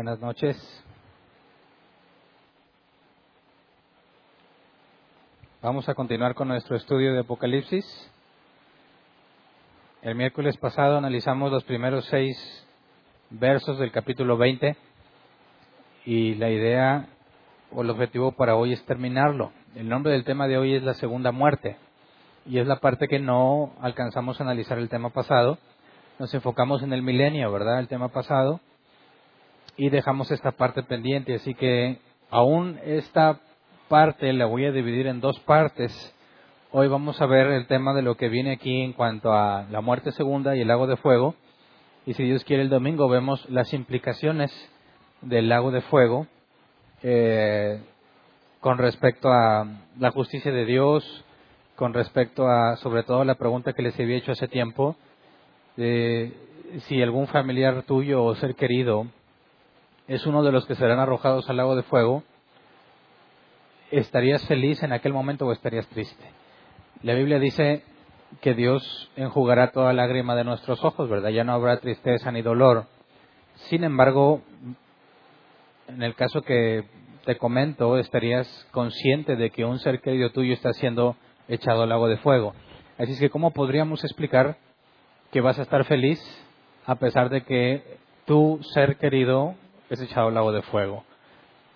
Buenas noches. Vamos a continuar con nuestro estudio de Apocalipsis. El miércoles pasado analizamos los primeros seis versos del capítulo 20 y la idea o el objetivo para hoy es terminarlo. El nombre del tema de hoy es la segunda muerte y es la parte que no alcanzamos a analizar el tema pasado. Nos enfocamos en el milenio, ¿verdad? El tema pasado y dejamos esta parte pendiente. Así que aún esta parte la voy a dividir en dos partes. Hoy vamos a ver el tema de lo que viene aquí en cuanto a la muerte segunda y el lago de fuego. Y si Dios quiere el domingo vemos las implicaciones del lago de fuego eh, con respecto a la justicia de Dios, con respecto a sobre todo la pregunta que les había hecho hace tiempo, de si algún familiar tuyo o ser querido es uno de los que serán arrojados al lago de fuego, ¿estarías feliz en aquel momento o estarías triste? La Biblia dice que Dios enjugará toda lágrima de nuestros ojos, ¿verdad? Ya no habrá tristeza ni dolor. Sin embargo, en el caso que te comento, estarías consciente de que un ser querido tuyo está siendo echado al lago de fuego. Así es que, ¿cómo podríamos explicar que vas a estar feliz a pesar de que tu ser querido es echado al lago de fuego.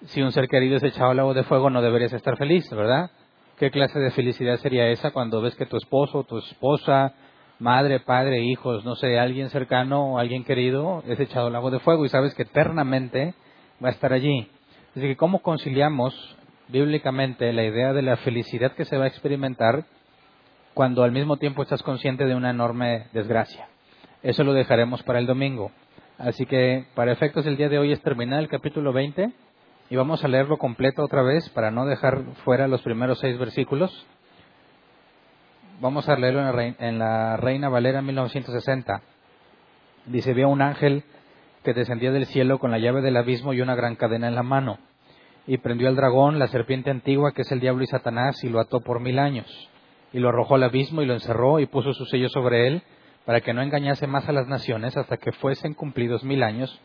Si un ser querido es echado al lago de fuego, no deberías estar feliz, ¿verdad? ¿Qué clase de felicidad sería esa cuando ves que tu esposo, tu esposa, madre, padre, hijos, no sé, alguien cercano o alguien querido es echado al lago de fuego y sabes que eternamente va a estar allí? Así que, ¿cómo conciliamos bíblicamente la idea de la felicidad que se va a experimentar cuando al mismo tiempo estás consciente de una enorme desgracia? Eso lo dejaremos para el domingo. Así que para efectos del día de hoy es terminar el capítulo 20 y vamos a leerlo completo otra vez para no dejar fuera los primeros seis versículos. Vamos a leerlo en la Reina Valera 1960. Dice, vio un ángel que descendía del cielo con la llave del abismo y una gran cadena en la mano. Y prendió al dragón, la serpiente antigua, que es el diablo y Satanás, y lo ató por mil años. Y lo arrojó al abismo y lo encerró y puso su sello sobre él para que no engañase más a las naciones hasta que fuesen cumplidos mil años,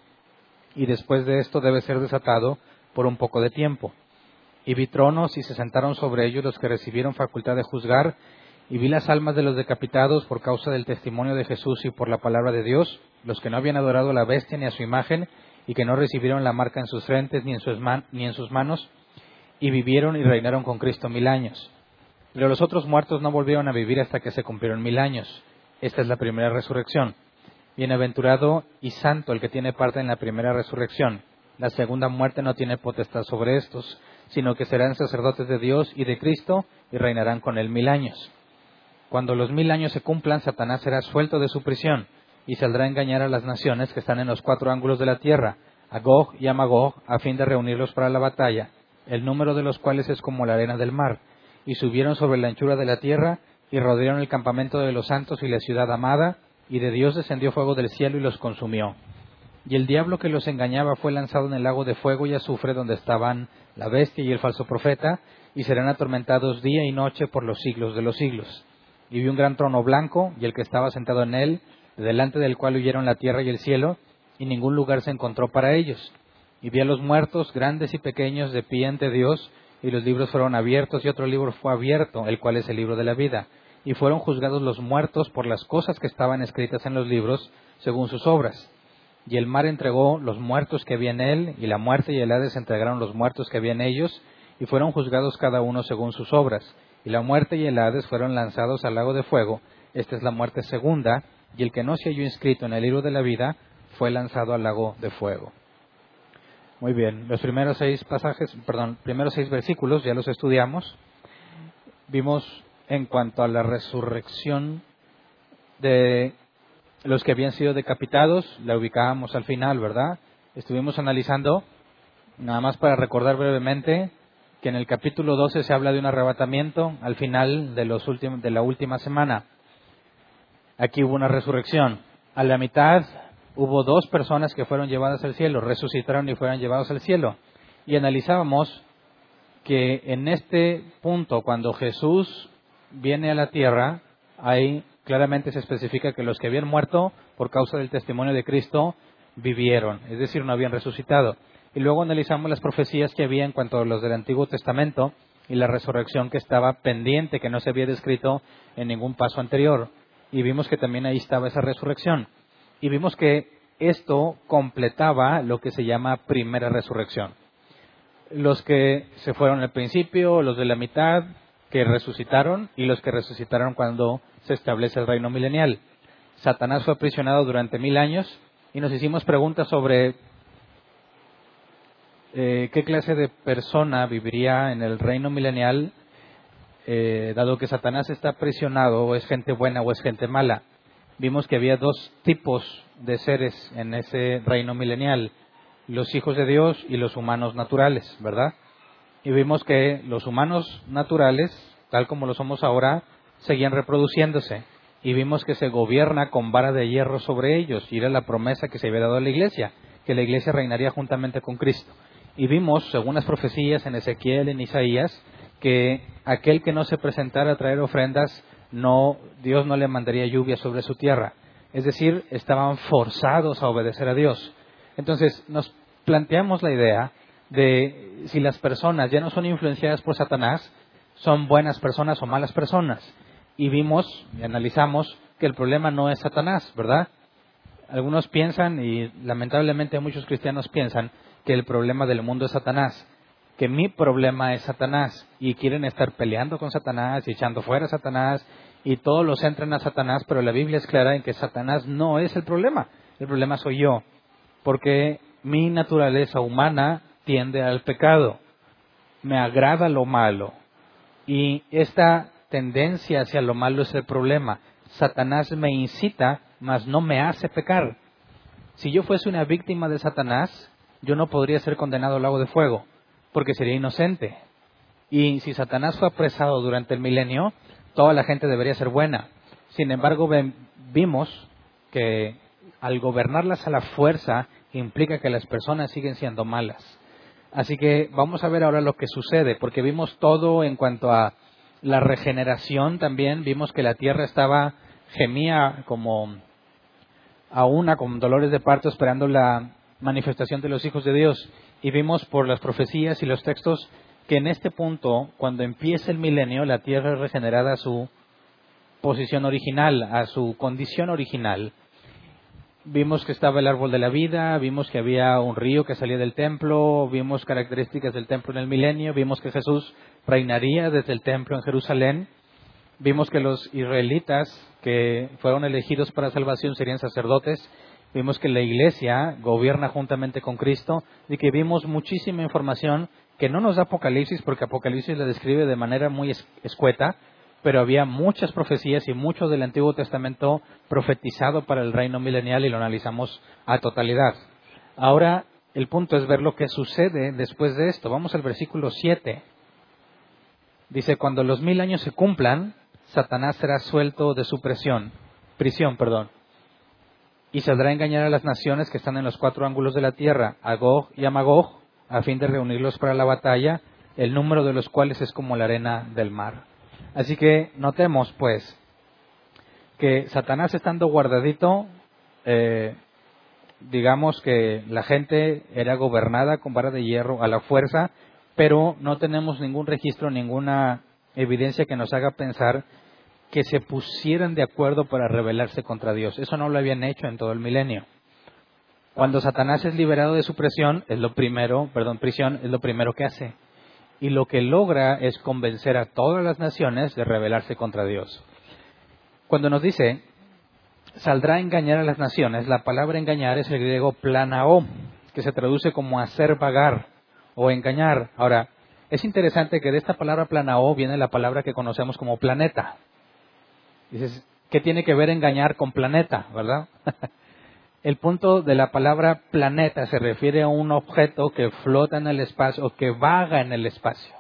y después de esto debe ser desatado por un poco de tiempo. Y vi tronos y se sentaron sobre ellos los que recibieron facultad de juzgar, y vi las almas de los decapitados por causa del testimonio de Jesús y por la palabra de Dios, los que no habían adorado a la bestia ni a su imagen, y que no recibieron la marca en sus frentes ni en sus, ni en sus manos, y vivieron y reinaron con Cristo mil años. Pero los otros muertos no volvieron a vivir hasta que se cumplieron mil años. Esta es la primera resurrección. Bienaventurado y santo el que tiene parte en la primera resurrección. La segunda muerte no tiene potestad sobre estos, sino que serán sacerdotes de Dios y de Cristo y reinarán con él mil años. Cuando los mil años se cumplan, Satanás será suelto de su prisión y saldrá a engañar a las naciones que están en los cuatro ángulos de la tierra, a Gog y a Magog, a fin de reunirlos para la batalla, el número de los cuales es como la arena del mar. Y subieron sobre la anchura de la tierra y rodearon el campamento de los santos y la ciudad amada, y de Dios descendió fuego del cielo y los consumió. Y el diablo que los engañaba fue lanzado en el lago de fuego y azufre donde estaban la bestia y el falso profeta, y serán atormentados día y noche por los siglos de los siglos. Y vi un gran trono blanco, y el que estaba sentado en él, delante del cual huyeron la tierra y el cielo, y ningún lugar se encontró para ellos. Y vi a los muertos, grandes y pequeños, de pie ante Dios, y los libros fueron abiertos, y otro libro fue abierto, el cual es el libro de la vida y fueron juzgados los muertos por las cosas que estaban escritas en los libros, según sus obras. Y el mar entregó los muertos que había en él, y la muerte y el Hades entregaron los muertos que había en ellos, y fueron juzgados cada uno según sus obras. Y la muerte y el Hades fueron lanzados al lago de fuego. Esta es la muerte segunda, y el que no se halló inscrito en el libro de la vida fue lanzado al lago de fuego. Muy bien, los primeros seis pasajes, perdón, primeros seis versículos ya los estudiamos. Vimos en cuanto a la resurrección de los que habían sido decapitados, la ubicábamos al final, ¿verdad? Estuvimos analizando, nada más para recordar brevemente, que en el capítulo 12 se habla de un arrebatamiento al final de, los últimos, de la última semana. Aquí hubo una resurrección. A la mitad hubo dos personas que fueron llevadas al cielo, resucitaron y fueron llevados al cielo. Y analizábamos que en este punto, cuando Jesús viene a la tierra, ahí claramente se especifica que los que habían muerto por causa del testimonio de Cristo vivieron, es decir, no habían resucitado. Y luego analizamos las profecías que había en cuanto a los del Antiguo Testamento y la resurrección que estaba pendiente, que no se había descrito en ningún paso anterior. Y vimos que también ahí estaba esa resurrección. Y vimos que esto completaba lo que se llama primera resurrección. Los que se fueron al principio, los de la mitad, que resucitaron, y los que resucitaron cuando se establece el reino milenial. Satanás fue aprisionado durante mil años y nos hicimos preguntas sobre eh, qué clase de persona viviría en el reino milenial, eh, dado que Satanás está aprisionado, o es gente buena o es gente mala. Vimos que había dos tipos de seres en ese reino milenial, los hijos de Dios y los humanos naturales, ¿verdad? Y vimos que los humanos naturales, tal como lo somos ahora, seguían reproduciéndose. Y vimos que se gobierna con vara de hierro sobre ellos, y era la promesa que se había dado a la iglesia, que la iglesia reinaría juntamente con Cristo. Y vimos, según las profecías en Ezequiel, en Isaías, que aquel que no se presentara a traer ofrendas, no, Dios no le mandaría lluvia sobre su tierra. Es decir, estaban forzados a obedecer a Dios. Entonces, nos planteamos la idea de si las personas ya no son influenciadas por Satanás, son buenas personas o malas personas. Y vimos y analizamos que el problema no es Satanás, ¿verdad? Algunos piensan, y lamentablemente muchos cristianos piensan, que el problema del mundo es Satanás, que mi problema es Satanás y quieren estar peleando con Satanás y echando fuera a Satanás y todos los entran a Satanás, pero la Biblia es clara en que Satanás no es el problema, el problema soy yo, porque mi naturaleza humana tiende al pecado, me agrada lo malo y esta tendencia hacia lo malo es el problema. Satanás me incita, mas no me hace pecar. Si yo fuese una víctima de Satanás, yo no podría ser condenado al lago de fuego, porque sería inocente. Y si Satanás fue apresado durante el milenio, toda la gente debería ser buena. Sin embargo, vimos que al gobernarlas a la fuerza implica que las personas siguen siendo malas. Así que vamos a ver ahora lo que sucede, porque vimos todo en cuanto a la regeneración también, vimos que la tierra estaba gemía como a una con dolores de parto esperando la manifestación de los hijos de Dios. Y vimos por las profecías y los textos que en este punto, cuando empieza el milenio, la tierra es regenerada a su posición original, a su condición original. Vimos que estaba el árbol de la vida, vimos que había un río que salía del templo, vimos características del templo en el milenio, vimos que Jesús reinaría desde el templo en Jerusalén, vimos que los israelitas que fueron elegidos para salvación serían sacerdotes vimos que la Iglesia gobierna juntamente con Cristo y que vimos muchísima información que no nos da Apocalipsis porque Apocalipsis la describe de manera muy escueta, pero había muchas profecías y mucho del Antiguo Testamento profetizado para el reino milenial y lo analizamos a totalidad. Ahora el punto es ver lo que sucede después de esto. Vamos al versículo 7. Dice, cuando los mil años se cumplan, Satanás será suelto de su prisión, prisión, perdón y saldrá a engañar a las naciones que están en los cuatro ángulos de la tierra, a Gog y a Magog, a fin de reunirlos para la batalla, el número de los cuales es como la arena del mar. Así que notemos, pues, que Satanás estando guardadito, eh, digamos que la gente era gobernada con vara de hierro a la fuerza, pero no tenemos ningún registro, ninguna evidencia que nos haga pensar que se pusieran de acuerdo para rebelarse contra Dios. Eso no lo habían hecho en todo el milenio. Cuando Satanás es liberado de su prisión, es lo primero, perdón, prisión, es lo primero que hace. Y lo que logra es convencer a todas las naciones de rebelarse contra Dios. Cuando nos dice, saldrá a engañar a las naciones, la palabra engañar es el griego planao, que se traduce como hacer vagar o engañar. Ahora, es interesante que de esta palabra planao viene la palabra que conocemos como planeta. Dices, ¿qué tiene que ver engañar con planeta, verdad? el punto de la palabra planeta se refiere a un objeto que flota en el espacio o que vaga en el espacio.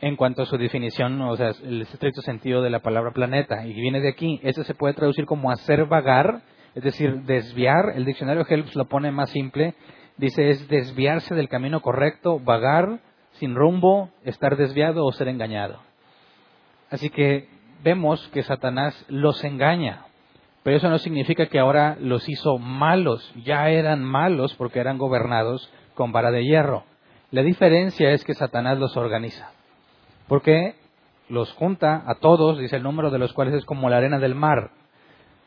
En cuanto a su definición, o sea, el estricto sentido de la palabra planeta, y viene de aquí, eso se puede traducir como hacer vagar, es decir, desviar. El diccionario Helps lo pone más simple, dice es desviarse del camino correcto, vagar, sin rumbo, estar desviado o ser engañado. Así que vemos que Satanás los engaña. Pero eso no significa que ahora los hizo malos, ya eran malos porque eran gobernados con vara de hierro. La diferencia es que Satanás los organiza, porque los junta a todos, dice el número de los cuales es como la arena del mar,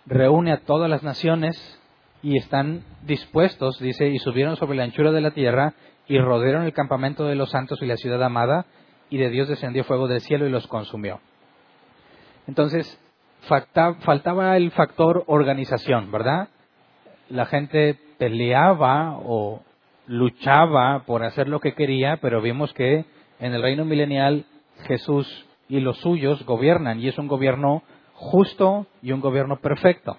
reúne a todas las naciones y están dispuestos, dice, y subieron sobre la anchura de la tierra y rodearon el campamento de los santos y la ciudad amada, y de Dios descendió fuego del cielo y los consumió. Entonces, faltaba el factor organización, ¿verdad? La gente peleaba o luchaba por hacer lo que quería, pero vimos que en el reino milenial Jesús y los suyos gobiernan y es un gobierno justo y un gobierno perfecto.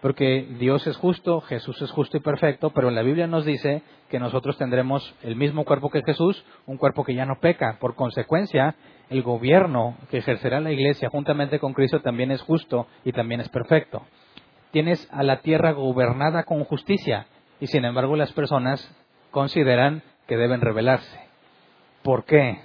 Porque Dios es justo, Jesús es justo y perfecto, pero la Biblia nos dice que nosotros tendremos el mismo cuerpo que Jesús, un cuerpo que ya no peca. Por consecuencia, el gobierno que ejercerá la iglesia juntamente con Cristo también es justo y también es perfecto. Tienes a la tierra gobernada con justicia y sin embargo las personas consideran que deben rebelarse. ¿Por qué?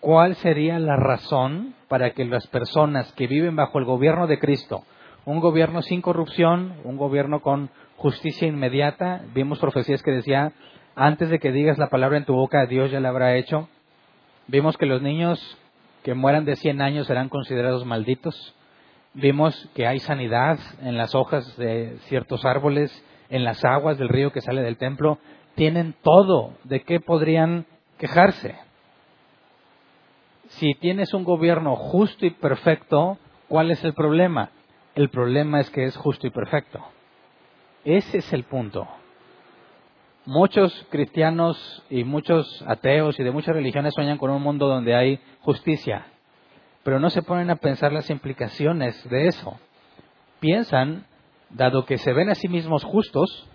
¿Cuál sería la razón para que las personas que viven bajo el gobierno de Cristo, un gobierno sin corrupción, un gobierno con justicia inmediata, vimos profecías que decía, antes de que digas la palabra en tu boca, Dios ya la habrá hecho, Vimos que los niños que mueran de 100 años serán considerados malditos. Vimos que hay sanidad en las hojas de ciertos árboles, en las aguas del río que sale del templo. Tienen todo. ¿De qué podrían quejarse? Si tienes un gobierno justo y perfecto, ¿cuál es el problema? El problema es que es justo y perfecto. Ese es el punto. Muchos cristianos y muchos ateos y de muchas religiones sueñan con un mundo donde hay justicia, pero no se ponen a pensar las implicaciones de eso. Piensan, dado que se ven a sí mismos justos,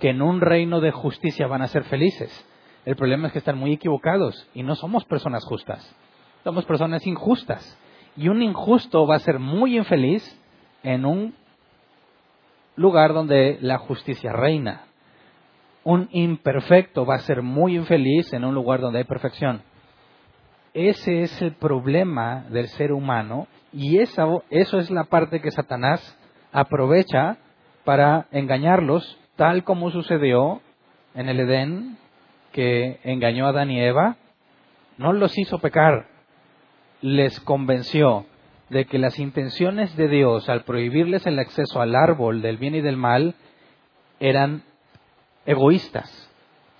que en un reino de justicia van a ser felices. El problema es que están muy equivocados y no somos personas justas, somos personas injustas. Y un injusto va a ser muy infeliz en un lugar donde la justicia reina un imperfecto va a ser muy infeliz en un lugar donde hay perfección. Ese es el problema del ser humano y eso, eso es la parte que Satanás aprovecha para engañarlos, tal como sucedió en el Edén, que engañó a Adán y Eva, no los hizo pecar, les convenció de que las intenciones de Dios al prohibirles el acceso al árbol del bien y del mal eran egoístas.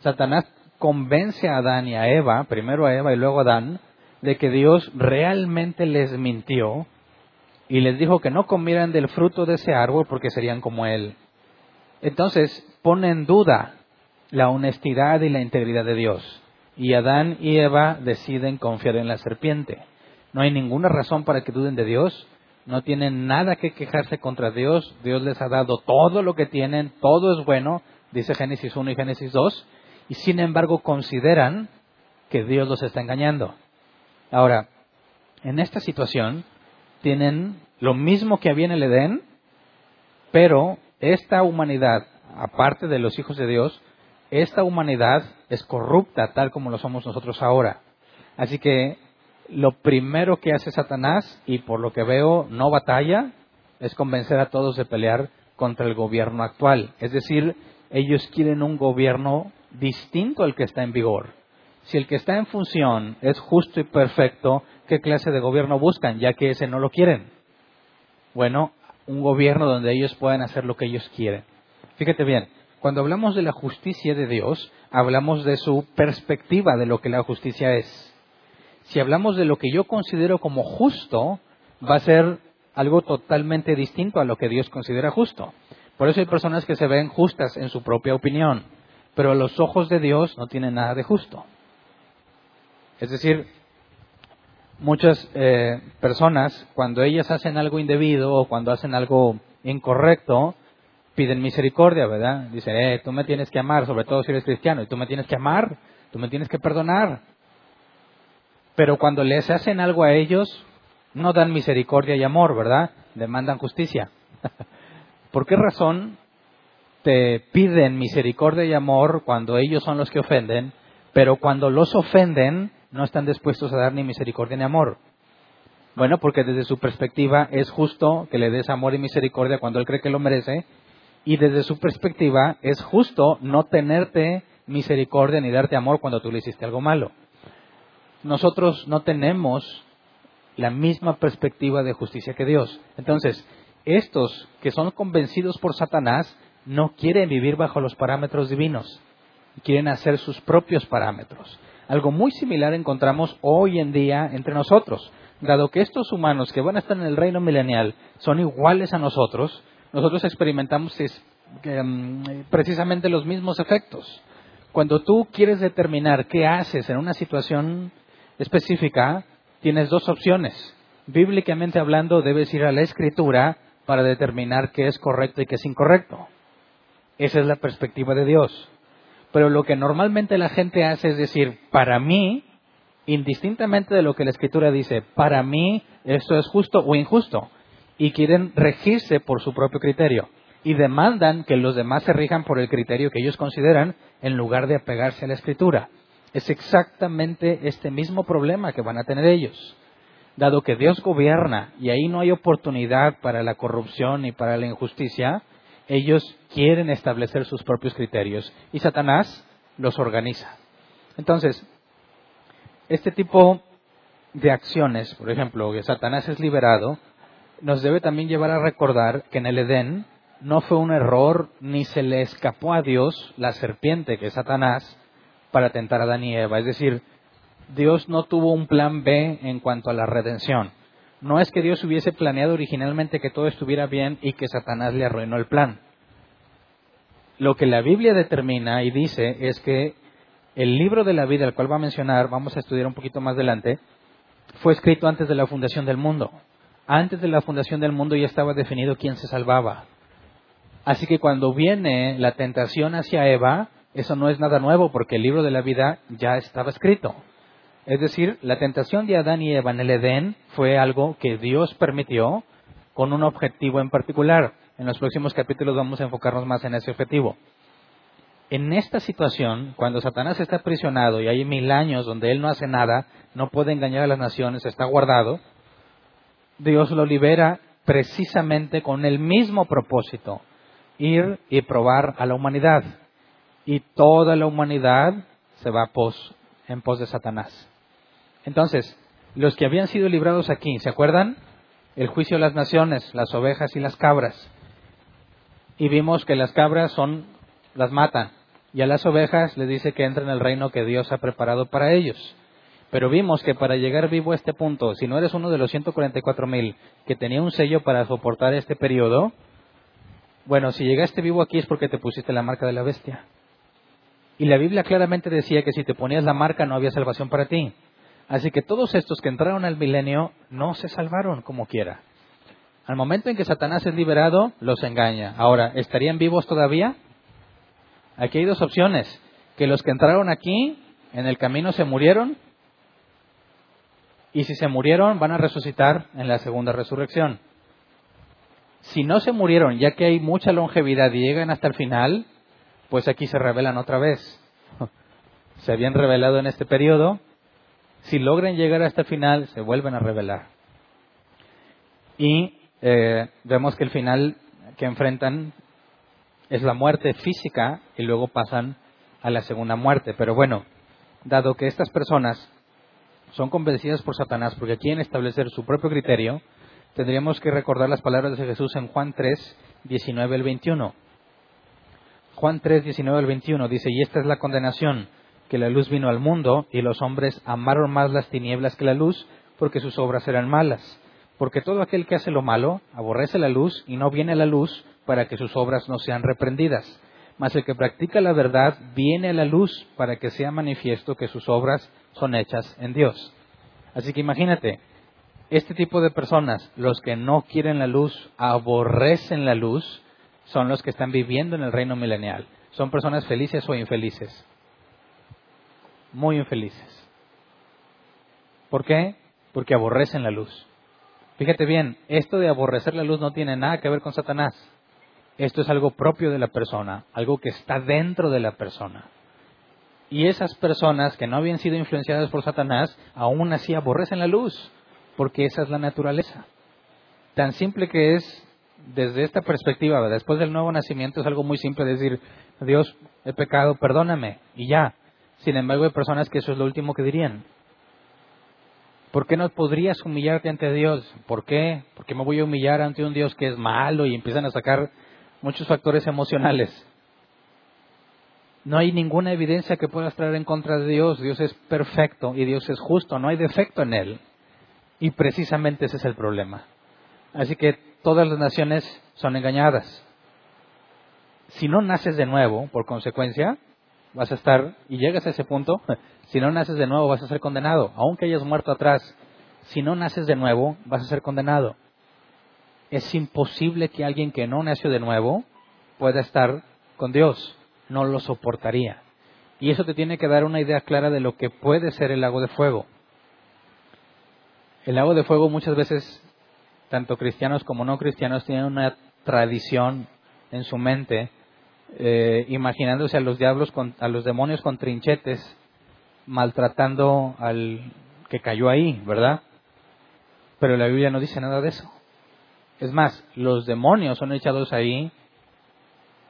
Satanás convence a Adán y a Eva, primero a Eva y luego a Adán, de que Dios realmente les mintió y les dijo que no comieran del fruto de ese árbol porque serían como él. Entonces pone en duda la honestidad y la integridad de Dios. Y Adán y Eva deciden confiar en la serpiente. No hay ninguna razón para que duden de Dios. No tienen nada que quejarse contra Dios. Dios les ha dado todo lo que tienen. Todo es bueno dice Génesis 1 y Génesis 2, y sin embargo consideran que Dios los está engañando. Ahora, en esta situación tienen lo mismo que había en el Edén, pero esta humanidad, aparte de los hijos de Dios, esta humanidad es corrupta tal como lo somos nosotros ahora. Así que lo primero que hace Satanás, y por lo que veo no batalla, es convencer a todos de pelear contra el gobierno actual. Es decir, ellos quieren un gobierno distinto al que está en vigor. Si el que está en función es justo y perfecto, ¿qué clase de gobierno buscan? Ya que ese no lo quieren. Bueno, un gobierno donde ellos puedan hacer lo que ellos quieren. Fíjate bien, cuando hablamos de la justicia de Dios, hablamos de su perspectiva de lo que la justicia es. Si hablamos de lo que yo considero como justo, va a ser algo totalmente distinto a lo que Dios considera justo. Por eso hay personas que se ven justas en su propia opinión, pero a los ojos de Dios no tienen nada de justo. Es decir, muchas eh, personas, cuando ellas hacen algo indebido o cuando hacen algo incorrecto, piden misericordia, ¿verdad? Dicen, eh, tú me tienes que amar, sobre todo si eres cristiano, y tú me tienes que amar, tú me tienes que perdonar. Pero cuando les hacen algo a ellos, no dan misericordia y amor, ¿verdad? Demandan justicia. ¿Por qué razón te piden misericordia y amor cuando ellos son los que ofenden, pero cuando los ofenden no están dispuestos a dar ni misericordia ni amor? Bueno, porque desde su perspectiva es justo que le des amor y misericordia cuando él cree que lo merece, y desde su perspectiva es justo no tenerte misericordia ni darte amor cuando tú le hiciste algo malo. Nosotros no tenemos la misma perspectiva de justicia que Dios. Entonces, estos que son convencidos por Satanás no quieren vivir bajo los parámetros divinos, quieren hacer sus propios parámetros. Algo muy similar encontramos hoy en día entre nosotros. Dado que estos humanos que van a estar en el reino milenial son iguales a nosotros, nosotros experimentamos mm, precisamente los mismos efectos. Cuando tú quieres determinar qué haces en una situación específica, tienes dos opciones. Bíblicamente hablando, debes ir a la escritura para determinar qué es correcto y qué es incorrecto. Esa es la perspectiva de Dios. Pero lo que normalmente la gente hace es decir, para mí, indistintamente de lo que la escritura dice, para mí esto es justo o injusto. Y quieren regirse por su propio criterio. Y demandan que los demás se rijan por el criterio que ellos consideran en lugar de apegarse a la escritura. Es exactamente este mismo problema que van a tener ellos. Dado que Dios gobierna y ahí no hay oportunidad para la corrupción y para la injusticia, ellos quieren establecer sus propios criterios y Satanás los organiza. Entonces, este tipo de acciones, por ejemplo, que Satanás es liberado, nos debe también llevar a recordar que en el Edén no fue un error ni se le escapó a Dios la serpiente que es Satanás para tentar a Adán. Es decir, Dios no tuvo un plan B en cuanto a la redención. No es que Dios hubiese planeado originalmente que todo estuviera bien y que Satanás le arruinó el plan. Lo que la Biblia determina y dice es que el libro de la vida, el cual va a mencionar, vamos a estudiar un poquito más adelante, fue escrito antes de la fundación del mundo. Antes de la fundación del mundo ya estaba definido quién se salvaba. Así que cuando viene la tentación hacia Eva, eso no es nada nuevo porque el libro de la vida ya estaba escrito. Es decir, la tentación de Adán y Eva en el Edén fue algo que Dios permitió con un objetivo en particular. En los próximos capítulos vamos a enfocarnos más en ese objetivo. En esta situación, cuando Satanás está aprisionado y hay mil años donde él no hace nada, no puede engañar a las naciones, está guardado, Dios lo libera precisamente con el mismo propósito, ir y probar a la humanidad. Y toda la humanidad se va en pos de Satanás. Entonces, los que habían sido librados aquí, ¿se acuerdan? El juicio de las naciones, las ovejas y las cabras. Y vimos que las cabras son, las matan. Y a las ovejas les dice que entren en el reino que Dios ha preparado para ellos. Pero vimos que para llegar vivo a este punto, si no eres uno de los 144 mil que tenía un sello para soportar este periodo, bueno, si llegaste vivo aquí es porque te pusiste la marca de la bestia. Y la Biblia claramente decía que si te ponías la marca no había salvación para ti. Así que todos estos que entraron al milenio no se salvaron como quiera. Al momento en que Satanás es liberado, los engaña. Ahora, ¿estarían vivos todavía? Aquí hay dos opciones. Que los que entraron aquí, en el camino se murieron. Y si se murieron, van a resucitar en la segunda resurrección. Si no se murieron, ya que hay mucha longevidad y llegan hasta el final, pues aquí se revelan otra vez. Se habían revelado en este periodo, si logran llegar hasta el final, se vuelven a revelar. Y eh, vemos que el final que enfrentan es la muerte física y luego pasan a la segunda muerte. Pero bueno, dado que estas personas son convencidas por Satanás porque quieren establecer su propio criterio, tendríamos que recordar las palabras de Jesús en Juan 3, 19 al 21. Juan 3, 19 al 21 dice, y esta es la condenación, que la luz vino al mundo y los hombres amaron más las tinieblas que la luz porque sus obras eran malas. Porque todo aquel que hace lo malo aborrece la luz y no viene a la luz para que sus obras no sean reprendidas. Mas el que practica la verdad viene a la luz para que sea manifiesto que sus obras son hechas en Dios. Así que imagínate, este tipo de personas, los que no quieren la luz, aborrecen la luz, son los que están viviendo en el reino milenial. Son personas felices o infelices muy infelices. ¿Por qué? Porque aborrecen la luz. Fíjate bien, esto de aborrecer la luz no tiene nada que ver con Satanás. Esto es algo propio de la persona, algo que está dentro de la persona. Y esas personas que no habían sido influenciadas por Satanás, aún así aborrecen la luz. porque esa es la naturaleza. Tan simple que es desde esta perspectiva, después del nuevo nacimiento es algo muy simple decir, Dios, he pecado, perdóname, y ya. Sin embargo, hay personas que eso es lo último que dirían. ¿Por qué no podrías humillarte ante Dios? ¿Por qué? Porque me voy a humillar ante un Dios que es malo y empiezan a sacar muchos factores emocionales. No hay ninguna evidencia que puedas traer en contra de Dios. Dios es perfecto y Dios es justo, no hay defecto en Él. Y precisamente ese es el problema. Así que todas las naciones son engañadas. Si no naces de nuevo, por consecuencia, vas a estar, y llegas a ese punto, si no naces de nuevo vas a ser condenado. Aunque hayas muerto atrás, si no naces de nuevo vas a ser condenado. Es imposible que alguien que no nació de nuevo pueda estar con Dios. No lo soportaría. Y eso te tiene que dar una idea clara de lo que puede ser el lago de fuego. El lago de fuego muchas veces, tanto cristianos como no cristianos, tienen una tradición en su mente eh, imaginándose a los diablos, con, a los demonios con trinchetes, maltratando al que cayó ahí, ¿verdad? Pero la Biblia no dice nada de eso. Es más, los demonios son echados ahí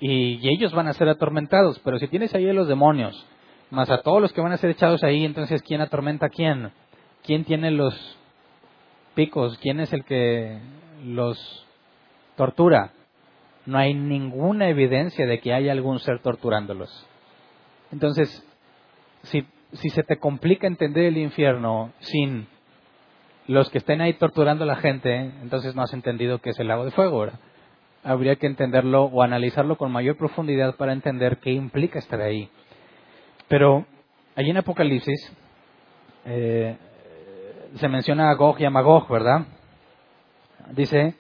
y, ellos van a ser atormentados. Pero si tienes ahí a los demonios, más a todos los que van a ser echados ahí, entonces ¿quién atormenta a quién? ¿Quién tiene los picos? ¿Quién es el que los tortura? No hay ninguna evidencia de que haya algún ser torturándolos. Entonces, si, se te complica entender el infierno sin los que estén ahí torturando a la gente, entonces no has entendido qué es el lago de fuego. Habría que entenderlo o analizarlo con mayor profundidad para entender qué implica estar ahí. Pero allí en Apocalipsis eh, se menciona a Gog y a Magog, ¿verdad? Dice,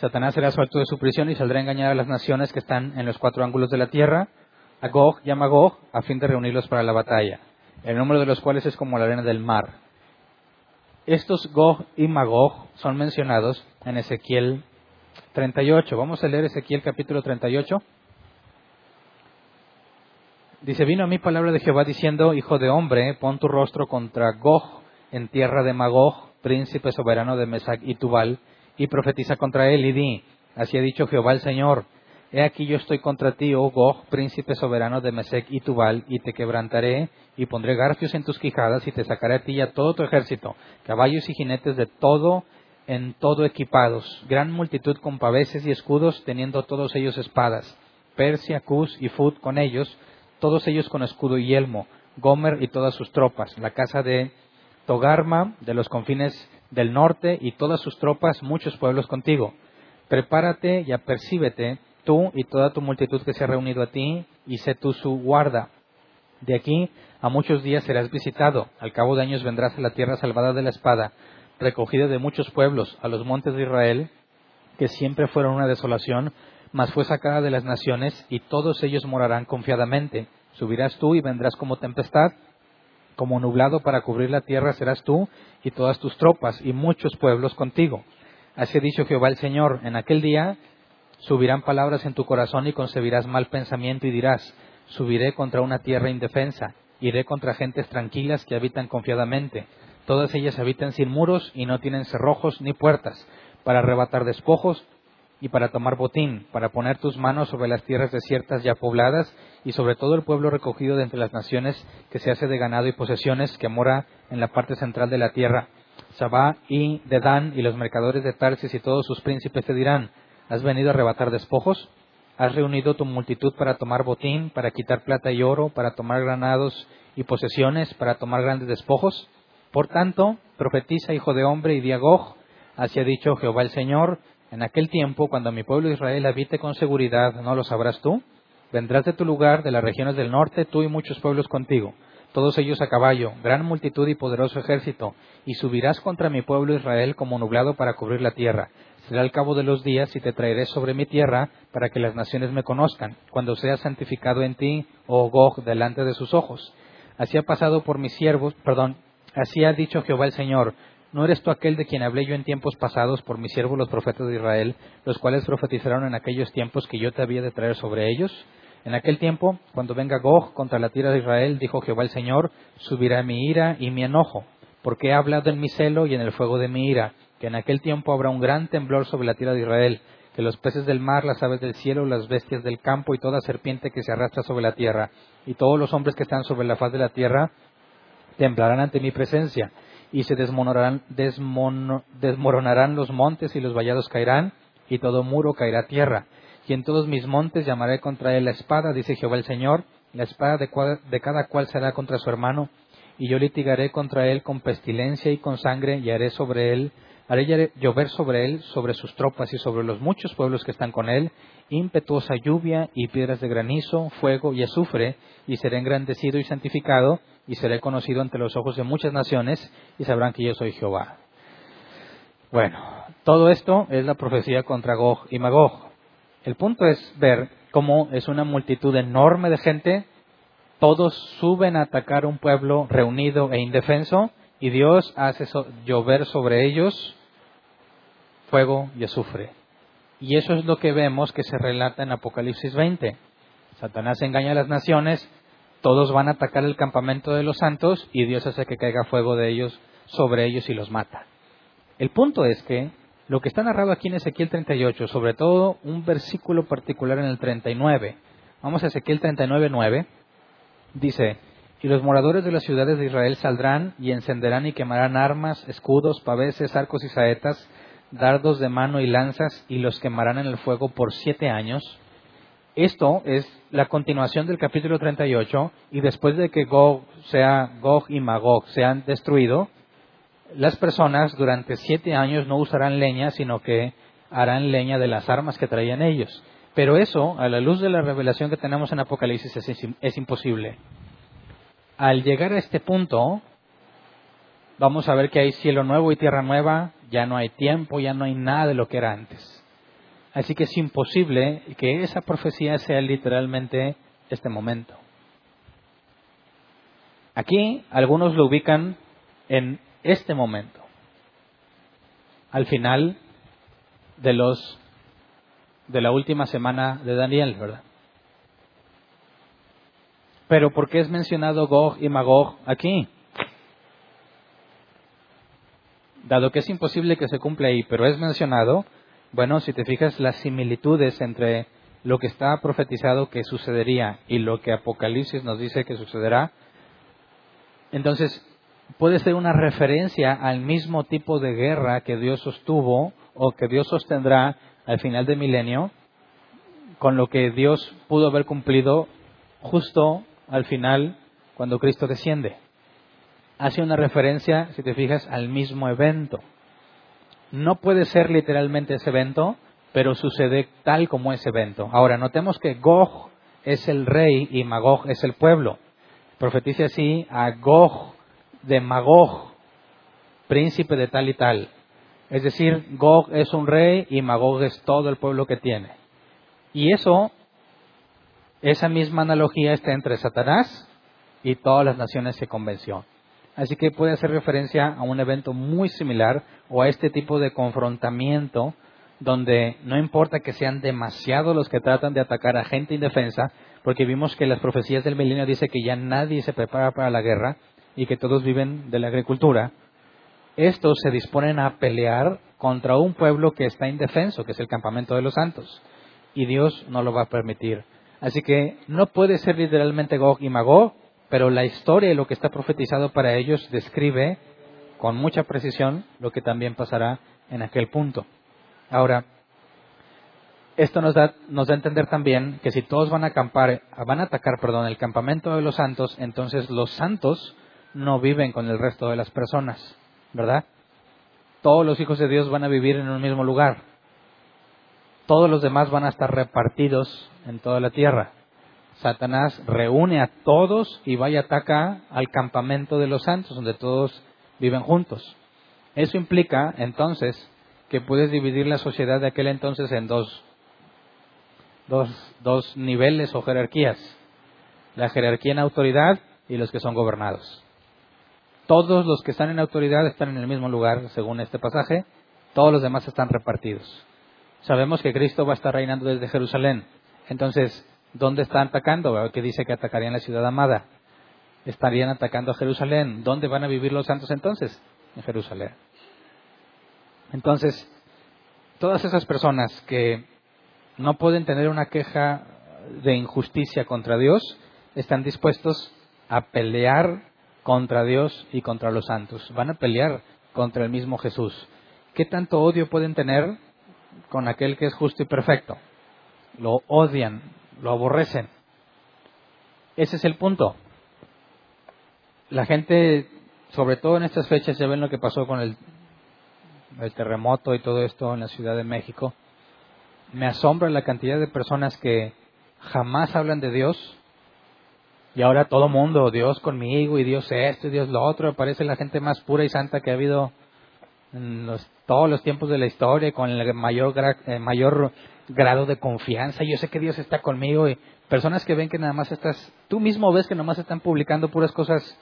Satanás será suelto de su prisión y saldrá a engañar a las naciones que están en los cuatro ángulos de la tierra, a Gog y a Magog, a fin de reunirlos para la batalla, el número de los cuales es como la arena del mar. Estos Gog y Magog son mencionados en Ezequiel 38. Vamos a leer Ezequiel capítulo 38. Dice, vino a mí palabra de Jehová diciendo, Hijo de hombre, pon tu rostro contra Gog en tierra de Magog, príncipe soberano de Mesac y Tubal, y profetiza contra él y di, así ha dicho Jehová el Señor, he aquí yo estoy contra ti, oh Gog, príncipe soberano de Mesec y Tubal, y te quebrantaré, y pondré garfios en tus quijadas, y te sacaré a ti y a todo tu ejército, caballos y jinetes de todo en todo equipados, gran multitud con paveses y escudos, teniendo todos ellos espadas, Persia, Cus y Fud con ellos, todos ellos con escudo y yelmo, Gomer y todas sus tropas, la casa de Togarma, de los confines del norte y todas sus tropas, muchos pueblos contigo. Prepárate y apercíbete tú y toda tu multitud que se ha reunido a ti, y sé tú su guarda. De aquí a muchos días serás visitado, al cabo de años vendrás a la tierra salvada de la espada, recogida de muchos pueblos, a los montes de Israel, que siempre fueron una desolación, mas fue sacada de las naciones, y todos ellos morarán confiadamente. Subirás tú y vendrás como tempestad, como nublado para cubrir la tierra serás tú y todas tus tropas y muchos pueblos contigo. Así ha dicho Jehová el Señor, en aquel día subirán palabras en tu corazón y concebirás mal pensamiento y dirás, subiré contra una tierra indefensa, iré contra gentes tranquilas que habitan confiadamente. Todas ellas habitan sin muros y no tienen cerrojos ni puertas, para arrebatar despojos y para tomar botín, para poner tus manos sobre las tierras desiertas ya pobladas y sobre todo el pueblo recogido de entre las naciones que se hace de ganado y posesiones que mora en la parte central de la tierra. Sabá y Dedán y los mercadores de Tarsis y todos sus príncipes te dirán, ¿has venido a arrebatar despojos? ¿Has reunido tu multitud para tomar botín, para quitar plata y oro, para tomar granados y posesiones, para tomar grandes despojos? Por tanto, profetiza, hijo de hombre, y diagog, así ha dicho Jehová el Señor, en aquel tiempo, cuando mi pueblo Israel habite con seguridad, ¿no lo sabrás tú? Vendrás de tu lugar, de las regiones del norte, tú y muchos pueblos contigo, todos ellos a caballo, gran multitud y poderoso ejército, y subirás contra mi pueblo Israel como nublado para cubrir la tierra. Será el cabo de los días y te traeré sobre mi tierra para que las naciones me conozcan, cuando sea santificado en ti, oh Gog, delante de sus ojos. Así ha pasado por mis siervos, perdón, así ha dicho Jehová el Señor, ¿No eres tú aquel de quien hablé yo en tiempos pasados por mis siervos los profetas de Israel, los cuales profetizaron en aquellos tiempos que yo te había de traer sobre ellos? En aquel tiempo, cuando venga Gog contra la tierra de Israel, dijo Jehová el Señor, subirá mi ira y mi enojo, porque he hablado en mi celo y en el fuego de mi ira, que en aquel tiempo habrá un gran temblor sobre la tierra de Israel, que los peces del mar, las aves del cielo, las bestias del campo y toda serpiente que se arrastra sobre la tierra, y todos los hombres que están sobre la faz de la tierra, temblarán ante mi presencia, y se desmoronarán, desmoronarán los montes y los vallados caerán, y todo muro caerá tierra. Y en todos mis montes llamaré contra él la espada, dice Jehová el Señor, la espada de, de cada cual será contra su hermano, y yo litigaré contra él con pestilencia y con sangre, y haré sobre él haré llover sobre él, sobre sus tropas y sobre los muchos pueblos que están con él, impetuosa lluvia y piedras de granizo, fuego y azufre, y seré engrandecido y santificado, y seré conocido ante los ojos de muchas naciones, y sabrán que yo soy Jehová. Bueno, todo esto es la profecía contra Gog y Magog. El punto es ver cómo es una multitud enorme de gente, todos suben a atacar un pueblo reunido e indefenso, y Dios hace llover sobre ellos fuego y azufre. Y eso es lo que vemos que se relata en Apocalipsis 20. Satanás engaña a las naciones, todos van a atacar el campamento de los santos y Dios hace que caiga fuego de ellos sobre ellos y los mata. El punto es que lo que está narrado aquí en Ezequiel 38, sobre todo un versículo particular en el 39, vamos a Ezequiel 39, 9, dice, y los moradores de las ciudades de Israel saldrán y encenderán y quemarán armas, escudos, paveses, arcos y saetas, dardos de mano y lanzas y los quemarán en el fuego por siete años. Esto es la continuación del capítulo 38 y después de que Gog, sea, Gog y Magog sean destruidos, las personas durante siete años no usarán leña, sino que harán leña de las armas que traían ellos. Pero eso, a la luz de la revelación que tenemos en Apocalipsis, es, es imposible. Al llegar a este punto, vamos a ver que hay cielo nuevo y tierra nueva, ya no hay tiempo, ya no hay nada de lo que era antes. Así que es imposible que esa profecía sea literalmente este momento. Aquí algunos lo ubican en este momento, al final de los de la última semana de Daniel, ¿verdad? Pero ¿por qué es mencionado Gog y Magog aquí? Dado que es imposible que se cumpla ahí, pero es mencionado, bueno, si te fijas las similitudes entre lo que está profetizado que sucedería y lo que Apocalipsis nos dice que sucederá, entonces puede ser una referencia al mismo tipo de guerra que Dios sostuvo o que Dios sostendrá al final del milenio, con lo que Dios pudo haber cumplido justo al final cuando Cristo desciende hace una referencia, si te fijas, al mismo evento. No puede ser literalmente ese evento, pero sucede tal como ese evento. Ahora, notemos que Gog es el rey y Magog es el pueblo. Profetice así a Gog de Magog, príncipe de tal y tal. Es decir, Gog es un rey y Magog es todo el pueblo que tiene. Y eso, esa misma analogía está entre Satanás y todas las naciones que convenció. Así que puede hacer referencia a un evento muy similar o a este tipo de confrontamiento donde no importa que sean demasiados los que tratan de atacar a gente indefensa, porque vimos que las profecías del milenio dice que ya nadie se prepara para la guerra y que todos viven de la agricultura. Estos se disponen a pelear contra un pueblo que está indefenso, que es el campamento de los santos, y Dios no lo va a permitir. Así que no puede ser literalmente Gog y Magog, pero la historia y lo que está profetizado para ellos describe con mucha precisión lo que también pasará en aquel punto. Ahora, esto nos da, nos da a entender también que si todos van a acampar, van a atacar, perdón, el campamento de los santos, entonces los santos no viven con el resto de las personas, ¿verdad? Todos los hijos de Dios van a vivir en un mismo lugar. Todos los demás van a estar repartidos en toda la tierra. Satanás reúne a todos y va y ataca al campamento de los santos, donde todos viven juntos. Eso implica, entonces, que puedes dividir la sociedad de aquel entonces en dos, dos, dos niveles o jerarquías. La jerarquía en autoridad y los que son gobernados. Todos los que están en autoridad están en el mismo lugar, según este pasaje. Todos los demás están repartidos. Sabemos que Cristo va a estar reinando desde Jerusalén. Entonces, ¿Dónde están atacando? Que dice que atacarían la ciudad amada. estarían atacando a Jerusalén. ¿Dónde van a vivir los santos entonces? En Jerusalén. Entonces, todas esas personas que no pueden tener una queja de injusticia contra Dios, están dispuestos a pelear contra Dios y contra los santos. Van a pelear contra el mismo Jesús. ¿Qué tanto odio pueden tener con aquel que es justo y perfecto? Lo odian, lo aborrecen. Ese es el punto. La gente, sobre todo en estas fechas, ya ven lo que pasó con el, el terremoto y todo esto en la Ciudad de México. Me asombra la cantidad de personas que jamás hablan de Dios, y ahora todo mundo, Dios conmigo y Dios esto y Dios lo otro, parece la gente más pura y santa que ha habido en todos los tiempos de la historia, con el mayor, eh, mayor grado de confianza. Yo sé que Dios está conmigo y personas que ven que nada más estás, tú mismo ves que nada más están publicando puras cosas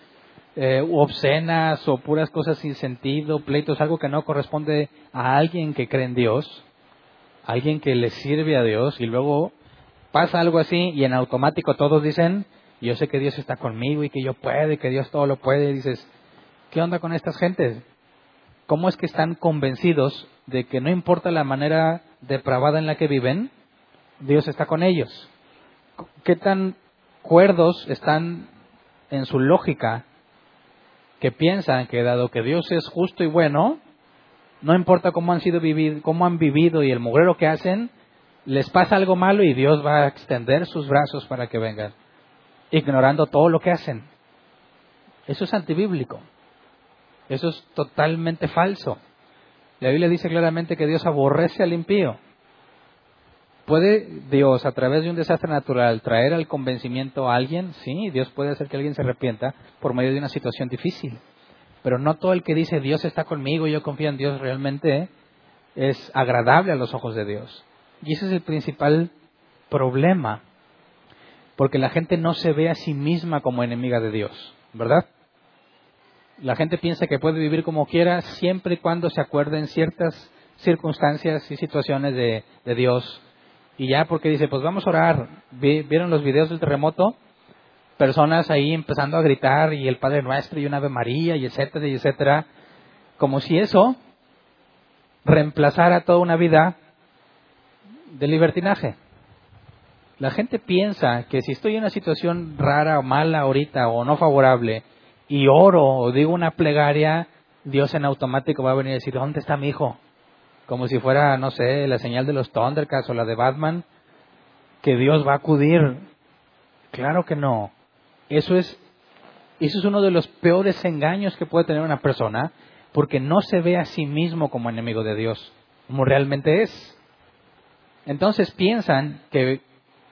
eh, obscenas o puras cosas sin sentido, pleitos, algo que no corresponde a alguien que cree en Dios, alguien que le sirve a Dios y luego pasa algo así y en automático todos dicen, yo sé que Dios está conmigo y que yo puedo y que Dios todo lo puede. Y dices, ¿qué onda con estas gentes? ¿Cómo es que están convencidos de que no importa la manera depravada en la que viven, Dios está con ellos? ¿Qué tan cuerdos están en su lógica que piensan que dado que Dios es justo y bueno, no importa cómo han sido vivido, cómo han vivido y el mugrero que hacen, les pasa algo malo y Dios va a extender sus brazos para que vengan ignorando todo lo que hacen. Eso es antibíblico. Eso es totalmente falso. La Biblia dice claramente que Dios aborrece al impío. ¿Puede Dios, a través de un desastre natural, traer al convencimiento a alguien? Sí, Dios puede hacer que alguien se arrepienta por medio de una situación difícil. Pero no todo el que dice Dios está conmigo y yo confío en Dios realmente es agradable a los ojos de Dios. Y ese es el principal problema porque la gente no se ve a sí misma como enemiga de Dios, ¿verdad? La gente piensa que puede vivir como quiera siempre y cuando se acuerde en ciertas circunstancias y situaciones de, Dios. Y ya porque dice, pues vamos a orar. ¿Vieron los videos del terremoto? Personas ahí empezando a gritar y el Padre Nuestro y una Ave María y etcétera y etcétera. Como si eso reemplazara toda una vida de libertinaje. La gente piensa que si estoy en una situación rara o mala ahorita o no favorable y oro o digo una plegaria, Dios en automático va a venir a decir, ¿dónde está mi hijo? Como si fuera, no sé, la señal de los Thundercats o la de Batman, que Dios va a acudir. Claro que no. Eso es, eso es uno de los peores engaños que puede tener una persona, porque no se ve a sí mismo como enemigo de Dios, como realmente es. Entonces piensan que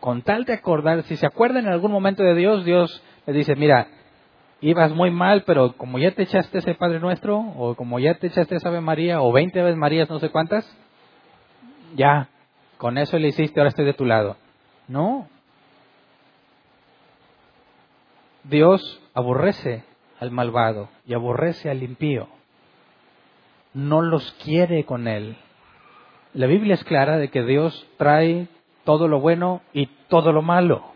con tal de acordar, si se acuerdan en algún momento de Dios, Dios le dice, mira, ibas muy mal, pero como ya te echaste ese Padre Nuestro, o como ya te echaste esa Ave María, o veinte Aves Marías, no sé cuántas, ya, con eso le hiciste, ahora estoy de tu lado. No. Dios aborrece al malvado y aborrece al impío. No los quiere con él. La Biblia es clara de que Dios trae todo lo bueno y todo lo malo.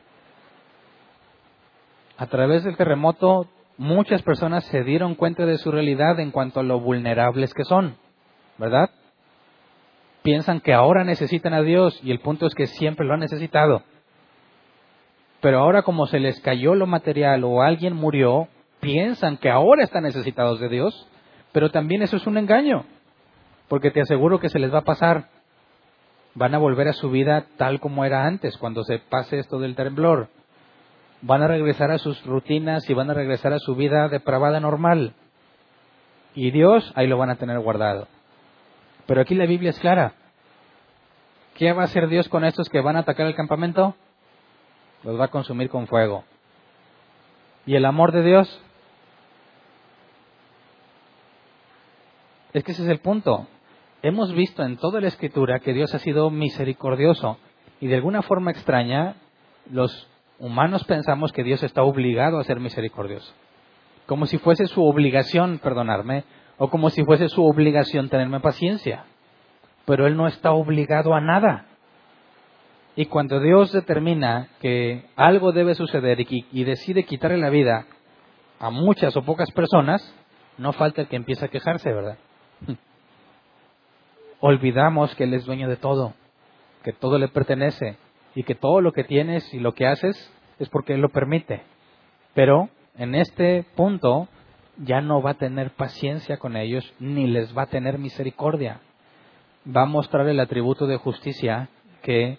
A través del terremoto, muchas personas se dieron cuenta de su realidad en cuanto a lo vulnerables que son, ¿verdad? Piensan que ahora necesitan a Dios y el punto es que siempre lo han necesitado. Pero ahora como se les cayó lo material o alguien murió, piensan que ahora están necesitados de Dios, pero también eso es un engaño, porque te aseguro que se les va a pasar van a volver a su vida tal como era antes, cuando se pase esto del temblor. Van a regresar a sus rutinas y van a regresar a su vida depravada normal. Y Dios ahí lo van a tener guardado. Pero aquí la Biblia es clara. ¿Qué va a hacer Dios con estos que van a atacar el campamento? Los va a consumir con fuego. ¿Y el amor de Dios? Es que ese es el punto hemos visto en toda la escritura que Dios ha sido misericordioso y de alguna forma extraña los humanos pensamos que Dios está obligado a ser misericordioso, como si fuese su obligación perdonarme o como si fuese su obligación tenerme paciencia, pero Él no está obligado a nada. Y cuando Dios determina que algo debe suceder y, decide quitarle la vida a muchas o pocas personas, no falta el que empiece a quejarse, ¿verdad? Olvidamos que Él es dueño de todo, que todo le pertenece y que todo lo que tienes y lo que haces es porque Él lo permite. Pero en este punto ya no va a tener paciencia con ellos ni les va a tener misericordia. Va a mostrar el atributo de justicia que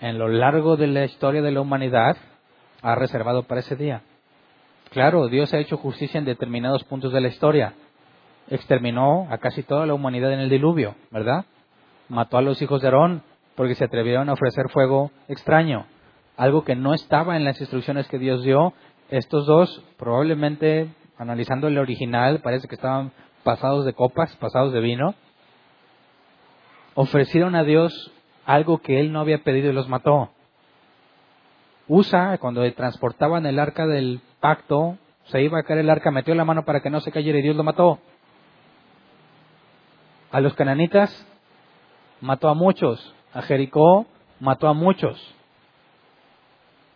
en lo largo de la historia de la humanidad ha reservado para ese día. Claro, Dios ha hecho justicia en determinados puntos de la historia. Exterminó a casi toda la humanidad en el diluvio, ¿verdad? Mató a los hijos de Aarón porque se atrevieron a ofrecer fuego extraño, algo que no estaba en las instrucciones que Dios dio. Estos dos, probablemente, analizando el original, parece que estaban pasados de copas, pasados de vino, ofrecieron a Dios algo que él no había pedido y los mató. Usa, cuando transportaban el arca del pacto, se iba a caer el arca, metió la mano para que no se cayera y Dios lo mató. A los cananitas mató a muchos, a Jericó mató a muchos.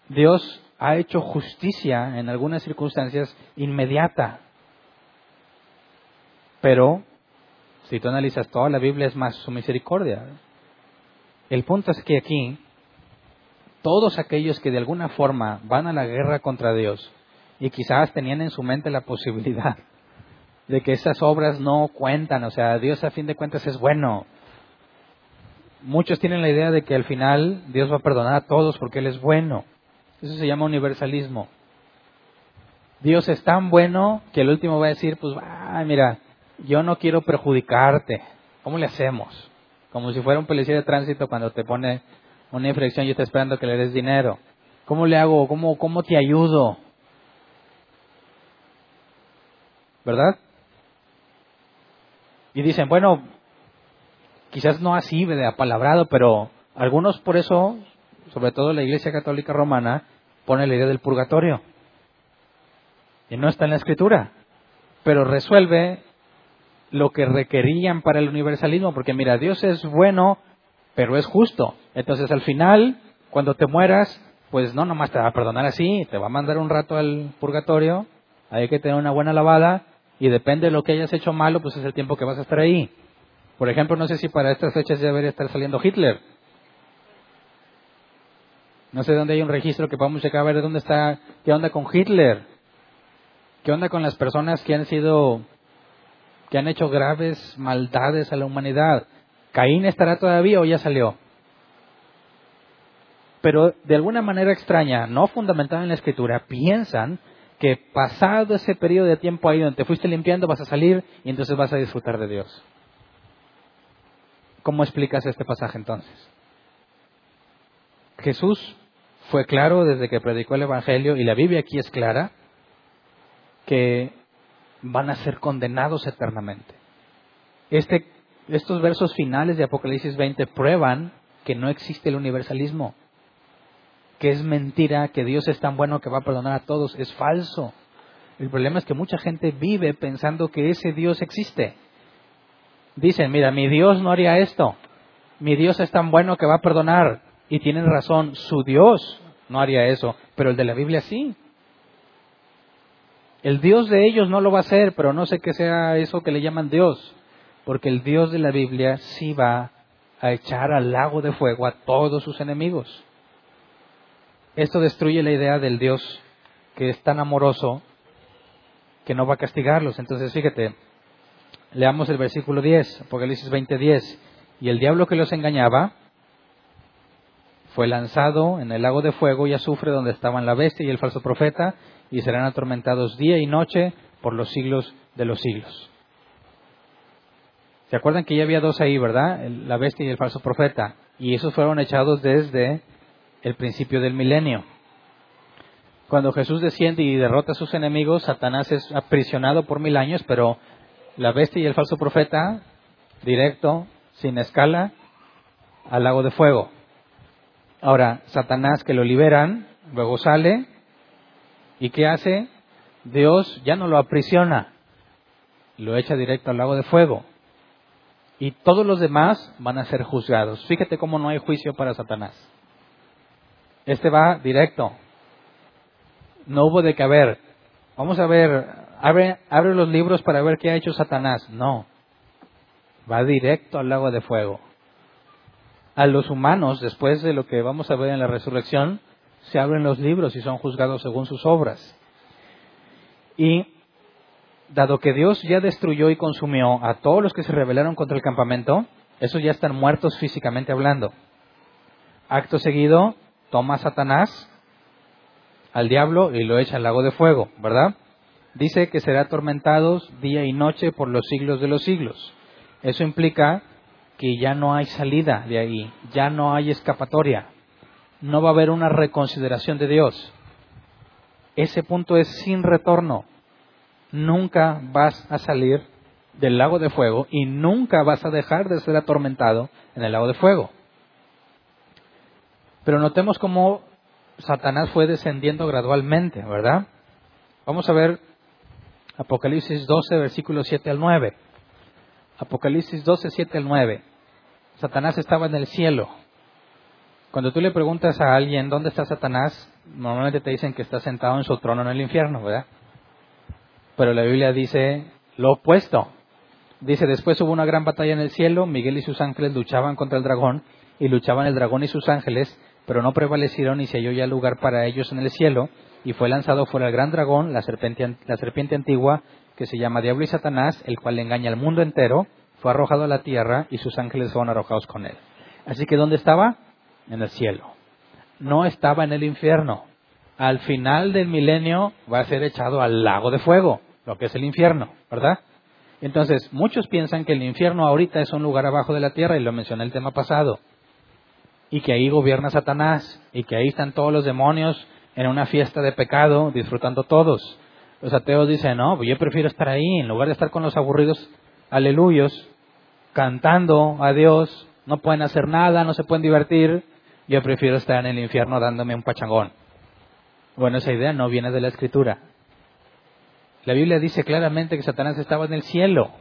Dios ha hecho justicia en algunas circunstancias inmediata. Pero, si tú analizas toda la Biblia, es más su misericordia. El punto es que aquí, todos aquellos que de alguna forma van a la guerra contra Dios y quizás tenían en su mente la posibilidad de que esas obras no cuentan, o sea, Dios a fin de cuentas es bueno. Muchos tienen la idea de que al final Dios va a perdonar a todos porque Él es bueno. Eso se llama universalismo. Dios es tan bueno que el último va a decir, pues, mira, yo no quiero perjudicarte. ¿Cómo le hacemos? Como si fuera un policía de tránsito cuando te pone una infracción y está esperando que le des dinero. ¿Cómo le hago? ¿Cómo, cómo te ayudo? ¿Verdad? Y dicen, bueno, quizás no así de apalabrado, pero algunos por eso, sobre todo la Iglesia Católica Romana, pone la idea del purgatorio. Y no está en la escritura, pero resuelve lo que requerían para el universalismo, porque mira, Dios es bueno, pero es justo. Entonces al final, cuando te mueras, pues no nomás te va a perdonar así, te va a mandar un rato al purgatorio, hay que tener una buena lavada, y depende de lo que hayas hecho malo, pues es el tiempo que vas a estar ahí. Por ejemplo, no sé si para estas fechas ya debería estar saliendo Hitler. No sé dónde hay un registro que podamos checar a ver dónde está, qué onda con Hitler, qué onda con las personas que han sido que han hecho graves maldades a la humanidad. ¿Caín estará todavía o ya salió? Pero de alguna manera extraña, no fundamentada en la escritura, piensan que pasado ese periodo de tiempo ahí donde te fuiste limpiando vas a salir y entonces vas a disfrutar de Dios. ¿Cómo explicas este pasaje entonces? Jesús fue claro desde que predicó el Evangelio y la Biblia aquí es clara que van a ser condenados eternamente. Este, estos versos finales de Apocalipsis 20 prueban que no existe el universalismo, que es mentira, que Dios es tan bueno que va a perdonar a todos, es falso. El problema es que mucha gente vive pensando que ese Dios existe. Dicen, mira, mi Dios no haría esto, mi Dios es tan bueno que va a perdonar, y tienen razón, su Dios no haría eso, pero el de la Biblia sí. El Dios de ellos no lo va a hacer, pero no sé qué sea eso que le llaman Dios, porque el Dios de la Biblia sí va a echar al lago de fuego a todos sus enemigos. Esto destruye la idea del Dios que es tan amoroso que no va a castigarlos. Entonces, fíjate, leamos el versículo 10, Apocalipsis 20:10. Y el diablo que los engañaba fue lanzado en el lago de fuego y azufre donde estaban la bestia y el falso profeta, y serán atormentados día y noche por los siglos de los siglos. ¿Se acuerdan que ya había dos ahí, verdad? La bestia y el falso profeta. Y esos fueron echados desde el principio del milenio. Cuando Jesús desciende y derrota a sus enemigos, Satanás es aprisionado por mil años, pero la bestia y el falso profeta, directo, sin escala, al lago de fuego. Ahora, Satanás que lo liberan, luego sale, ¿y qué hace? Dios ya no lo aprisiona, lo echa directo al lago de fuego. Y todos los demás van a ser juzgados. Fíjate cómo no hay juicio para Satanás. Este va directo. No hubo de que haber, vamos a ver, abre, los libros para ver qué ha hecho Satanás. No, va directo al lago de fuego. A los humanos, después de lo que vamos a ver en la resurrección, se abren los libros y son juzgados según sus obras. Y dado que Dios ya destruyó y consumió a todos los que se rebelaron contra el campamento, esos ya están muertos físicamente hablando. Acto seguido, toma Satanás, al diablo, y lo echa al lago de fuego, ¿verdad? Dice que será atormentados día y noche por los siglos de los siglos. Eso implica que ya no hay salida de ahí, ya no hay escapatoria, no va a haber una reconsideración de Dios. Ese punto es sin retorno. Nunca vas a salir del lago de fuego y nunca vas a dejar de ser atormentado en el lago de fuego. Pero notemos cómo Satanás fue descendiendo gradualmente, ¿verdad? Vamos a ver Apocalipsis 12, versículos 7 al 9. Apocalipsis 12, 7 al 9. Satanás estaba en el cielo. Cuando tú le preguntas a alguien dónde está Satanás, normalmente te dicen que está sentado en su trono en el infierno, ¿verdad? Pero la Biblia dice lo opuesto. Dice, después hubo una gran batalla en el cielo, Miguel y sus ángeles luchaban contra el dragón, y luchaban el dragón y sus ángeles, pero no prevalecieron y se halló ya lugar para ellos en el cielo, y fue lanzado fuera el gran dragón, la serpiente, la serpiente antigua, que se llama Diablo y Satanás, el cual engaña al mundo entero, fue arrojado a la tierra y sus ángeles fueron arrojados con él. Así que ¿dónde estaba? En el cielo. No estaba en el infierno. Al final del milenio va a ser echado al lago de fuego, lo que es el infierno, ¿verdad? Entonces, muchos piensan que el infierno ahorita es un lugar abajo de la tierra, y lo mencioné el tema pasado, y que ahí gobierna Satanás, y que ahí están todos los demonios en una fiesta de pecado, disfrutando todos. Los ateos dicen, no, yo prefiero estar ahí, en lugar de estar con los aburridos aleluyos, cantando a Dios, no pueden hacer nada, no se pueden divertir, yo prefiero estar en el infierno dándome un pachangón. Bueno, esa idea no viene de la escritura. La Biblia dice claramente que Satanás estaba en el cielo.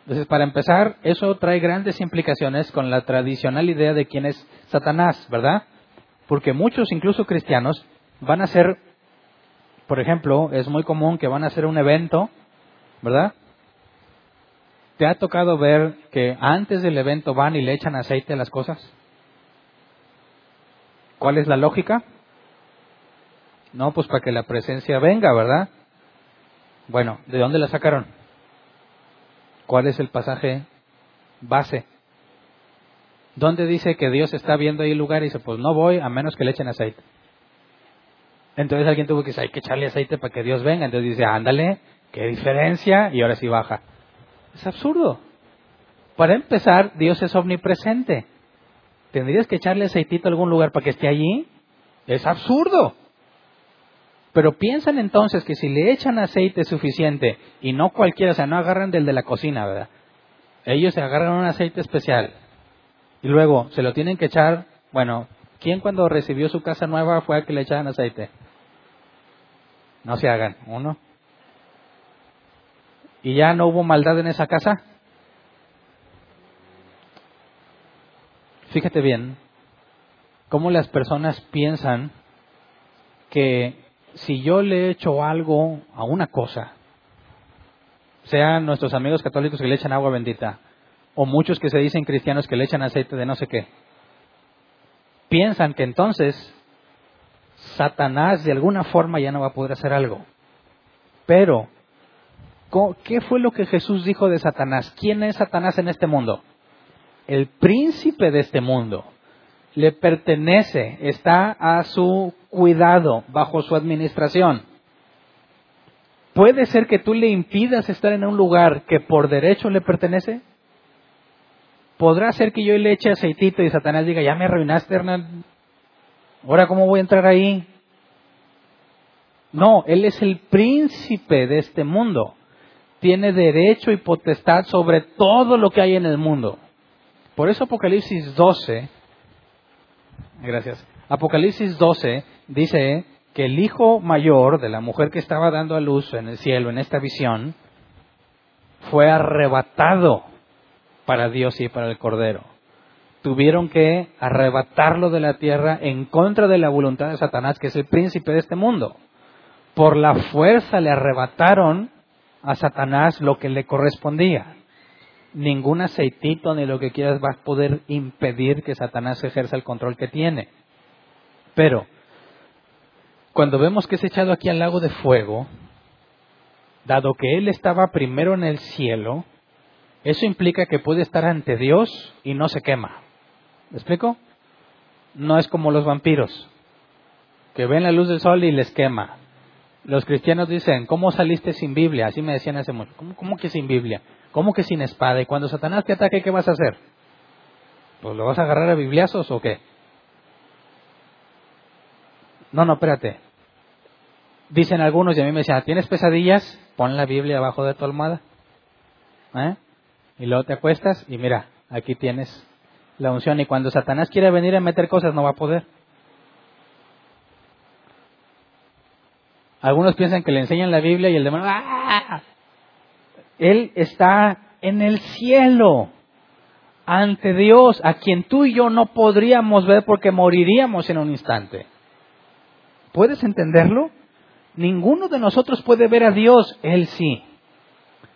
Entonces, para empezar, eso trae grandes implicaciones con la tradicional idea de quién es Satanás, ¿verdad? Porque muchos, incluso cristianos, van a hacer, por ejemplo, es muy común que van a hacer un evento, ¿verdad? ¿Te ha tocado ver que antes del evento van y le echan aceite a las cosas? ¿Cuál es la lógica? No, pues para que la presencia venga, ¿verdad? Bueno, ¿de dónde la sacaron? ¿Cuál es el pasaje base? ¿Dónde dice que Dios está viendo ahí el lugar y dice, pues no voy a menos que le echen aceite? Entonces alguien tuvo que decir, hay que echarle aceite para que Dios venga. Entonces dice, ándale, qué diferencia, y ahora sí baja. Es absurdo. Para empezar, Dios es omnipresente. ¿Tendrías que echarle aceitito a algún lugar para que esté allí? Es absurdo. Pero piensan entonces que si le echan aceite suficiente y no cualquiera, o sea, no agarran del de la cocina, ¿verdad? Ellos se agarran un aceite especial y luego se lo tienen que echar. Bueno, ¿quién cuando recibió su casa nueva fue a que le echaran aceite? No se hagan, uno. ¿Y ya no hubo maldad en esa casa? Fíjate bien cómo las personas piensan que si yo le echo algo a una cosa, sean nuestros amigos católicos que le echan agua bendita, o muchos que se dicen cristianos que le echan aceite de no sé qué, piensan que entonces Satanás de alguna forma ya no va a poder hacer algo. Pero, ¿qué fue lo que Jesús dijo de Satanás? ¿Quién es Satanás en este mundo? El príncipe de este mundo le pertenece, está a su cuidado, bajo su administración. ¿Puede ser que tú le impidas estar en un lugar que por derecho le pertenece? ¿Podrá ser que yo le eche aceitito y Satanás diga, ya me arruinaste, Hernán? ¿Ahora cómo voy a entrar ahí? No, Él es el príncipe de este mundo. Tiene derecho y potestad sobre todo lo que hay en el mundo. Por eso Apocalipsis 12 Gracias. Apocalipsis 12 dice que el hijo mayor de la mujer que estaba dando a luz en el cielo, en esta visión, fue arrebatado para Dios y para el Cordero. Tuvieron que arrebatarlo de la tierra en contra de la voluntad de Satanás, que es el príncipe de este mundo. por la fuerza le arrebataron a Satanás lo que le correspondía. Ningún aceitito ni lo que quieras va a poder impedir que Satanás ejerza el control que tiene. Pero, cuando vemos que es echado aquí al lago de fuego, dado que él estaba primero en el cielo, eso implica que puede estar ante Dios y no se quema. ¿Me explico? No es como los vampiros, que ven la luz del sol y les quema. Los cristianos dicen, ¿cómo saliste sin Biblia? Así me decían hace mucho. ¿Cómo, que sin Biblia? ¿Cómo que sin espada? Y cuando Satanás te ataque, ¿qué vas a hacer? Pues lo vas a agarrar a bibliazos o qué? No, no, espérate. Dicen algunos y a mí me decían, ¿tienes pesadillas? Pon la Biblia abajo de tu almohada. ¿Eh? Y luego te acuestas y mira, aquí tienes la unción. Y cuando Satanás quiere venir a meter cosas, no va a poder. Algunos piensan que le enseñan la Biblia y el demonio, ¡ah! Él está en el cielo, ante Dios, a quien tú y yo no podríamos ver porque moriríamos en un instante. ¿Puedes entenderlo? Ninguno de nosotros puede ver a Dios, Él sí.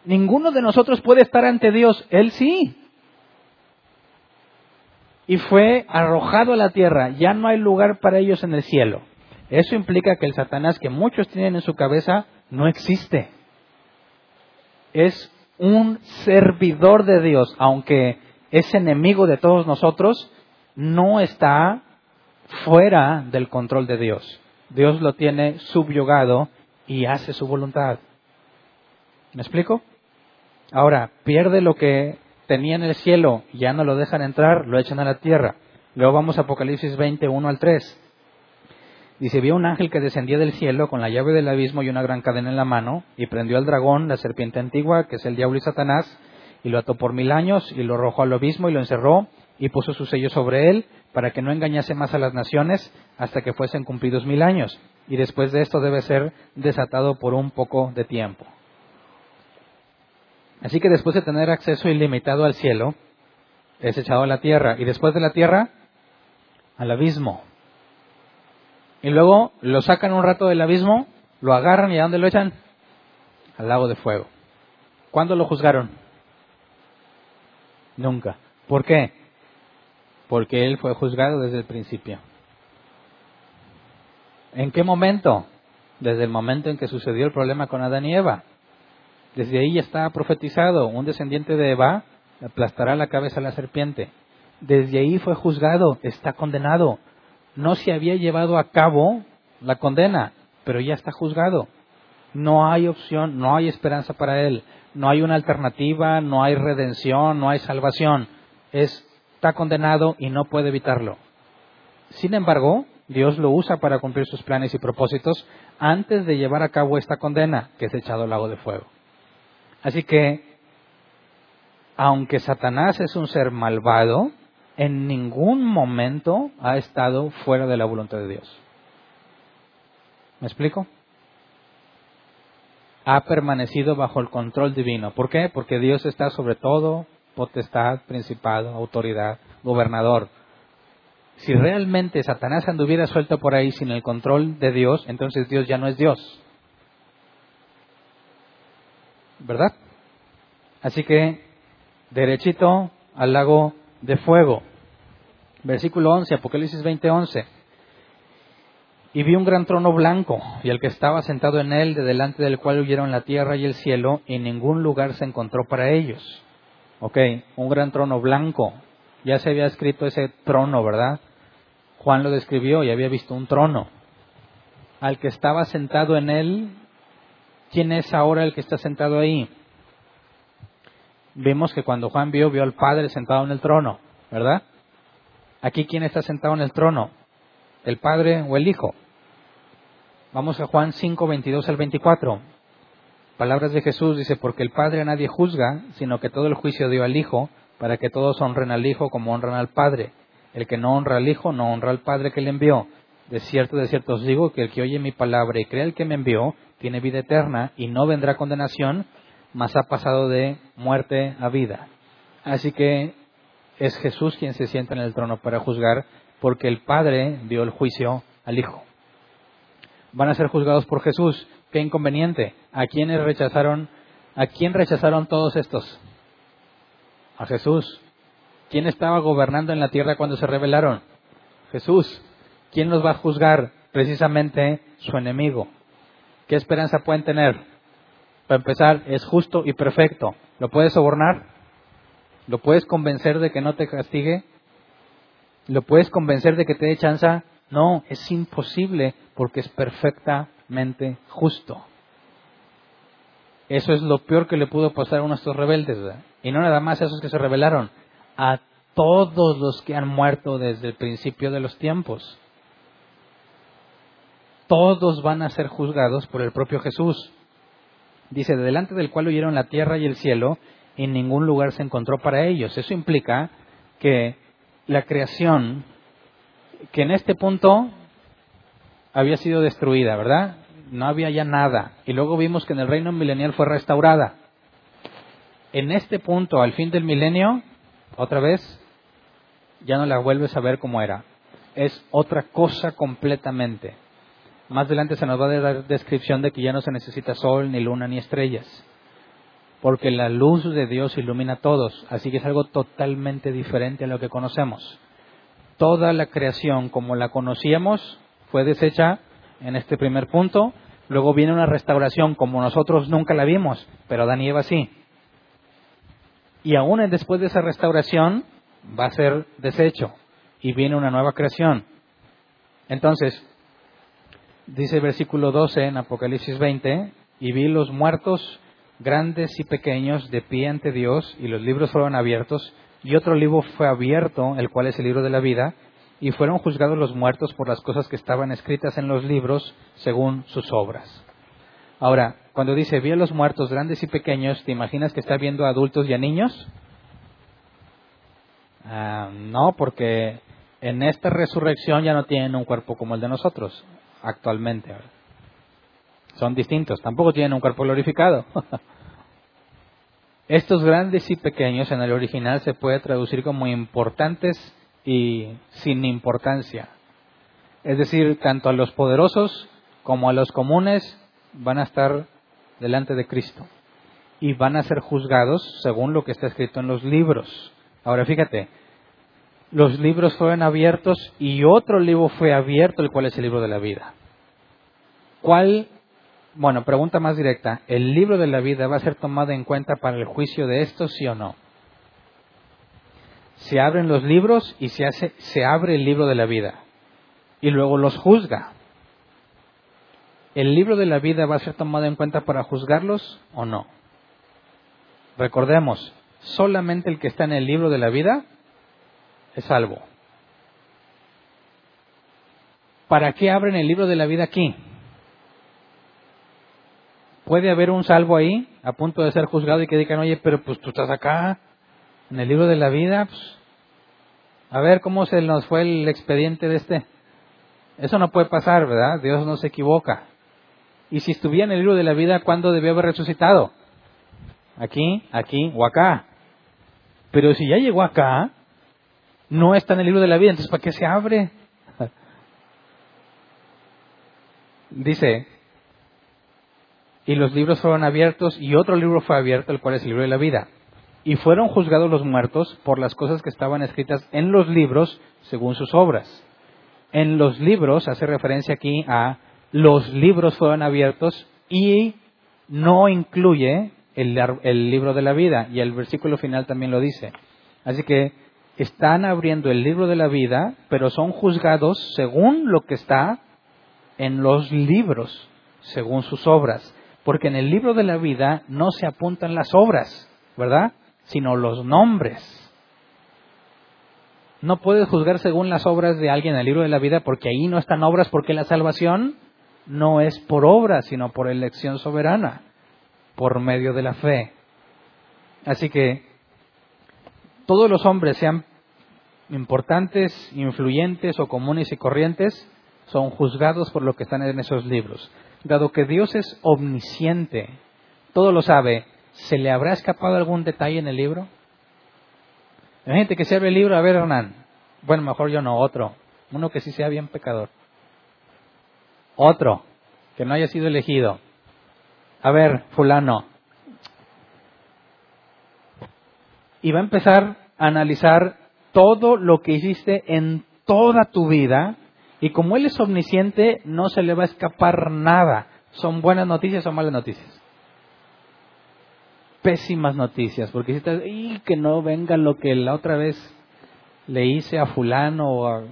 Ninguno de nosotros puede estar ante Dios, Él sí. Y fue arrojado a la tierra, ya no hay lugar para ellos en el cielo. Eso implica que el Satanás que muchos tienen en su cabeza no existe. Es un servidor de Dios, aunque es enemigo de todos nosotros, no está fuera del control de Dios. Dios lo tiene subyugado y hace su voluntad. ¿Me explico? Ahora, pierde lo que tenía en el cielo, ya no lo dejan entrar, lo echan a la tierra. Luego vamos a Apocalipsis 20, 1 al 3. Dice, vio un ángel que descendía del cielo con la llave del abismo y una gran cadena en la mano, y prendió al dragón, la serpiente antigua, que es el diablo y Satanás, y lo ató por mil años, y lo arrojó al abismo y lo encerró, y puso su sello sobre él, para que no engañase más a las naciones hasta que fuesen cumplidos mil años. Y después de esto debe ser desatado por un poco de tiempo. Así que después de tener acceso ilimitado al cielo, es echado a la tierra, y después de la tierra, al abismo. Y luego lo sacan un rato del abismo, lo agarran y ¿a dónde lo echan? Al lago de fuego. ¿Cuándo lo juzgaron? Nunca. ¿Por qué? Porque él fue juzgado desde el principio. ¿En qué momento? Desde el momento en que sucedió el problema con Adán y Eva. Desde ahí ya estaba profetizado, un descendiente de Eva aplastará la cabeza a la serpiente. Desde ahí fue juzgado, está condenado no se había llevado a cabo la condena, pero ya está juzgado. No hay opción, no hay esperanza para él, no hay una alternativa, no hay redención, no hay salvación. está condenado y no puede evitarlo. Sin embargo, Dios lo usa para cumplir sus planes y propósitos antes de llevar a cabo esta condena que es echado al lago de fuego. Así que, aunque Satanás es un ser malvado, en ningún momento ha estado fuera de la voluntad de Dios. ¿Me explico? Ha permanecido bajo el control divino. ¿Por qué? Porque Dios está sobre todo, potestad, principado, autoridad, gobernador. Si realmente Satanás anduviera suelto por ahí sin el control de Dios, entonces Dios ya no es Dios. ¿Verdad? Así que, derechito al lago de fuego. Versículo 11, Apocalipsis 20, 11. Y vi un gran trono blanco, y el que estaba sentado en él, de delante del cual huyeron la tierra y el cielo, y ningún lugar se encontró para ellos. Ok, un gran trono blanco. Ya se había escrito ese trono, ¿verdad? Juan lo describió y había visto un trono. Al que estaba sentado en él, ¿quién es ahora el que está sentado ahí? vimos que cuando Juan vio, vio al Padre sentado en el trono, ¿verdad? Aquí, ¿quién está sentado en el trono? ¿El Padre o el Hijo? Vamos a Juan 5, 22 al 24. Palabras de Jesús dice, porque el Padre a nadie juzga, sino que todo el juicio dio al Hijo, para que todos honren al Hijo como honran al Padre. El que no honra al Hijo, no honra al Padre que le envió. De cierto, de cierto os digo que el que oye mi palabra y cree el que me envió, tiene vida eterna y no vendrá condenación, mas ha pasado de muerte a vida. Así que es Jesús quien se sienta en el trono para juzgar, porque el Padre dio el juicio al Hijo. van a ser juzgados por Jesús. Qué inconveniente. ¿A quiénes rechazaron? ¿A quién rechazaron todos estos? A Jesús. ¿Quién estaba gobernando en la tierra cuando se rebelaron? Jesús. ¿Quién los va a juzgar? Precisamente su enemigo. ¿Qué esperanza pueden tener? Para empezar, es justo y perfecto. ¿Lo puedes sobornar? ¿Lo puedes convencer de que no te castigue? ¿Lo puedes convencer de que te dé chance? No, es imposible porque es perfectamente justo. Eso es lo peor que le pudo pasar a uno de estos rebeldes. Y no nada más a esos que se rebelaron, a todos los que han muerto desde el principio de los tiempos. Todos van a ser juzgados por el propio Jesús. Dice, delante del cual huyeron la tierra y el cielo, en ningún lugar se encontró para ellos. Eso implica que la creación, que en este punto había sido destruida, ¿verdad? No había ya nada. Y luego vimos que en el reino milenial fue restaurada. En este punto, al fin del milenio, otra vez, ya no la vuelves a ver como era. Es otra cosa completamente. Más adelante se nos va a dar descripción de que ya no se necesita sol, ni luna, ni estrellas. Porque la luz de Dios ilumina a todos. Así que es algo totalmente diferente a lo que conocemos. Toda la creación como la conocíamos fue deshecha en este primer punto. Luego viene una restauración como nosotros nunca la vimos, pero Adán y Eva sí. Y aún después de esa restauración va a ser deshecho y viene una nueva creación. Entonces, dice el versículo 12 en Apocalipsis 20, y vi los muertos grandes y pequeños de pie ante Dios, y los libros fueron abiertos, y otro libro fue abierto, el cual es el libro de la vida, y fueron juzgados los muertos por las cosas que estaban escritas en los libros según sus obras. Ahora, cuando dice vi a los muertos grandes y pequeños, ¿te imaginas que está viendo a adultos y a niños? Ah, no, porque en esta resurrección ya no tienen un cuerpo como el de nosotros actualmente. Son distintos, tampoco tienen un cuerpo glorificado. Estos grandes y pequeños en el original se puede traducir como importantes y sin importancia. Es decir, tanto a los poderosos como a los comunes van a estar delante de Cristo y van a ser juzgados según lo que está escrito en los libros. Ahora fíjate, los libros fueron abiertos y otro libro fue abierto, el cual es el libro de la vida. ¿Cuál? Bueno, pregunta más directa. ¿El libro de la vida va a ser tomado en cuenta para el juicio de estos, sí o no? Se abren los libros y se, hace, se abre el libro de la vida. Y luego los juzga. ¿El libro de la vida va a ser tomado en cuenta para juzgarlos o no? Recordemos, solamente el que está en el libro de la vida es salvo. ¿Para qué abren el libro de la vida aquí? Puede haber un salvo ahí, a punto de ser juzgado y que digan, oye, pero pues tú estás acá, en el libro de la vida. Pues, a ver cómo se nos fue el expediente de este. Eso no puede pasar, ¿verdad? Dios no se equivoca. Y si estuviera en el libro de la vida, ¿cuándo debió haber resucitado? Aquí, aquí o acá. Pero si ya llegó acá, no está en el libro de la vida, entonces ¿para qué se abre? Dice, y los libros fueron abiertos y otro libro fue abierto, el cual es el libro de la vida. Y fueron juzgados los muertos por las cosas que estaban escritas en los libros según sus obras. En los libros hace referencia aquí a los libros fueron abiertos y no incluye el, el, libro de la vida. Y el versículo final también lo dice. Así que están abriendo el libro de la vida, pero son juzgados según lo que está en los libros, según sus obras. Porque en el libro de la vida no se apuntan las obras, ¿verdad? Sino los nombres. No puedes juzgar según las obras de alguien en el libro de la vida porque ahí no están obras porque la salvación no es por obra, sino por elección soberana, por medio de la fe. Así que todos los hombres, sean importantes, influyentes o comunes y corrientes, son juzgados por lo que están en esos libros. Dado que Dios es omnisciente, todo lo sabe, ¿se le habrá escapado algún detalle en el libro? gente que se abre el libro, a ver Hernán, bueno, mejor yo no, otro, uno que sí sea bien pecador. Otro. que no haya sido elegido. A ver, fulano. Y va a empezar a analizar todo lo que hiciste en toda tu vida y como Él es omnisciente, no se le va a escapar nada. ¿Son buenas noticias o malas noticias? Pésimas noticias, porque si estás, y que no venga lo que la otra vez le hice a fulano o.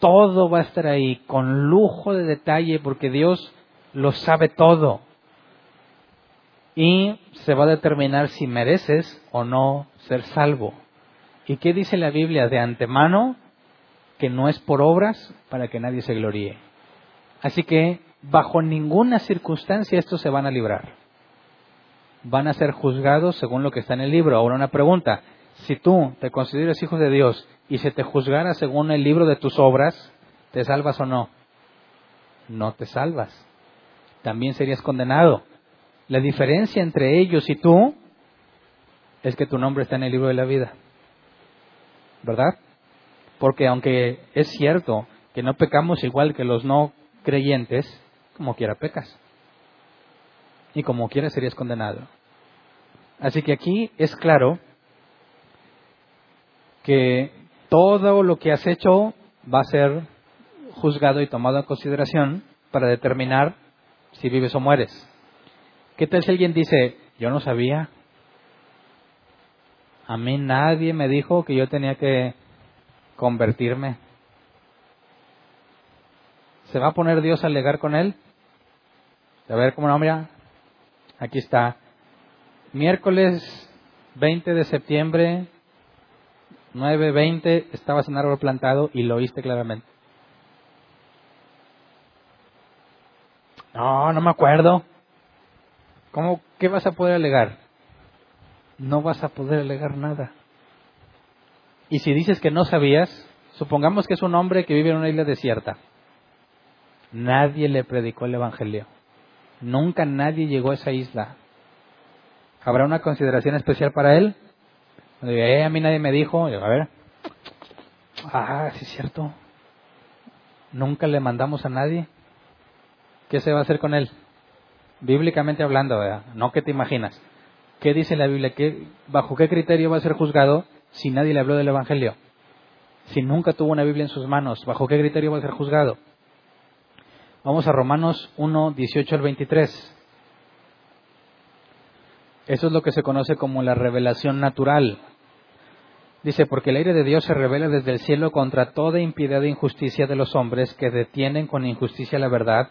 Todo va a estar ahí con lujo de detalle porque Dios lo sabe todo. Y se va a determinar si mereces o no ser salvo. ¿Y qué dice la Biblia de antemano? Que no es por obras para que nadie se gloríe. Así que bajo ninguna circunstancia estos se van a librar. Van a ser juzgados según lo que está en el libro. Ahora una pregunta. Si tú te consideras hijo de Dios y se te juzgara según el libro de tus obras, ¿te salvas o no? No te salvas. También serías condenado. La diferencia entre ellos y tú es que tu nombre está en el libro de la vida. ¿verdad? Porque aunque es cierto que no pecamos igual que los no creyentes, como quiera pecas. Y como quiera serías condenado. Así que aquí es claro que todo lo que has hecho va a ser juzgado y tomado en consideración para determinar si vives o mueres. ¿Qué tal si alguien dice, yo no sabía, a mí nadie me dijo que yo tenía que convertirme. ¿Se va a poner Dios a alegar con él? A ver cómo no, mira. Aquí está. Miércoles 20 de septiembre, 9.20, estabas en árbol plantado y lo oíste claramente. No, no me acuerdo. ¿Cómo, qué vas a poder alegar? no vas a poder alegar nada. Y si dices que no sabías, supongamos que es un hombre que vive en una isla desierta. Nadie le predicó el Evangelio. Nunca nadie llegó a esa isla. ¿Habrá una consideración especial para él? Eh, a mí nadie me dijo, a ver, ah, sí es cierto. Nunca le mandamos a nadie. ¿Qué se va a hacer con él? Bíblicamente hablando, no que te imaginas. ¿Qué dice la Biblia? ¿Bajo qué criterio va a ser juzgado si nadie le habló del Evangelio? Si nunca tuvo una Biblia en sus manos, ¿bajo qué criterio va a ser juzgado? Vamos a Romanos 1, 18 al 23. Eso es lo que se conoce como la revelación natural. Dice, porque el aire de Dios se revela desde el cielo contra toda impiedad e injusticia de los hombres que detienen con injusticia la verdad,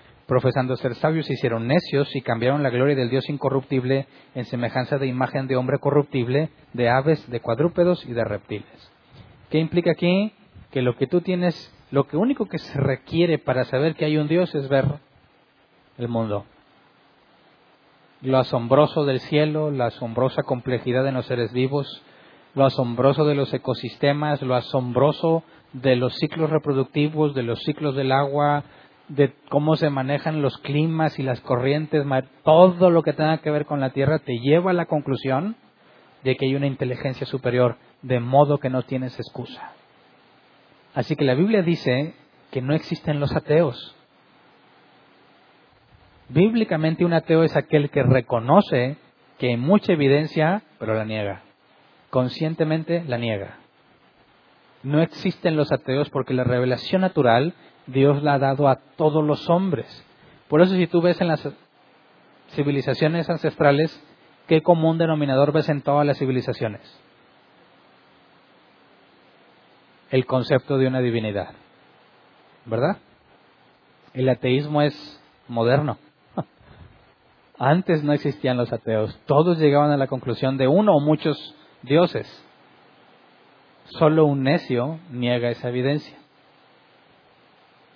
Profesando ser sabios, hicieron necios y cambiaron la gloria del Dios incorruptible en semejanza de imagen de hombre corruptible, de aves, de cuadrúpedos y de reptiles. ¿Qué implica aquí? Que lo que tú tienes, lo que único que se requiere para saber que hay un Dios es ver el mundo. Lo asombroso del cielo, la asombrosa complejidad de los seres vivos, lo asombroso de los ecosistemas, lo asombroso de los ciclos reproductivos, de los ciclos del agua, de cómo se manejan los climas y las corrientes, todo lo que tenga que ver con la Tierra te lleva a la conclusión de que hay una inteligencia superior de modo que no tienes excusa. Así que la Biblia dice que no existen los ateos. Bíblicamente un ateo es aquel que reconoce que hay mucha evidencia, pero la niega. Conscientemente la niega. No existen los ateos porque la revelación natural Dios la ha dado a todos los hombres. Por eso si tú ves en las civilizaciones ancestrales, ¿qué común denominador ves en todas las civilizaciones? el concepto de una divinidad. ¿Verdad? El ateísmo es moderno. Antes no existían los ateos. Todos llegaban a la conclusión de uno o muchos dioses. Solo un necio niega esa evidencia.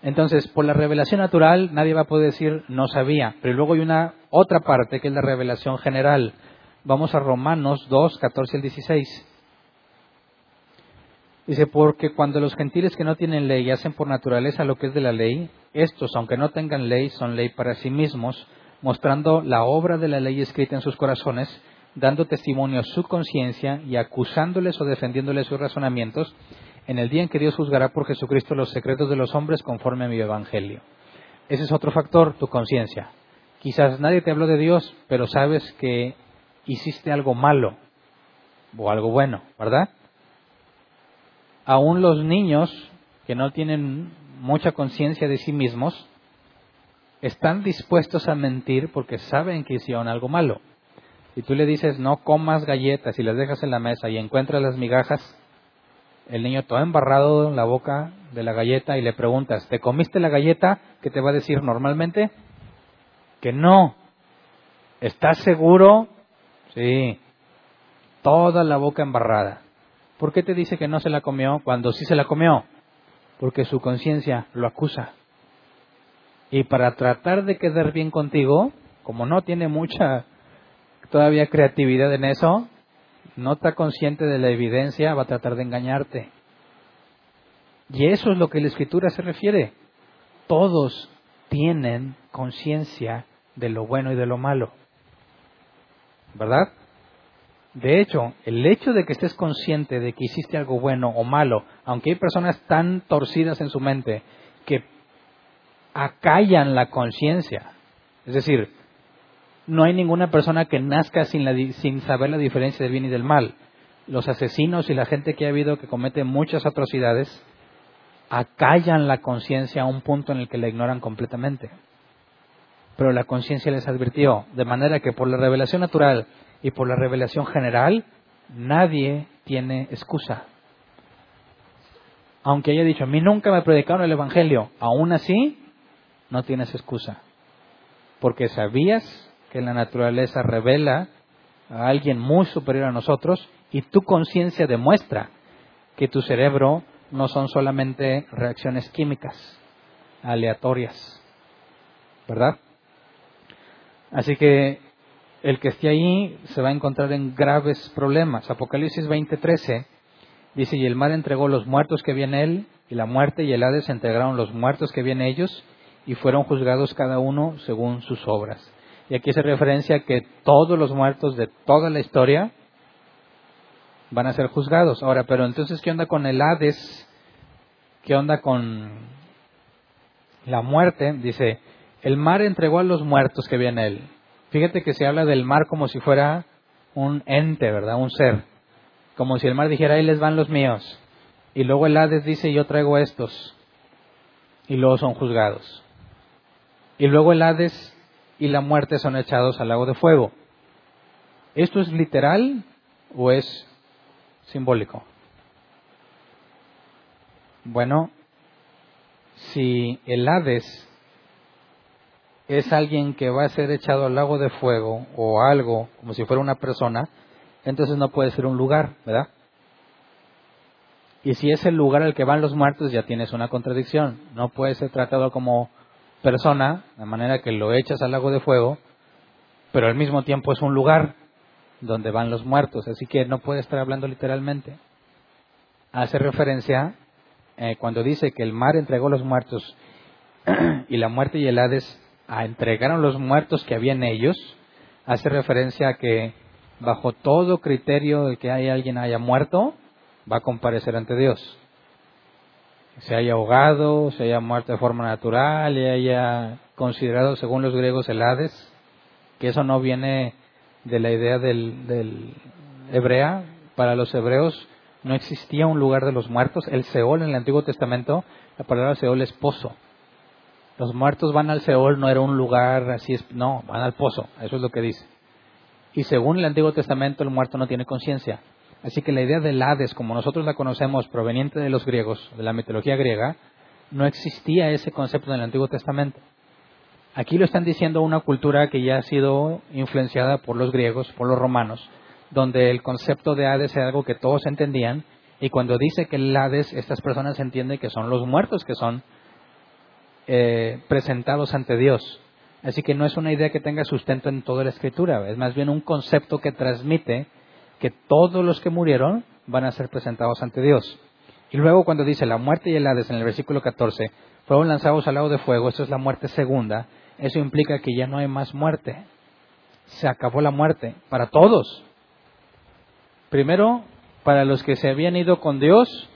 Entonces, por la revelación natural, nadie va a poder decir no sabía. Pero luego hay una otra parte que es la revelación general. Vamos a Romanos 2, 14 al 16. Dice, porque cuando los gentiles que no tienen ley hacen por naturaleza lo que es de la ley, estos, aunque no tengan ley, son ley para sí mismos, mostrando la obra de la ley escrita en sus corazones, dando testimonio a su conciencia y acusándoles o defendiéndoles sus razonamientos, en el día en que Dios juzgará por Jesucristo los secretos de los hombres conforme a mi evangelio. Ese es otro factor, tu conciencia. Quizás nadie te habló de Dios, pero sabes que hiciste algo malo o algo bueno, ¿verdad? Aún los niños que no tienen mucha conciencia de sí mismos están dispuestos a mentir porque saben que hicieron algo malo. Y tú le dices, no comas galletas y las dejas en la mesa y encuentras las migajas, el niño todo embarrado en la boca de la galleta y le preguntas, ¿te comiste la galleta? ¿Qué te va a decir normalmente? Que no. ¿Estás seguro? Sí. Toda la boca embarrada. ¿Por qué te dice que no se la comió cuando sí se la comió? Porque su conciencia lo acusa. Y para tratar de quedar bien contigo, como no tiene mucha todavía creatividad en eso, no está consciente de la evidencia, va a tratar de engañarte. Y eso es lo que la escritura se refiere. Todos tienen conciencia de lo bueno y de lo malo. ¿Verdad? De hecho, el hecho de que estés consciente de que hiciste algo bueno o malo, aunque hay personas tan torcidas en su mente que acallan la conciencia, es decir, no hay ninguna persona que nazca sin, saber la diferencia del bien y del mal. Los asesinos y la gente que ha habido que comete muchas atrocidades acallan la conciencia a un punto en el que la ignoran completamente. Pero la conciencia les advirtió, de manera que por la revelación natural y por la revelación general, nadie tiene excusa. Aunque haya dicho, a mí nunca me predicaron el Evangelio, aún así, no tienes excusa. Porque sabías que la naturaleza revela a alguien muy superior a nosotros y tu conciencia demuestra que tu cerebro no son solamente reacciones químicas aleatorias, ¿verdad? Así que el que esté ahí se va a encontrar en graves problemas. Apocalipsis 20:13 dice, y el mar entregó los muertos que había en él, y la muerte y el Hades entregaron los muertos que había en ellos, y fueron juzgados cada uno según sus obras. Y aquí se referencia que todos los muertos de toda la historia van a ser juzgados. Ahora, pero entonces, ¿qué onda con el Hades? ¿Qué onda con la muerte? Dice, el mar entregó a los muertos que había en él. Fíjate que se habla del mar como si fuera un ente, ¿verdad? Un ser. Como si el mar dijera, ahí les van los míos. Y luego el Hades dice, yo traigo estos. Y luego son juzgados. Y luego el Hades y la muerte son echados al lago de fuego. ¿Esto es literal o es simbólico? Bueno, si el Hades es alguien que va a ser echado al lago de fuego o algo, como si fuera una persona, entonces no puede ser un lugar, ¿verdad? Y si es el lugar al que van los muertos, ya tienes una contradicción. No puede ser tratado como persona, de manera que lo echas al lago de fuego, pero al mismo tiempo es un lugar donde van los muertos, así que no puede estar hablando literalmente. Hace referencia eh, cuando dice que el mar entregó los muertos y la muerte y el Hades entregaron los muertos que había en ellos, hace referencia a que bajo todo criterio de que hay alguien haya muerto, va a comparecer ante Dios se haya ahogado, se haya muerto de forma natural y haya considerado, según los griegos, el Hades, que eso no viene de la idea del, hebrea. Para los hebreos no existía un lugar de los muertos. El Seol en el Antiguo Testamento, la palabra Seol es pozo. Los muertos van al Seol, no era un lugar así, no, van al pozo, eso es lo que dice. Y según el Antiguo Testamento, el muerto no tiene conciencia. Así que la idea del Hades, como nosotros la conocemos, proveniente de los griegos, de la mitología griega, no existía ese concepto en el Antiguo Testamento. Aquí lo están diciendo una cultura que ya ha sido influenciada por los griegos, por los romanos, donde el concepto de Hades es algo que todos entendían, y cuando dice que el Hades, estas personas entienden que son los muertos que son eh, presentados ante Dios. Así que no es una idea que tenga sustento en toda la escritura, es más bien un concepto que transmite que todos los que murieron van a ser presentados ante Dios. Y luego cuando dice la muerte y el Hades en el versículo 14 fueron lanzados al lago de fuego, esto es la muerte segunda, eso implica que ya no hay más muerte. Se acabó la muerte para todos. Primero, para los que se habían ido con Dios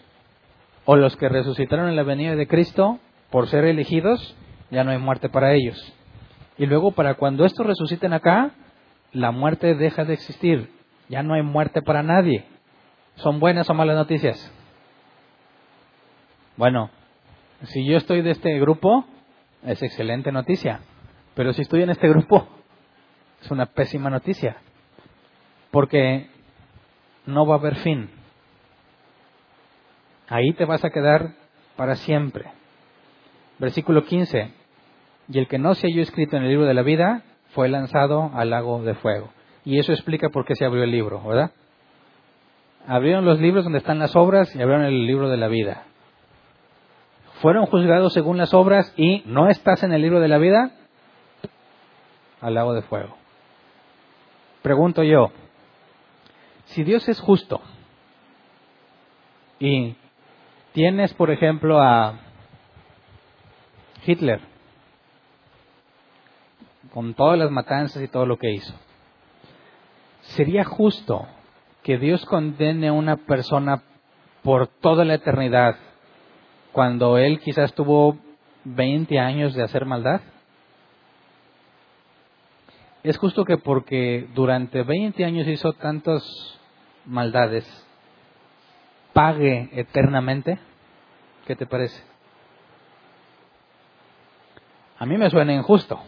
o los que resucitaron en la venida de Cristo por ser elegidos, ya no hay muerte para ellos. Y luego para cuando estos resuciten acá, la muerte deja de existir. Ya no hay muerte para nadie. ¿Son buenas o malas noticias? Bueno, si yo estoy de este grupo, es excelente noticia. Pero si estoy en este grupo, es una pésima noticia. Porque no va a haber fin. Ahí te vas a quedar para siempre. Versículo 15. Y el que no se halló escrito en el libro de la vida fue lanzado al lago de fuego. Y eso explica por qué se abrió el libro, ¿verdad? Abrieron los libros donde están las obras y abrieron el libro de la vida. Fueron juzgados según las obras y no estás en el libro de la vida, al lago de fuego. Pregunto yo, si Dios es justo y tienes, por ejemplo, a Hitler, con todas las matanzas y todo lo que hizo, ¿sería justo que Dios condene a una persona por toda la eternidad cuando él quizás tuvo 20 años de hacer maldad? Es justo que porque durante 20 años hizo tantas maldades, pague eternamente. ¿Qué te parece? A mí me suena injusto.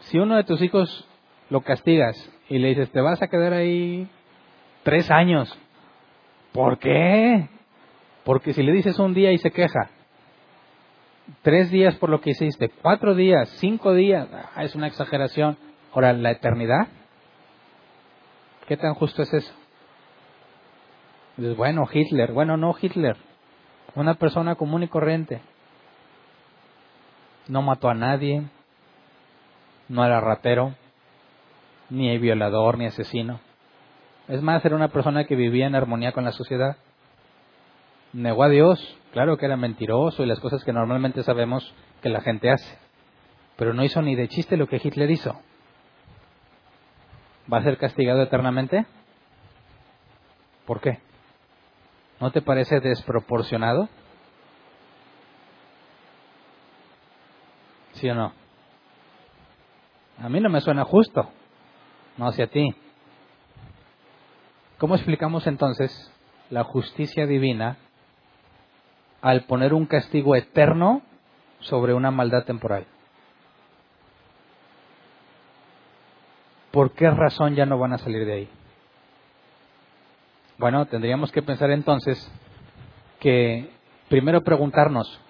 Si uno de tus hijos lo castigas y le dices, te vas a quedar ahí tres años, ¿por qué? Porque si le dices un día y se queja, tres días por lo que hiciste, cuatro días, cinco días, ah, es una exageración. Ahora, la eternidad, ¿qué tan justo es eso? Dices, bueno, Hitler, bueno, no Hitler, una persona común y corriente. No mató a nadie, no era ratero, ni violador, ni asesino. Es más, era una persona que vivía en armonía con la sociedad. Negó a Dios, claro que era mentiroso y las cosas que normalmente sabemos que la gente hace. Pero no hizo ni de chiste lo que Hitler hizo. ¿Va a ser castigado eternamente? ¿Por qué? ¿No te parece desproporcionado? ¿Sí o no? A mí no me suena justo, no hacia ti. ¿Cómo explicamos entonces la justicia divina al poner un castigo eterno sobre una maldad temporal? ¿Por qué razón ya no van a salir de ahí? Bueno, tendríamos que pensar entonces que primero preguntarnos,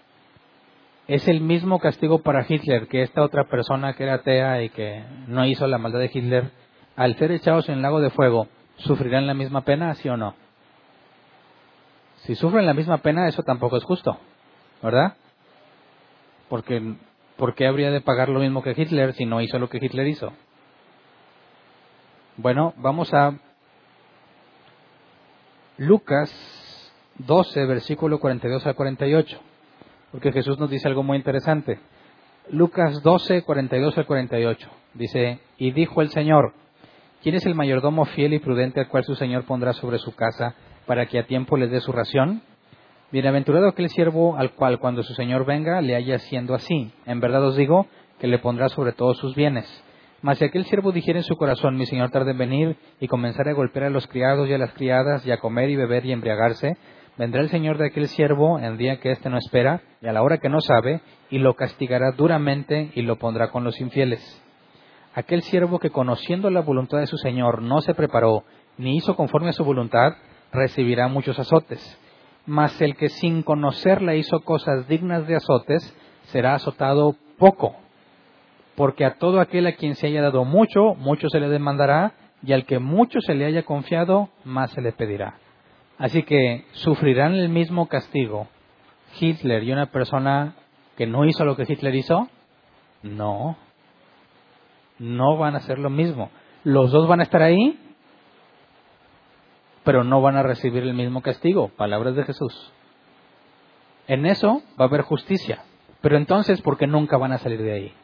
es el mismo castigo para Hitler que esta otra persona que era atea y que no hizo la maldad de Hitler, al ser echados en el lago de fuego, ¿sufrirán la misma pena, sí o no? Si sufren la misma pena, eso tampoco es justo, ¿verdad? Porque, ¿por qué habría de pagar lo mismo que Hitler si no hizo lo que Hitler hizo? Bueno, vamos a Lucas 12, versículo 42 al 48 porque Jesús nos dice algo muy interesante. Lucas 12, 42 al 48. Dice, y dijo el Señor, ¿quién es el mayordomo fiel y prudente al cual su Señor pondrá sobre su casa para que a tiempo le dé su ración? Bienaventurado aquel siervo al cual cuando su Señor venga le haya siendo así. En verdad os digo que le pondrá sobre todos sus bienes. Mas si aquel siervo dijera en su corazón, mi Señor tarde en venir, y comenzara a golpear a los criados y a las criadas, y a comer y beber y embriagarse, vendrá el Señor de aquel siervo en día que éste no espera y a la hora que no sabe, y lo castigará duramente y lo pondrá con los infieles. Aquel siervo que conociendo la voluntad de su Señor no se preparó ni hizo conforme a su voluntad, recibirá muchos azotes. Mas el que sin conocerla hizo cosas dignas de azotes, será azotado poco. Porque a todo aquel a quien se haya dado mucho, mucho se le demandará, y al que mucho se le haya confiado, más se le pedirá. Así que sufrirán el mismo castigo Hitler y una persona que no hizo lo que Hitler hizo. No, no van a ser lo mismo. Los dos van a estar ahí, pero no van a recibir el mismo castigo. Palabras de Jesús. En eso va a haber justicia. Pero entonces, ¿por qué nunca van a salir de ahí?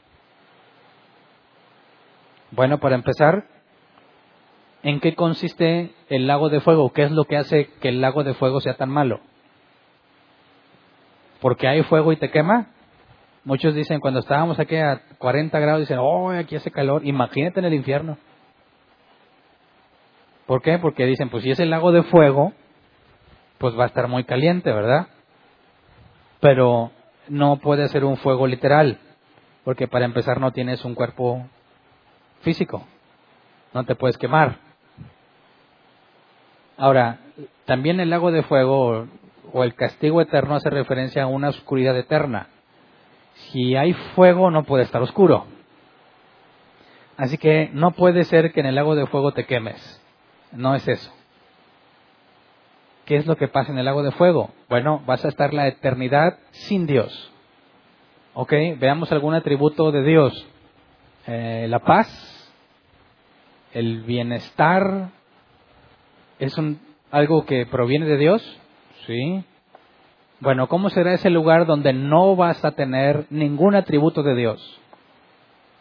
Bueno, para empezar, ¿en qué consiste el lago de fuego? ¿Qué es lo que hace que el lago de fuego sea tan malo? ¿Porque hay fuego y te quema? Muchos dicen, cuando estábamos aquí a 40 grados, dicen, oh, aquí hace calor. Imagínate en el infierno. ¿Por qué? Porque dicen, pues si es el lago de fuego, pues va a estar muy caliente, ¿verdad? Pero no puede ser un fuego literal, porque para empezar no tienes un cuerpo físico, no te puedes quemar. Ahora, también el lago de fuego o el castigo eterno hace referencia a una oscuridad eterna. Si hay fuego no puede estar oscuro. Así que no puede ser que en el lago de fuego te quemes. No es eso. ¿Qué es lo que pasa en el lago de fuego? Bueno, vas a estar la eternidad sin Dios. ¿Ok? Veamos algún atributo de Dios. Eh, la paz, el bienestar, ¿es un, algo que proviene de Dios? Sí. Bueno, ¿cómo será ese lugar donde no vas a tener ningún atributo de Dios?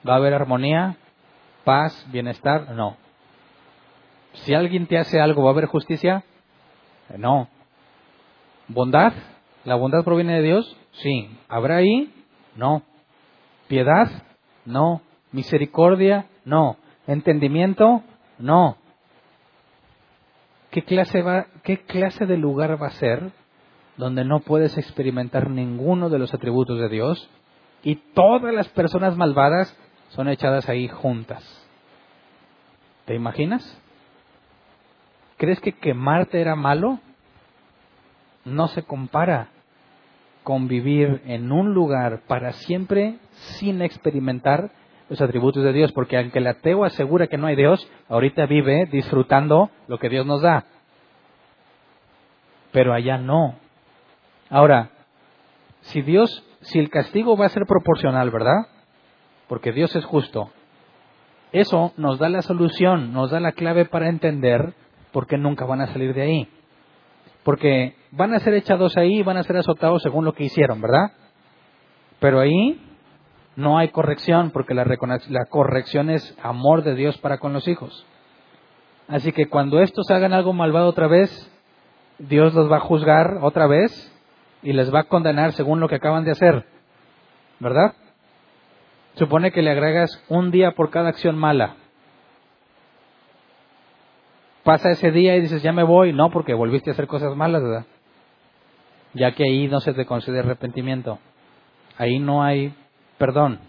¿Va a haber armonía, paz, bienestar? No. Si alguien te hace algo, ¿va a haber justicia? No. ¿Bondad? ¿La bondad proviene de Dios? Sí. ¿Habrá ahí? No. ¿Piedad? No. ¿Misericordia? No. ¿Entendimiento? No. ¿Qué clase, va, ¿Qué clase de lugar va a ser donde no puedes experimentar ninguno de los atributos de Dios y todas las personas malvadas son echadas ahí juntas? ¿Te imaginas? ¿Crees que quemarte era malo? No se compara con vivir en un lugar para siempre sin experimentar los atributos de Dios, porque aunque el ateo asegura que no hay Dios, ahorita vive disfrutando lo que Dios nos da. Pero allá no. Ahora, si Dios, si el castigo va a ser proporcional, ¿verdad? Porque Dios es justo. Eso nos da la solución, nos da la clave para entender porque nunca van a salir de ahí. Porque van a ser echados ahí y van a ser azotados según lo que hicieron, ¿verdad? Pero ahí no hay corrección, porque la, la corrección es amor de Dios para con los hijos. Así que cuando estos hagan algo malvado otra vez, Dios los va a juzgar otra vez y les va a condenar según lo que acaban de hacer. ¿Verdad? Supone que le agregas un día por cada acción mala pasa ese día y dices, ya me voy, no, porque volviste a hacer cosas malas, ¿verdad? Ya que ahí no se te concede arrepentimiento. Ahí no hay perdón.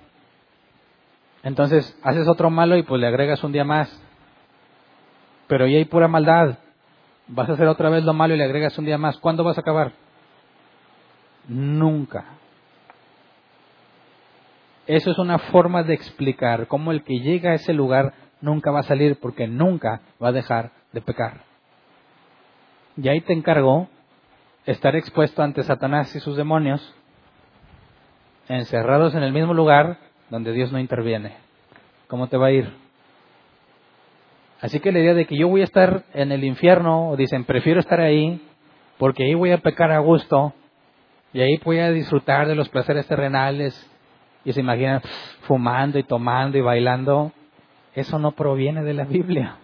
Entonces, haces otro malo y pues le agregas un día más. Pero ahí hay pura maldad. Vas a hacer otra vez lo malo y le agregas un día más. ¿Cuándo vas a acabar? Nunca. Eso es una forma de explicar cómo el que llega a ese lugar nunca va a salir porque nunca va a dejar de pecar. Y ahí te encargó estar expuesto ante Satanás y sus demonios, encerrados en el mismo lugar donde Dios no interviene. ¿Cómo te va a ir? Así que la idea de que yo voy a estar en el infierno, o dicen, prefiero estar ahí, porque ahí voy a pecar a gusto, y ahí voy a disfrutar de los placeres terrenales, y se imaginan fumando y tomando y bailando, eso no proviene de la Biblia.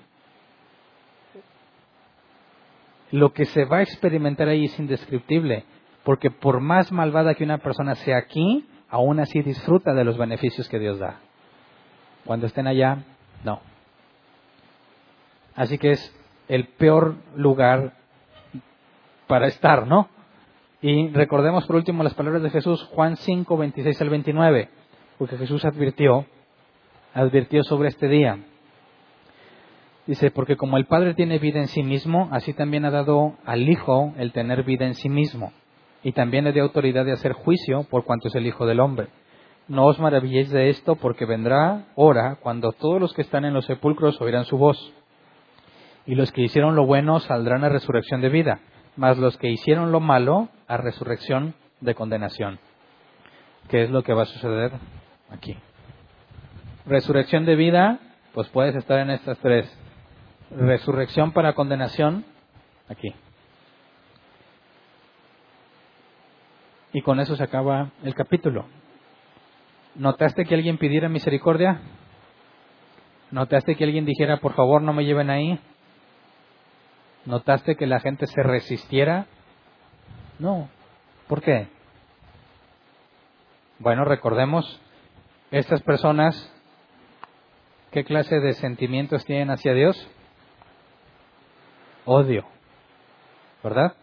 Lo que se va a experimentar ahí es indescriptible, porque por más malvada que una persona sea aquí, aún así disfruta de los beneficios que Dios da. Cuando estén allá, no. Así que es el peor lugar para estar, ¿no? Y recordemos por último las palabras de Jesús, Juan 5, 26 al 29, porque Jesús advirtió advirtió sobre este día. Dice, porque como el Padre tiene vida en sí mismo, así también ha dado al Hijo el tener vida en sí mismo, y también le dio autoridad de hacer juicio por cuanto es el Hijo del Hombre. No os maravilléis de esto, porque vendrá hora cuando todos los que están en los sepulcros oirán su voz, y los que hicieron lo bueno saldrán a resurrección de vida, mas los que hicieron lo malo a resurrección de condenación. ¿Qué es lo que va a suceder aquí? Resurrección de vida, pues puedes estar en estas tres. Resurrección para condenación, aquí. Y con eso se acaba el capítulo. ¿Notaste que alguien pidiera misericordia? ¿Notaste que alguien dijera, por favor, no me lleven ahí? ¿Notaste que la gente se resistiera? No. ¿Por qué? Bueno, recordemos, estas personas, ¿qué clase de sentimientos tienen hacia Dios? Odio. ¿Verdad?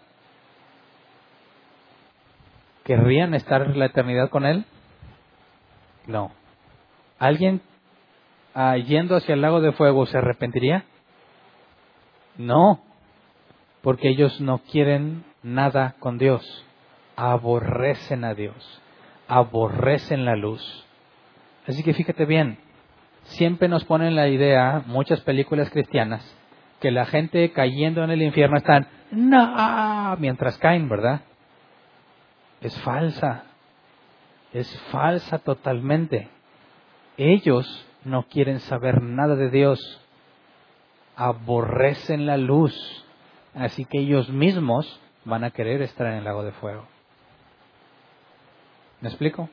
¿Querrían estar la eternidad con Él? No. ¿Alguien ah, yendo hacia el lago de fuego se arrepentiría? No, porque ellos no quieren nada con Dios. Aborrecen a Dios. Aborrecen la luz. Así que fíjate bien, siempre nos ponen la idea, muchas películas cristianas, que la gente cayendo en el infierno están, no, mientras caen, ¿verdad? Es falsa. Es falsa totalmente. Ellos no quieren saber nada de Dios. Aborrecen la luz. Así que ellos mismos van a querer estar en el lago de fuego. ¿Me explico?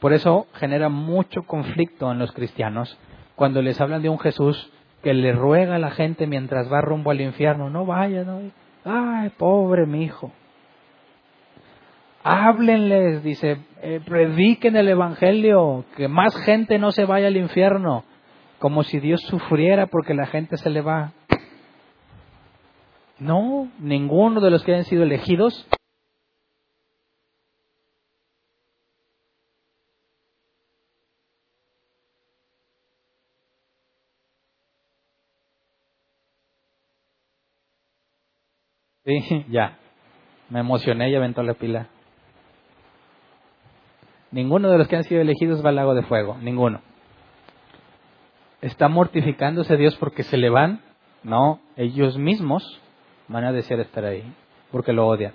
Por eso genera mucho conflicto en los cristianos cuando les hablan de un Jesús que le ruega a la gente mientras va rumbo al infierno, no vaya, no. Ay, pobre mi hijo. Háblenles, dice, eh, prediquen el Evangelio, que más gente no se vaya al infierno, como si Dios sufriera porque la gente se le va. No, ninguno de los que hayan sido elegidos Sí, ya. Me emocioné y aventó la pila. Ninguno de los que han sido elegidos va al lago de fuego, ninguno. ¿Está mortificándose Dios porque se le van? No, ellos mismos van a desear estar ahí, porque lo odian.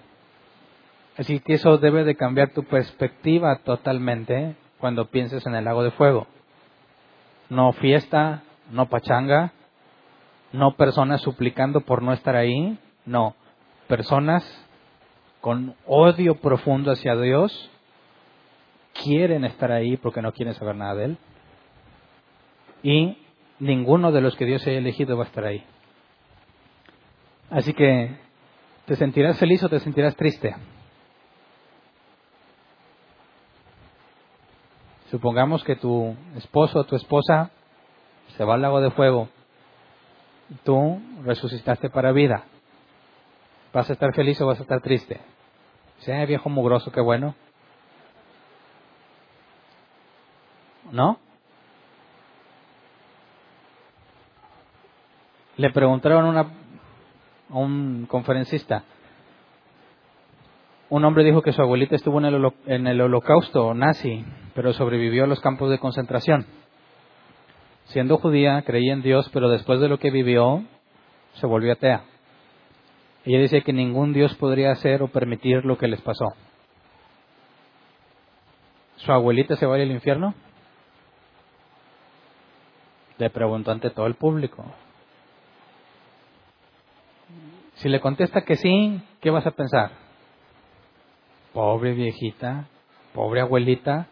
Así que eso debe de cambiar tu perspectiva totalmente cuando pienses en el lago de fuego. No fiesta, no pachanga, no personas suplicando por no estar ahí, no, personas con odio profundo hacia Dios quieren estar ahí porque no quieren saber nada de Él. Y ninguno de los que Dios haya elegido va a estar ahí. Así que, ¿te sentirás feliz o te sentirás triste? Supongamos que tu esposo o tu esposa se va al lago de fuego. Tú resucitaste para vida. ¿Vas a estar feliz o vas a estar triste? Sea viejo mugroso, qué bueno. ¿No? Le preguntaron a un conferencista. Un hombre dijo que su abuelita estuvo en el, holocausto nazi, pero sobrevivió a los campos de concentración. Siendo judía, creía en Dios, pero después de lo que vivió, se volvió atea. Ella dice que ningún Dios podría hacer o permitir lo que les pasó. ¿Su abuelita se va al infierno? Le preguntó ante todo el público. Si le contesta que sí, ¿qué vas a pensar? Pobre viejita, pobre abuelita,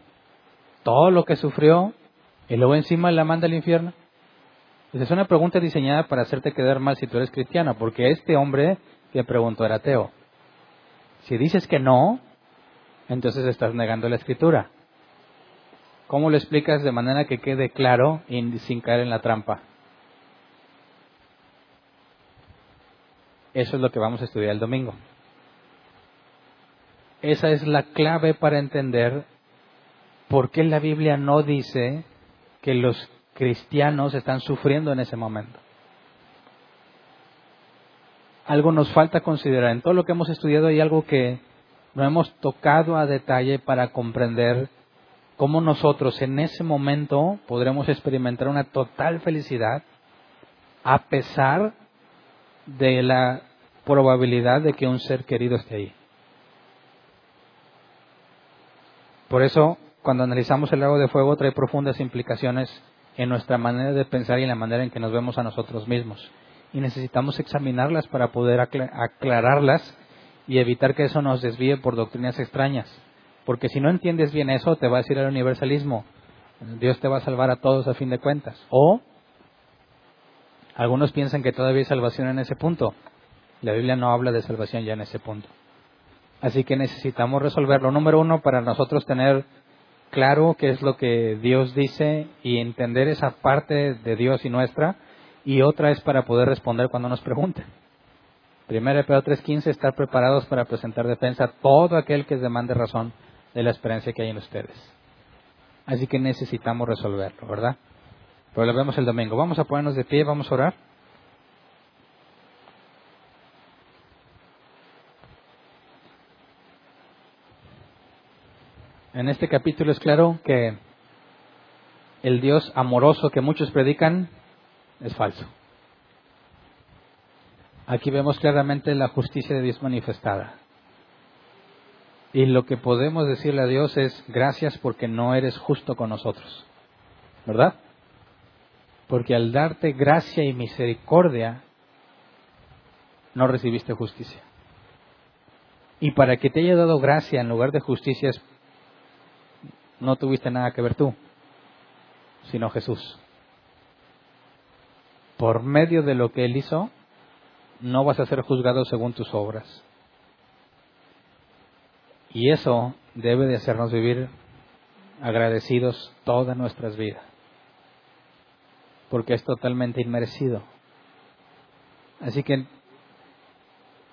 todo lo que sufrió y luego encima la manda al infierno. Esa es una pregunta diseñada para hacerte quedar mal si tú eres cristiano, porque este hombre que preguntó era ateo. Si dices que no, entonces estás negando la escritura. ¿Cómo lo explicas de manera que quede claro y sin caer en la trampa? Eso es lo que vamos a estudiar el domingo. Esa es la clave para entender por qué la Biblia no dice que los cristianos están sufriendo en ese momento. Algo nos falta considerar. En todo lo que hemos estudiado hay algo que no hemos tocado a detalle para comprender cómo nosotros en ese momento podremos experimentar una total felicidad a pesar de la probabilidad de que un ser querido esté ahí. Por eso, cuando analizamos el lago de fuego, trae profundas implicaciones en nuestra manera de pensar y en la manera en que nos vemos a nosotros mismos. Y necesitamos examinarlas para poder aclararlas y evitar que eso nos desvíe por doctrinas extrañas. Porque si no entiendes bien eso, te va a decir el universalismo. Dios te va a salvar a todos a fin de cuentas. O algunos piensan que todavía hay salvación en ese punto. La Biblia no habla de salvación ya en ese punto. Así que necesitamos resolverlo. Número uno, para nosotros tener claro qué es lo que Dios dice y entender esa parte de Dios y nuestra. Y otra es para poder responder cuando nos pregunten. Primero Pedro 3.15, estar preparados para presentar defensa a todo aquel que demande razón de la experiencia que hay en ustedes. Así que necesitamos resolverlo, ¿verdad? Pero lo vemos el domingo. Vamos a ponernos de pie, vamos a orar. En este capítulo es claro que el Dios amoroso que muchos predican es falso. Aquí vemos claramente la justicia de Dios manifestada. Y lo que podemos decirle a Dios es gracias porque no eres justo con nosotros. ¿Verdad? Porque al darte gracia y misericordia, no recibiste justicia. Y para que te haya dado gracia en lugar de justicia, no tuviste nada que ver tú, sino Jesús. Por medio de lo que Él hizo, no vas a ser juzgado según tus obras. Y eso debe de hacernos vivir agradecidos todas nuestras vidas, porque es totalmente inmerecido. Así que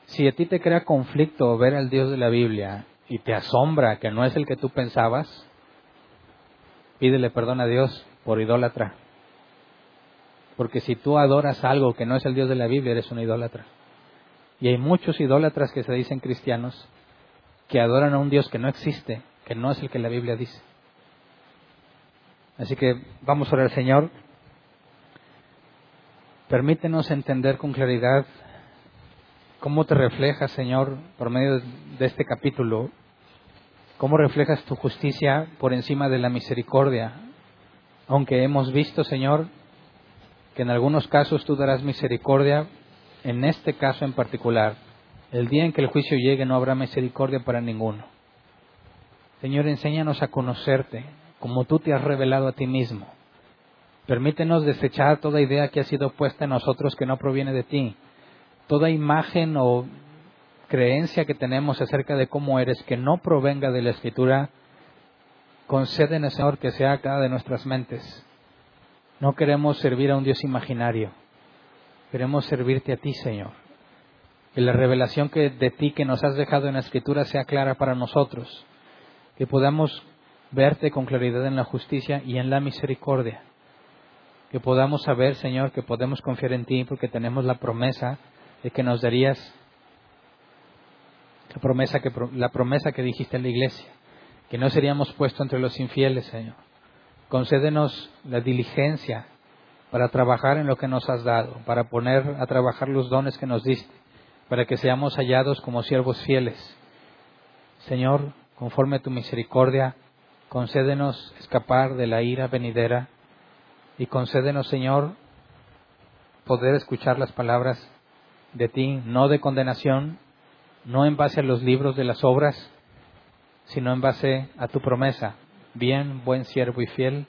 si a ti te crea conflicto ver al Dios de la Biblia y te asombra que no es el que tú pensabas, pídele perdón a Dios por idólatra. Porque si tú adoras algo que no es el Dios de la Biblia, eres un idólatra. Y hay muchos idólatras que se dicen cristianos que adoran a un Dios que no existe, que no es el que la Biblia dice. Así que vamos a orar, Señor. Permítenos entender con claridad cómo te reflejas, Señor, por medio de este capítulo, cómo reflejas tu justicia por encima de la misericordia. Aunque hemos visto, Señor, que en algunos casos tú darás misericordia, en este caso en particular, el día en que el juicio llegue no habrá misericordia para ninguno. Señor, enséñanos a conocerte como tú te has revelado a ti mismo. Permítenos desechar toda idea que ha sido puesta en nosotros que no proviene de ti. Toda imagen o creencia que tenemos acerca de cómo eres que no provenga de la Escritura, concédenos, Señor, que sea cada de nuestras mentes. No queremos servir a un Dios imaginario. Queremos servirte a ti, Señor. Que la revelación que de ti que nos has dejado en la Escritura sea clara para nosotros. Que podamos verte con claridad en la justicia y en la misericordia. Que podamos saber, Señor, que podemos confiar en ti porque tenemos la promesa de que nos darías la promesa que, dijiste en la iglesia, que no seríamos puestos entre los infieles, Señor Concédenos la diligencia para trabajar en lo que nos has dado, para poner a trabajar los dones que nos diste, para que seamos hallados como siervos fieles. Señor, conforme a tu misericordia, concédenos escapar de la ira venidera y concédenos, Señor, poder escuchar las palabras de ti, no de condenación, no en base a los libros de las obras, sino en base a tu promesa. Bien, buen siervo y fiel,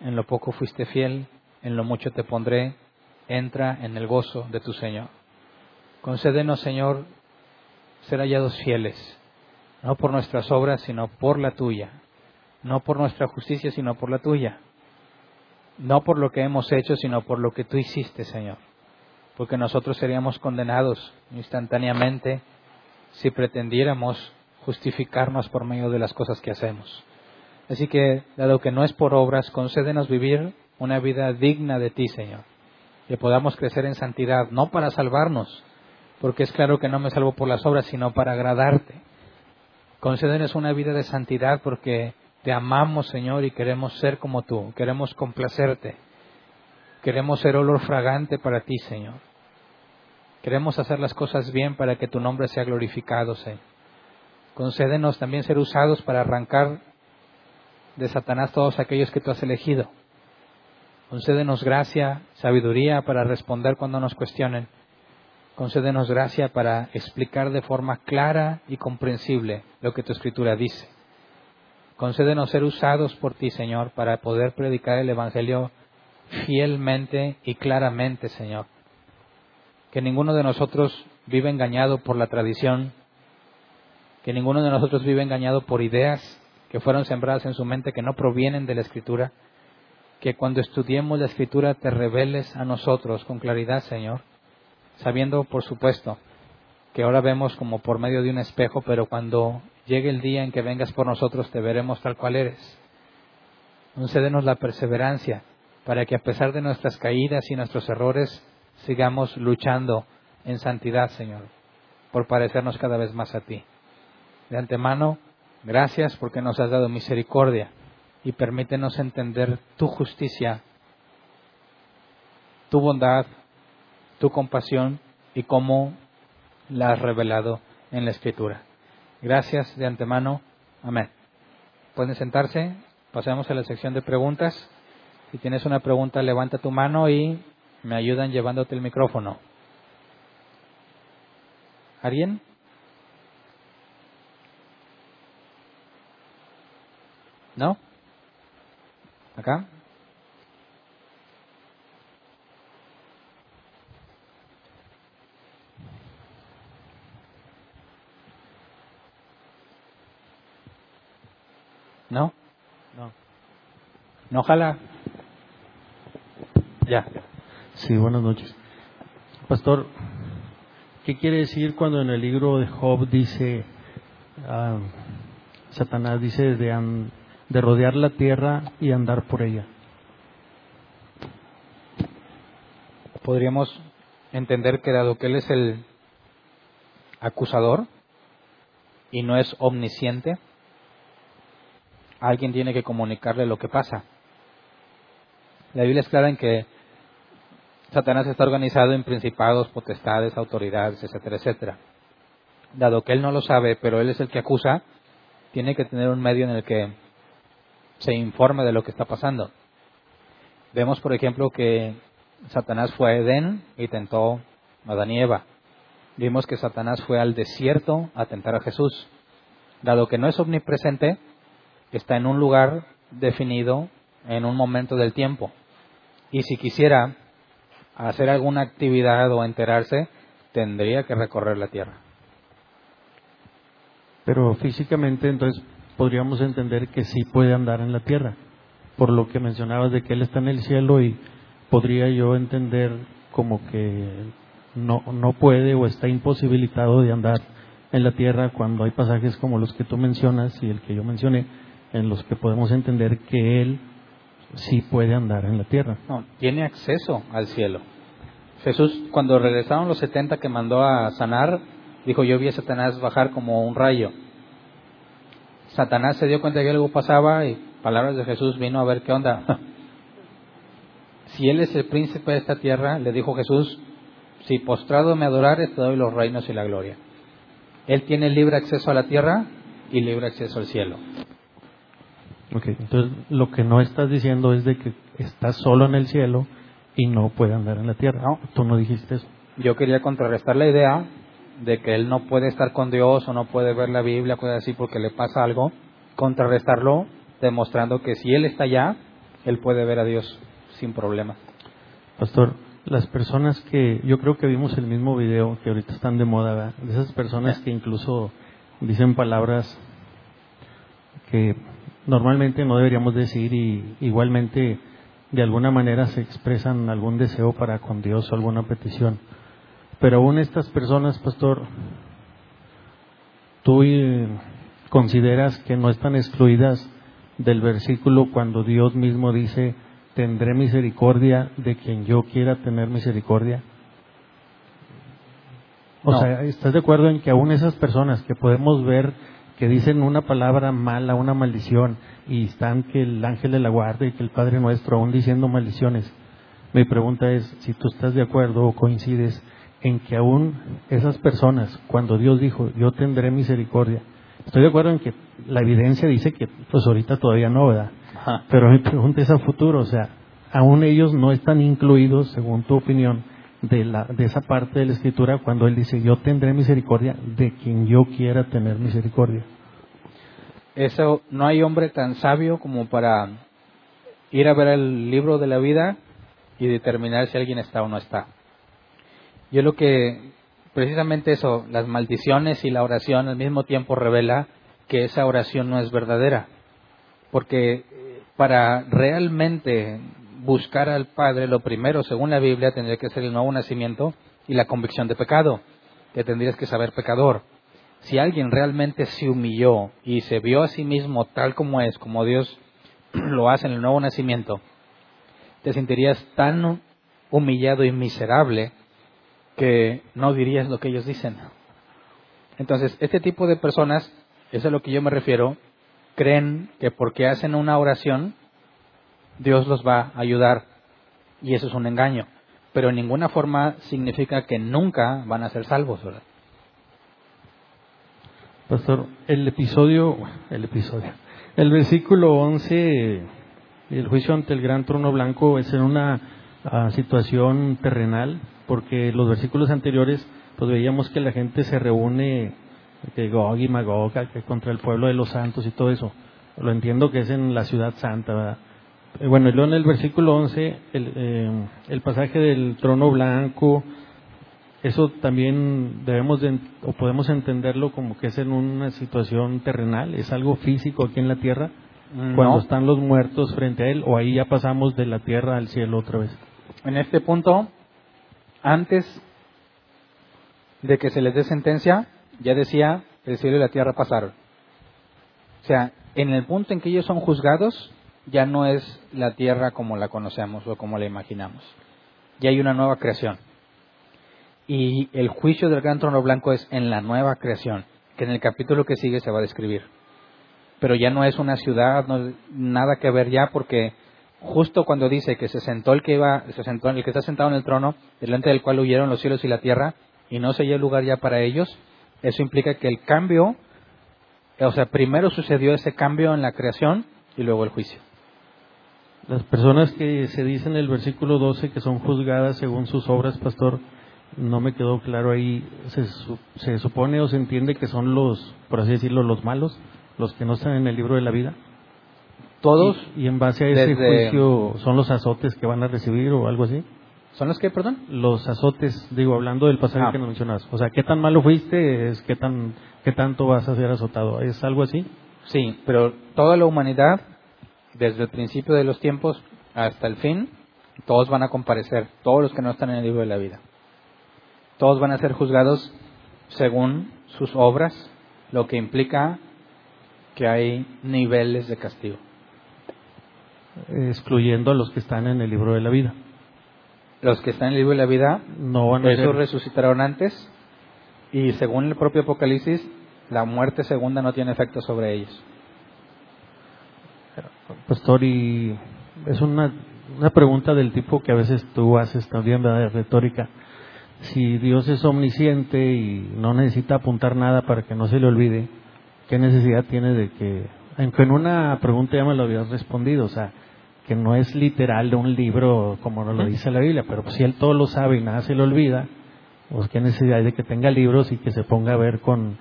en lo poco fuiste fiel, en lo mucho te pondré, entra en el gozo de tu Señor. Concédenos, Señor, ser hallados fieles, no por nuestras obras, sino por la tuya, no por nuestra justicia, sino por la tuya, no por lo que hemos hecho, sino por lo que tú hiciste, Señor, porque nosotros seríamos condenados instantáneamente si pretendiéramos justificarnos por medio de las cosas que hacemos. Así que, dado que no es por obras, concédenos vivir una vida digna de ti, Señor. Que podamos crecer en santidad, no para salvarnos, porque es claro que no me salvo por las obras, sino para agradarte. Concédenos una vida de santidad porque te amamos, Señor, y queremos ser como tú, queremos complacerte. Queremos ser olor fragante para ti, Señor. Queremos hacer las cosas bien para que tu nombre sea glorificado, Señor. Concédenos también ser usados para arrancar de Satanás todos aquellos que tú has elegido. Concédenos gracia, sabiduría para responder cuando nos cuestionen. Concédenos gracia para explicar de forma clara y comprensible lo que tu escritura dice. Concédenos ser usados por ti, Señor, para poder predicar el Evangelio fielmente y claramente, Señor. Que ninguno de nosotros vive engañado por la tradición, que ninguno de nosotros vive engañado por ideas que fueron sembradas en su mente que no provienen de la Escritura, que cuando estudiemos la Escritura te reveles a nosotros con claridad, Señor, sabiendo, por supuesto, que ahora vemos como por medio de un espejo, pero cuando llegue el día en que vengas por nosotros te veremos tal cual eres. Concédenos la perseverancia para que a pesar de nuestras caídas y nuestros errores sigamos luchando en santidad, Señor, por parecernos cada vez más a ti. De antemano, gracias porque nos has dado misericordia y permítenos entender tu justicia, tu bondad, tu compasión y cómo la has revelado en la Escritura. Gracias de antemano. Amén. Pueden sentarse. Pasemos a la sección de preguntas. Si tienes una pregunta, levanta tu mano y me ayudan llevándote el micrófono. ¿Alguien? ¿No? ¿Acá? ¿No? No. ¿No ojalá. Ya. Sí, buenas noches. Pastor, ¿qué quiere decir cuando en el libro de Job dice, ah, Satanás dice de, de rodear la tierra y andar por ella. Podríamos entender que dado que Él es el acusador y no es omnisciente, alguien tiene que comunicarle lo que pasa. La Biblia es clara en que Satanás está organizado en principados, potestades, autoridades, etcétera, etcétera. Dado que él no lo sabe, pero él es el que acusa, tiene que tener un medio en el que se informe de lo que está pasando. Vemos, por ejemplo, que Satanás fue a Edén y tentó a Adán y Eva. Vimos que Satanás fue al desierto a tentar a Jesús. Dado que no es omnipresente, está en un lugar definido en un momento del tiempo. Y si quisiera hacer alguna actividad o enterarse, tendría que recorrer la tierra. Pero físicamente entonces podríamos entender que sí puede andar en la tierra, por lo que mencionabas de que Él está en el cielo y podría yo entender como que no, no puede o está imposibilitado de andar en la tierra cuando hay pasajes como los que tú mencionas y el que yo mencioné, en los que podemos entender que Él sí puede andar en la tierra. No, tiene acceso al cielo. Jesús, cuando regresaron los 70 que mandó a sanar, dijo, yo vi a Satanás bajar como un rayo. Satanás se dio cuenta de que algo pasaba y palabras de Jesús vino a ver qué onda. si Él es el príncipe de esta tierra, le dijo Jesús, si postrado me adorares, te doy los reinos y la gloria. Él tiene libre acceso a la tierra y libre acceso al cielo. Ok, entonces lo que no estás diciendo es de que estás solo en el cielo y no puede andar en la tierra. No, tú no dijiste eso. Yo quería contrarrestar la idea de que él no puede estar con Dios o no puede ver la Biblia, puede así porque le pasa algo, contrarrestarlo demostrando que si él está allá, él puede ver a Dios sin problema. Pastor, las personas que yo creo que vimos el mismo video que ahorita están de moda, de esas personas que incluso dicen palabras que normalmente no deberíamos decir y igualmente de alguna manera se expresan algún deseo para con Dios o alguna petición. Pero aún estas personas, pastor, tú eh, consideras que no están excluidas del versículo cuando Dios mismo dice, tendré misericordia de quien yo quiera tener misericordia. O sea, ¿estás de acuerdo en que aún esas personas que podemos ver que dicen una palabra mala, una maldición, y están que el ángel de la guarda y que el Padre nuestro aún diciendo maldiciones? Mi pregunta es si tú estás de acuerdo o coincides en que aún esas personas, cuando Dios dijo, yo tendré misericordia, Estoy de acuerdo en que la evidencia dice que pues ahorita todavía no, ¿verdad? Ajá. Pero mi pregunta es a futuro, o sea, aún ellos no están incluidos, según tu opinión, de, la, de esa parte de la escritura cuando él dice, yo tendré misericordia de quien yo quiera tener misericordia. Eso, no hay hombre tan sabio como para ir a ver el libro de la vida y determinar si alguien está o no está. Yo lo que, precisamente eso, las maldiciones y la oración al mismo tiempo revela que esa oración no es verdadera. Porque eh, para realmente buscar al Padre, lo primero, según la Biblia, tendría que ser el nuevo nacimiento y la convicción de pecado, que tendrías que saber pecador. Si alguien realmente se humilló y se vio a sí mismo tal como es, como Dios lo hace en el nuevo nacimiento, te sentirías tan humillado y miserable que no dirías lo que ellos dicen. Entonces, este tipo de personas, eso es a lo que yo me refiero, creen que porque hacen una oración, Dios los va a ayudar. Y eso es un engaño. Pero en ninguna forma significa que nunca van a ser salvos, ¿verdad? Pastor, el episodio, el episodio, el versículo 11, el juicio ante el gran trono blanco es en una uh, situación terrenal, porque los versículos anteriores, pues veíamos que la gente se reúne, que Gog y Magog, que contra el pueblo de los santos y todo eso. Lo entiendo que es en la ciudad santa, ¿verdad? Bueno, y luego en el versículo 11, el, eh, el pasaje del trono blanco, eso también debemos de, o podemos entenderlo como que es en una situación terrenal, es algo físico aquí en la tierra, No. cuando están los muertos frente a él, o ahí ya pasamos de la tierra al cielo otra vez. En este punto, antes de que se les dé sentencia, ya decía, el cielo y la tierra pasaron. O sea, en el punto en que ellos son juzgados, ya no es la tierra como la conocemos o como la imaginamos. Ya hay una nueva creación. Y el juicio del gran trono blanco es en la nueva creación, que en el capítulo que sigue se va a describir. Pero ya no es una ciudad, no, nada que ver ya, porque justo cuando dice que se sentó el que iba, se sentó el que está sentado en el trono, delante del cual huyeron los cielos y la tierra, y no se halló lugar ya para ellos, eso implica que el cambio, o sea, primero sucedió ese cambio en la creación y luego el juicio. Las personas que se dice en el versículo 12 que son juzgadas según sus obras, pastor, no me quedó claro ahí, se, se supone o se entiende que son los, por así decirlo, los malos, los que no están en el libro de la vida. Todos Y, y en base a ese juicio son los azotes que van a recibir o algo así. son los que, perdón, Los azotes, digo, hablando del pasaje Ah. que nos mencionas. O sea, ¿qué tan malo fuiste? Es qué tan, qué tanto vas a ser azotado. ¿Es algo así? Sí, pero toda la humanidad, desde el principio de los tiempos hasta el fin, todos van a comparecer, todos los que no están en el libro de la vida. Todos van a ser juzgados según sus obras, lo que implica que hay niveles de castigo. Excluyendo a los que están en el libro de la vida. Los que están en el libro de la vida, No van a esos ser resucitaron antes y según el propio Apocalipsis, la muerte segunda no tiene efecto sobre ellos. Pastor, y es una, una pregunta del tipo que a veces tú haces también, ¿verdad? De retórica. Si Dios es omnisciente y no necesita apuntar nada para que no se le olvide, ¿qué necesidad tiene de que, aunque en una pregunta ya me lo habías respondido, o sea, que no es literal de un libro como nos lo dice la Biblia, pero pues si Él todo lo sabe y nada se le olvida, pues qué necesidad hay de que tenga libros y que se ponga a ver con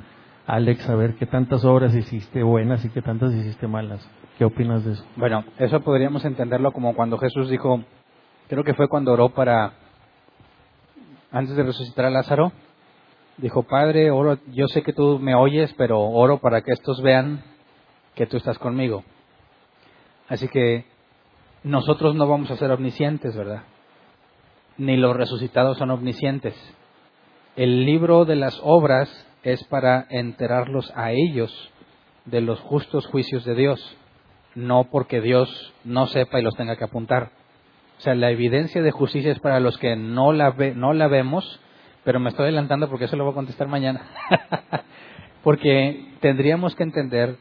Alex a ver qué tantas obras hiciste buenas y qué tantas hiciste malas. ¿Qué opinas de eso? Bueno, eso podríamos entenderlo como cuando Jesús dijo, creo que fue cuando oró para, antes de resucitar a Lázaro, dijo, Padre, oro, yo sé que tú me oyes, pero oro para que estos vean que tú estás conmigo. Así que nosotros no vamos a ser omniscientes, ¿verdad? Ni los resucitados son omniscientes. El libro de las obras es para enterarlos a ellos de los justos juicios de Dios, no porque Dios no sepa y los tenga que apuntar. O sea, la evidencia de justicia es para los que no la, ve, no la vemos, pero me estoy adelantando porque eso lo voy a contestar mañana. porque tendríamos que entender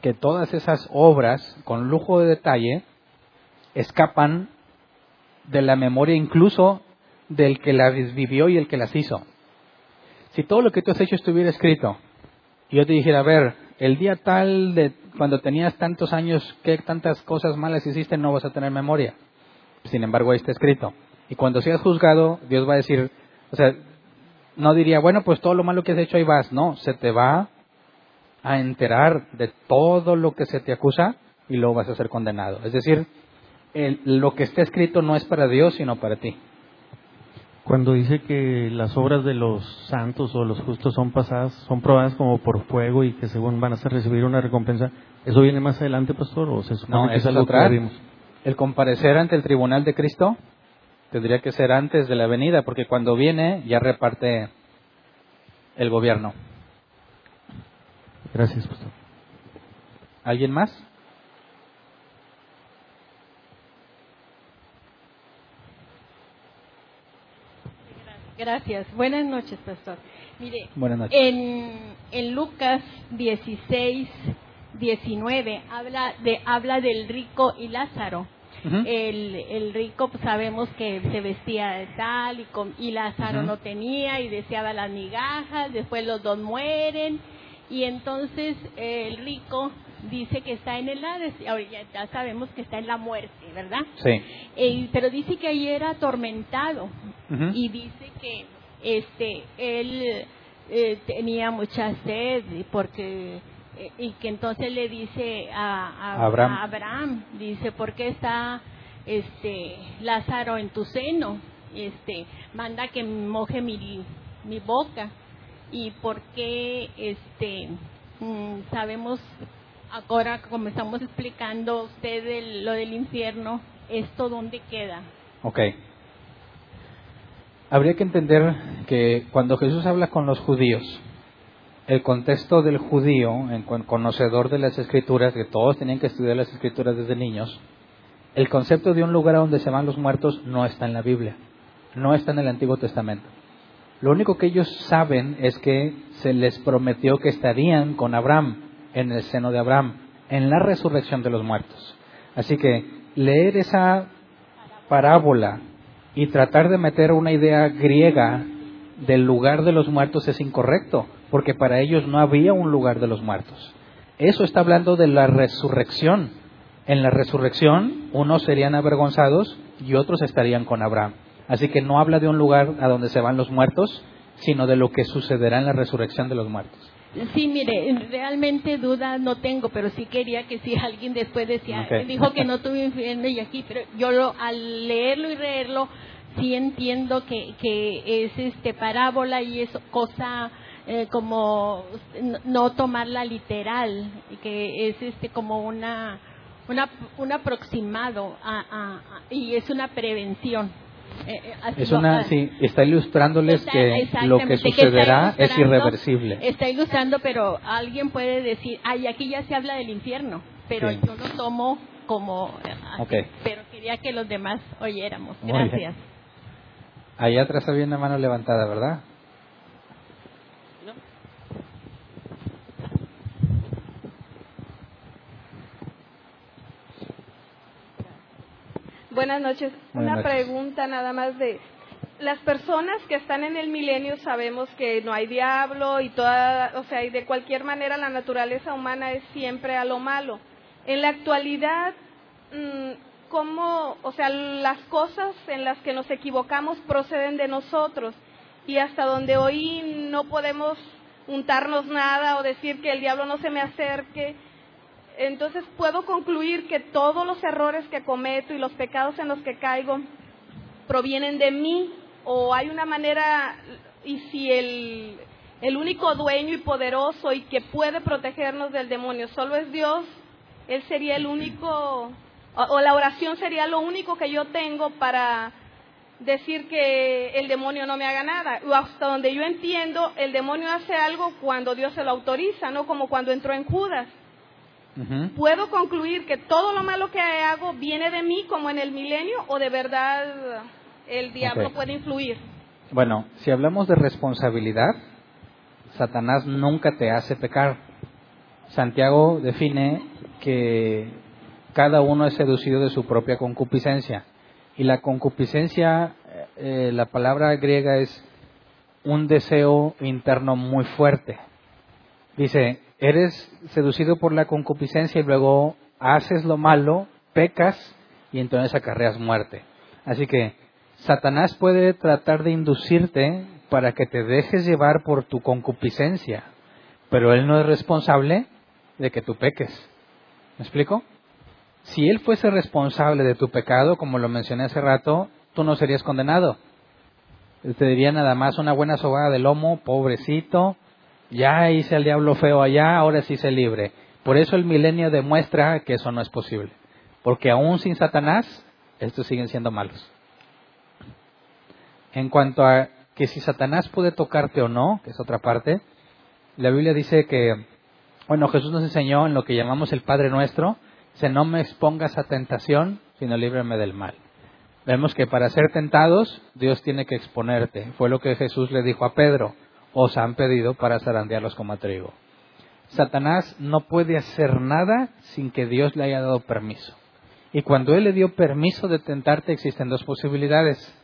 que todas esas obras, con lujo de detalle, escapan de la memoria incluso del que las vivió y el que las hizo. Si todo lo que tú has hecho estuviera escrito, y yo te dijera, a ver, el día tal de cuando tenías tantos años, qué tantas cosas malas hiciste, no vas a tener memoria. Sin embargo, ahí está escrito. Y cuando seas juzgado, Dios va a decir, o sea, no diría, bueno, pues todo lo malo que has hecho ahí vas. No, se te va a enterar de todo lo que se te acusa y luego vas a ser condenado. Es decir, lo que está escrito no es para Dios, sino para ti. Cuando dice que las obras de los santos o los justos son pasadas, son probadas como por fuego y que según van a recibir una recompensa, ¿eso viene más adelante, pastor? ¿O se supone no, que es algo que El comparecer ante el tribunal de Cristo tendría que ser antes de la venida, porque cuando viene ya reparte el gobierno. Gracias, pastor. ¿Alguien más? Gracias. Buenas noches, pastor. Mire, En, en Lucas 16, 19 habla de habla del rico y Lázaro. el, el, rico pues, sabemos que se vestía de tal y, y Lázaro no tenía y deseaba las migajas, después los dos mueren y entonces el rico dice que está en el Hades, ya sabemos que está en la muerte, ¿verdad? Sí. Eh, pero dice que ahí era atormentado y dice que este él eh, tenía mucha sed porque y que entonces le dice a, Abraham. a, Abraham. dice por qué está este Lázaro en tu seno este manda que moje mi, mi boca y por qué este mm, sabemos ahora como estamos explicando usted lo del infierno esto dónde queda Ok. Habría que entender que cuando Jesús habla con los judíos, el contexto del judío, en conocedor de las escrituras, que todos tenían que estudiar las escrituras desde niños, el concepto de un lugar a donde se van los muertos no está en la Biblia, no está en el Antiguo Testamento. Lo único que ellos saben es que se les prometió que estarían con Abraham, en el seno de Abraham, en la resurrección de los muertos. Así que leer esa parábola y tratar de meter una idea griega del lugar de los muertos es incorrecto, porque para ellos no había un lugar de los muertos. Eso está hablando de la resurrección. En la resurrección, unos serían avergonzados y otros estarían con Abraham. Así que no habla de un lugar a donde se van los muertos, sino de lo que sucederá en la resurrección de los muertos. Sí, mire, realmente duda no tengo, pero sí quería que si alguien después decía, dijo que no tuve infierno y aquí, pero yo lo, al leerlo y leerlo, sí entiendo que, que es este parábola y es cosa eh, como no tomarla literal, que es este como una, una un aproximado y es una prevención. Eh, eh, es una, sí, está ilustrándoles que lo que sucederá es irreversible. Está ilustrando, pero alguien puede decir, ay, aquí ya se habla del infierno, pero yo lo tomo como, pero quería que los demás oyéramos. Gracias. Ahí atrás había una mano levantada, ¿verdad? Buenas noches. Una pregunta nada más de las personas que están en el milenio sabemos que no hay diablo y toda, o sea, y de cualquier manera la naturaleza humana es siempre a lo malo. En la actualidad, mm, ¿cómo, o sea, las cosas en las que nos equivocamos proceden de nosotros y hasta donde hoy no podemos untarnos nada o decir que el diablo no se me acerque? Entonces puedo concluir que todos los errores que cometo y los pecados en los que caigo provienen de mí o hay una manera y si el, el único dueño y poderoso y que puede protegernos del demonio solo es Dios, Él sería el único, o, la oración sería lo único que yo tengo para decir que el demonio no me haga nada. O hasta donde yo entiendo, el demonio hace algo cuando Dios se lo autoriza, no como cuando entró en Judas ¿Puedo concluir que todo lo malo que hago viene de mí como en el milenio o de verdad el diablo puede influir? Bueno, si hablamos de responsabilidad, Satanás nunca te hace pecar. Santiago define que cada uno es seducido de su propia concupiscencia. Y la concupiscencia, eh, la palabra griega es un deseo interno muy fuerte Dice, eres seducido por la concupiscencia y luego haces lo malo, pecas y entonces acarreas muerte. Así que Satanás puede tratar de inducirte para que te dejes llevar por tu concupiscencia, pero él no es responsable de que tú peques. ¿Me explico? Si él fuese responsable de tu pecado, como lo mencioné hace rato, tú no serías condenado. Te diría nada más una buena sobada de lomo, pobrecito, ya hice al diablo feo allá, ahora sí se libre. Por eso el milenio demuestra que eso no es posible. Porque aún sin Satanás, estos siguen siendo malos. En cuanto a que si Satanás puede tocarte o no, que es otra parte, la Biblia dice que, bueno, Jesús nos enseñó en lo que llamamos el Padre Nuestro, se no me expongas a tentación, sino líbrame del mal. Vemos que para ser tentados, Dios tiene que exponerte. Fue lo que Jesús le dijo a Pedro, os han pedido para zarandearlos como a trigo. Satanás no puede hacer nada sin que Dios le haya dado permiso. Y cuando Él le dio permiso de tentarte, existen dos posibilidades.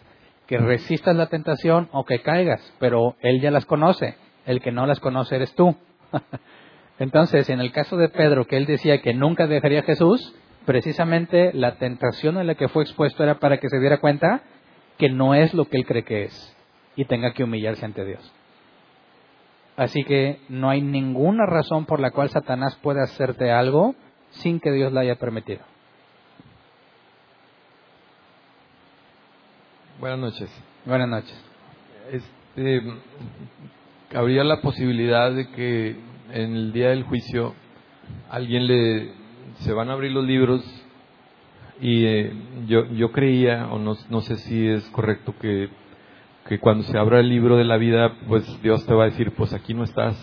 Que resistas la tentación o que caigas, pero Él ya las conoce. El que no las conoce eres tú. Entonces, en el caso de Pedro, que él decía que nunca dejaría a Jesús, precisamente la tentación en la que fue expuesto era para que se diera cuenta que no es lo que él cree que es y tenga que humillarse ante Dios. Así que no hay ninguna razón por la cual Satanás pueda hacerte algo sin que Dios lo haya permitido. Buenas noches. Buenas noches. Este, habría la posibilidad de que en el día del juicio alguien le se van a abrir los libros y eh, yo yo creía o no, no sé si es correcto que que cuando se abra el libro de la vida, pues Dios te va a decir, pues aquí no estás.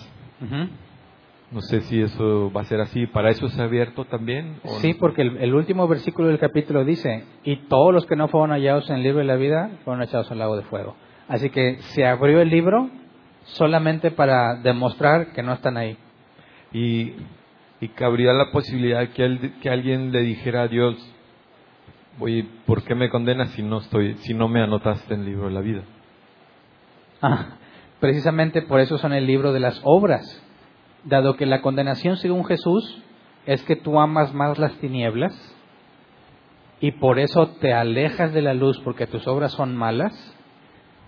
No sé si eso va a ser así. ¿Para eso se ha abierto también? Sí, porque el, último versículo del capítulo dice, y todos los que no fueron hallados en el libro de la vida fueron echados al lago de fuego. Así que se abrió el libro solamente para demostrar que no están ahí. Y, y cabría la posibilidad que, que alguien le dijera a Dios, oye, ¿por qué me condenas si no, estoy, si no me anotaste en el libro de la vida? Ah, precisamente por eso son el libro de las obras, dado que la condenación según Jesús es que tú amas más las tinieblas y por eso te alejas de la luz porque tus obras son malas,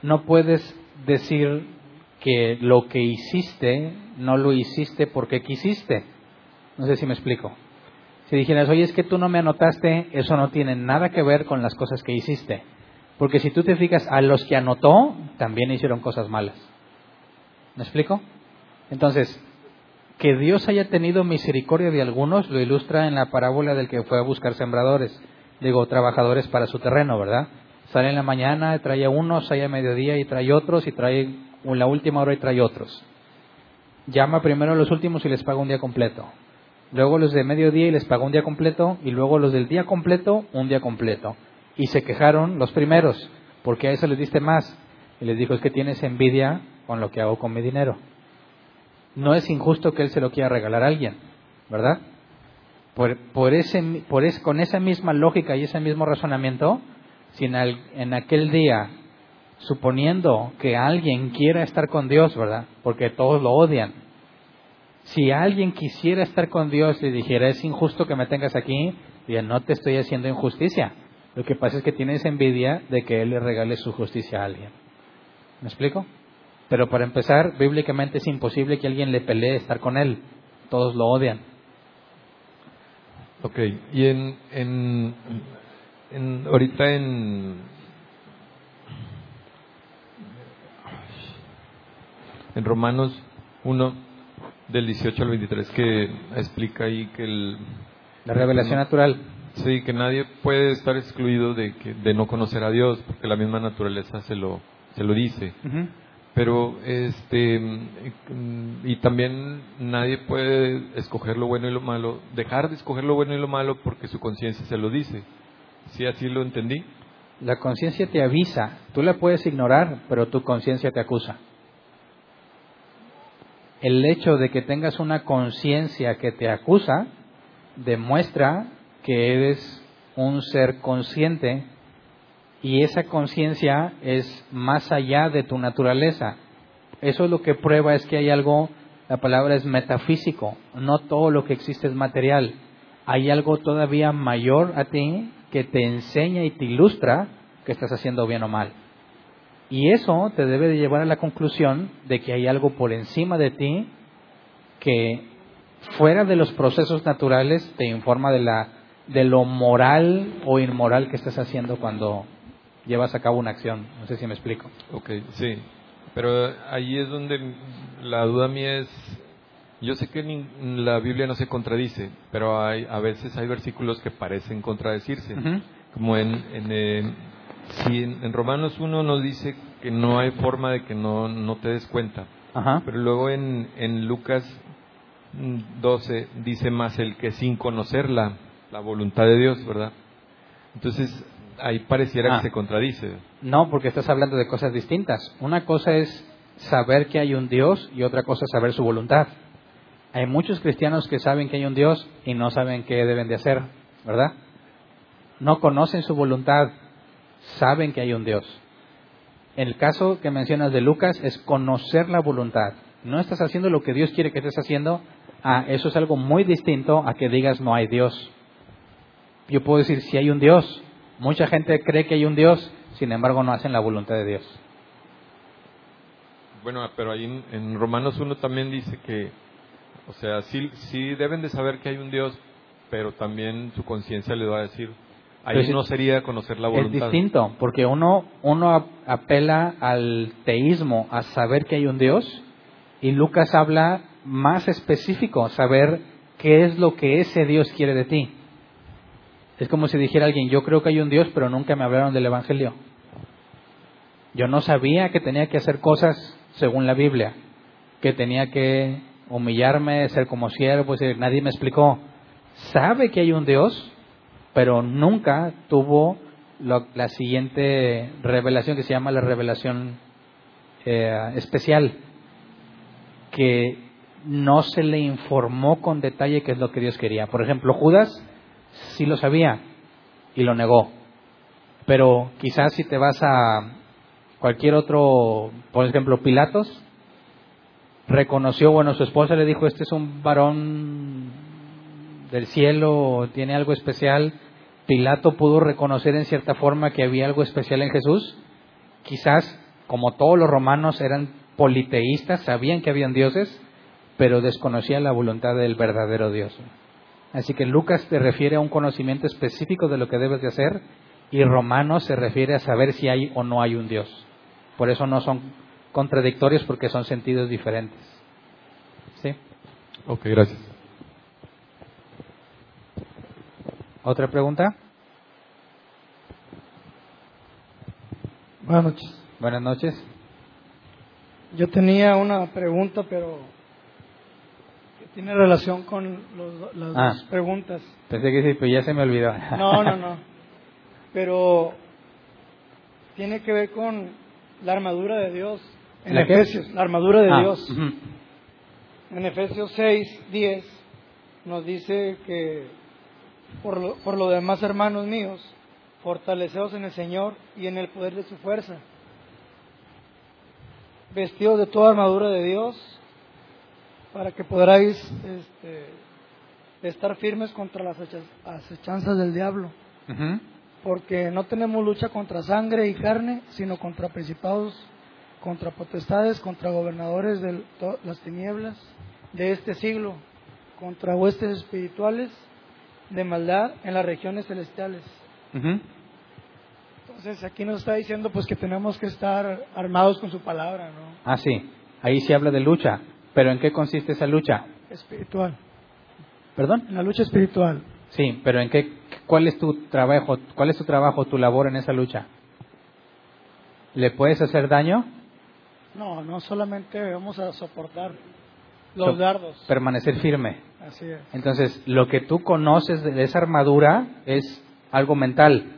no puedes decir que lo que hiciste no lo hiciste porque quisiste. No sé si me explico. Si dijeras, oye, es que tú no me anotaste, eso no tiene nada que ver con las cosas que hiciste. Porque si tú te fijas, a los que anotó también hicieron cosas malas. ¿Me explico? Entonces, que Dios haya tenido misericordia de algunos lo ilustra en la parábola del que fue a buscar sembradores, digo, trabajadores para su terreno, ¿verdad? Sale en la mañana, trae a unos, sale a mediodía y trae otros, y trae en la última hora y trae otros. Llama primero a los últimos y les paga un día completo. Luego los de mediodía y les paga un día completo, y luego los del día completo, un día completo. Y se quejaron los primeros, porque a eso les diste más. Y les dijo, es que tienes envidia con lo que hago con mi dinero. No es injusto que él se lo quiera regalar a alguien, ¿verdad? Por, por ese, por con esa misma lógica y ese mismo razonamiento, si en, en aquel día, suponiendo que alguien quiera estar con Dios, ¿verdad? Porque todos lo odian. Si alguien quisiera estar con Dios y dijera, es injusto que me tengas aquí, bien, no te estoy haciendo injusticia lo que pasa es que tienes envidia de que Él le regale su justicia a alguien. ¿Me explico? Pero para empezar, bíblicamente es imposible que alguien le pelee estar con Él. Todos lo odian. Ok, y en, en, en ahorita en, en Romanos 1, del 18 al 23, que explica ahí que el... La revelación natural Sí, que nadie puede estar excluido de, que, de no conocer a Dios, porque la misma naturaleza se lo, se lo dice. Pero, este, y también nadie puede escoger lo bueno y lo malo, dejar de escoger lo bueno y lo malo porque su conciencia se lo dice. ¿Sí así lo entendí? La conciencia te avisa, tú la puedes ignorar, pero tu conciencia te acusa. El hecho de que tengas una conciencia que te acusa demuestra que eres un ser consciente y esa conciencia es más allá de tu naturaleza. Eso es lo que prueba es que hay algo La palabra es metafísico. No todo lo que existe es material. Hay algo todavía mayor a ti que te enseña y te ilustra que estás haciendo bien o mal. Y eso te debe de llevar a la conclusión de que hay algo por encima de ti que fuera de los procesos naturales te informa de la de lo moral o inmoral que estás haciendo cuando llevas a cabo una acción. No sé si me explico. Ok, sí. Pero ahí es donde la duda mía es, yo sé que la Biblia no se contradice, pero hay, a veces hay versículos que parecen contradecirse. Como en, en, si en, Romanos 1 nos dice que no hay forma de que no, no te des cuenta. Pero luego en, en Lucas 12 dice más el que sin conocerla la voluntad de Dios, ¿verdad? Entonces, ahí pareciera que ah. se contradice. No, porque estás hablando de cosas distintas. Una cosa es saber que hay un Dios y otra cosa es saber su voluntad. Hay muchos cristianos que saben que hay un Dios y no saben qué deben de hacer, ¿verdad? No conocen su voluntad, saben que hay un Dios. El caso que mencionas de Lucas es conocer la voluntad. No estás haciendo lo que Dios quiere que estés haciendo. Ah, eso es algo muy distinto a que digas no hay Dios yo puedo decir si hay un Dios. Mucha gente cree que hay un Dios, sin embargo no hacen la voluntad de Dios. Bueno, pero ahí en, Romanos 1 también dice que, o sea, sí, sí deben de saber que hay un Dios, pero también su conciencia le va a decir, ahí no sería conocer la voluntad. Es distinto, porque uno, uno apela al teísmo, a saber que hay un Dios, y Lucas habla más específico, saber qué es lo que ese Dios quiere de ti. Es como si dijera alguien, yo creo que hay un Dios, pero nunca me hablaron del Evangelio. Yo no sabía que tenía que hacer cosas según la Biblia, que tenía que humillarme, ser como siervo, nadie me explicó. Sabe que hay un Dios, pero nunca tuvo la siguiente revelación que se llama la revelación eh, especial, que no se le informó con detalle qué es lo que Dios quería. Por ejemplo, Judas sí lo sabía y lo negó. Pero quizás si te vas a cualquier otro, por ejemplo, Pilatos, reconoció, bueno, su esposa le dijo, este es un varón del cielo, tiene algo especial. Pilato pudo reconocer en cierta forma que había algo especial en Jesús. Quizás, como todos los romanos eran politeístas, sabían que habían dioses, pero desconocían la voluntad del verdadero Dios. Así que Lucas te refiere a un conocimiento específico de lo que debes de hacer y Romanos se refiere a saber si hay o no hay un Dios. Por eso no son contradictorios porque son sentidos diferentes. ¿Sí? Ok, gracias. ¿Otra pregunta? Buenas noches. Buenas noches. Yo tenía una pregunta, pero tiene relación con las ah. dos preguntas. Pensé que sí, pero ya se me olvidó. No, no, no. Pero tiene que ver con la armadura de Dios. En Efesios, la armadura de ah, Dios. En Efesios 6, 10 nos dice que por lo, por lo demás, hermanos míos, fortaleceos en el Señor y en el poder de su fuerza. Vestidos de toda armadura de Dios para que podáis este, estar firmes contra las acechanzas del diablo. Porque no tenemos lucha contra sangre y carne, sino contra principados, contra potestades, contra gobernadores de las tinieblas de este siglo, contra huestes espirituales de maldad en las regiones celestiales. Entonces aquí nos está diciendo pues que tenemos que estar armados con su palabra, ¿no? Ah, sí. Ahí se habla de lucha. ¿Pero en qué consiste esa lucha? Espiritual. ¿Perdón? En la lucha espiritual. Sí, pero ¿en qué, cuál es tu trabajo, cuál es tu trabajo, tu labor en esa lucha? ¿Le puedes hacer daño? No, no solamente vamos a soportar los dardos. Permanecer firme. Así es. Entonces, lo que tú conoces de esa armadura es algo mental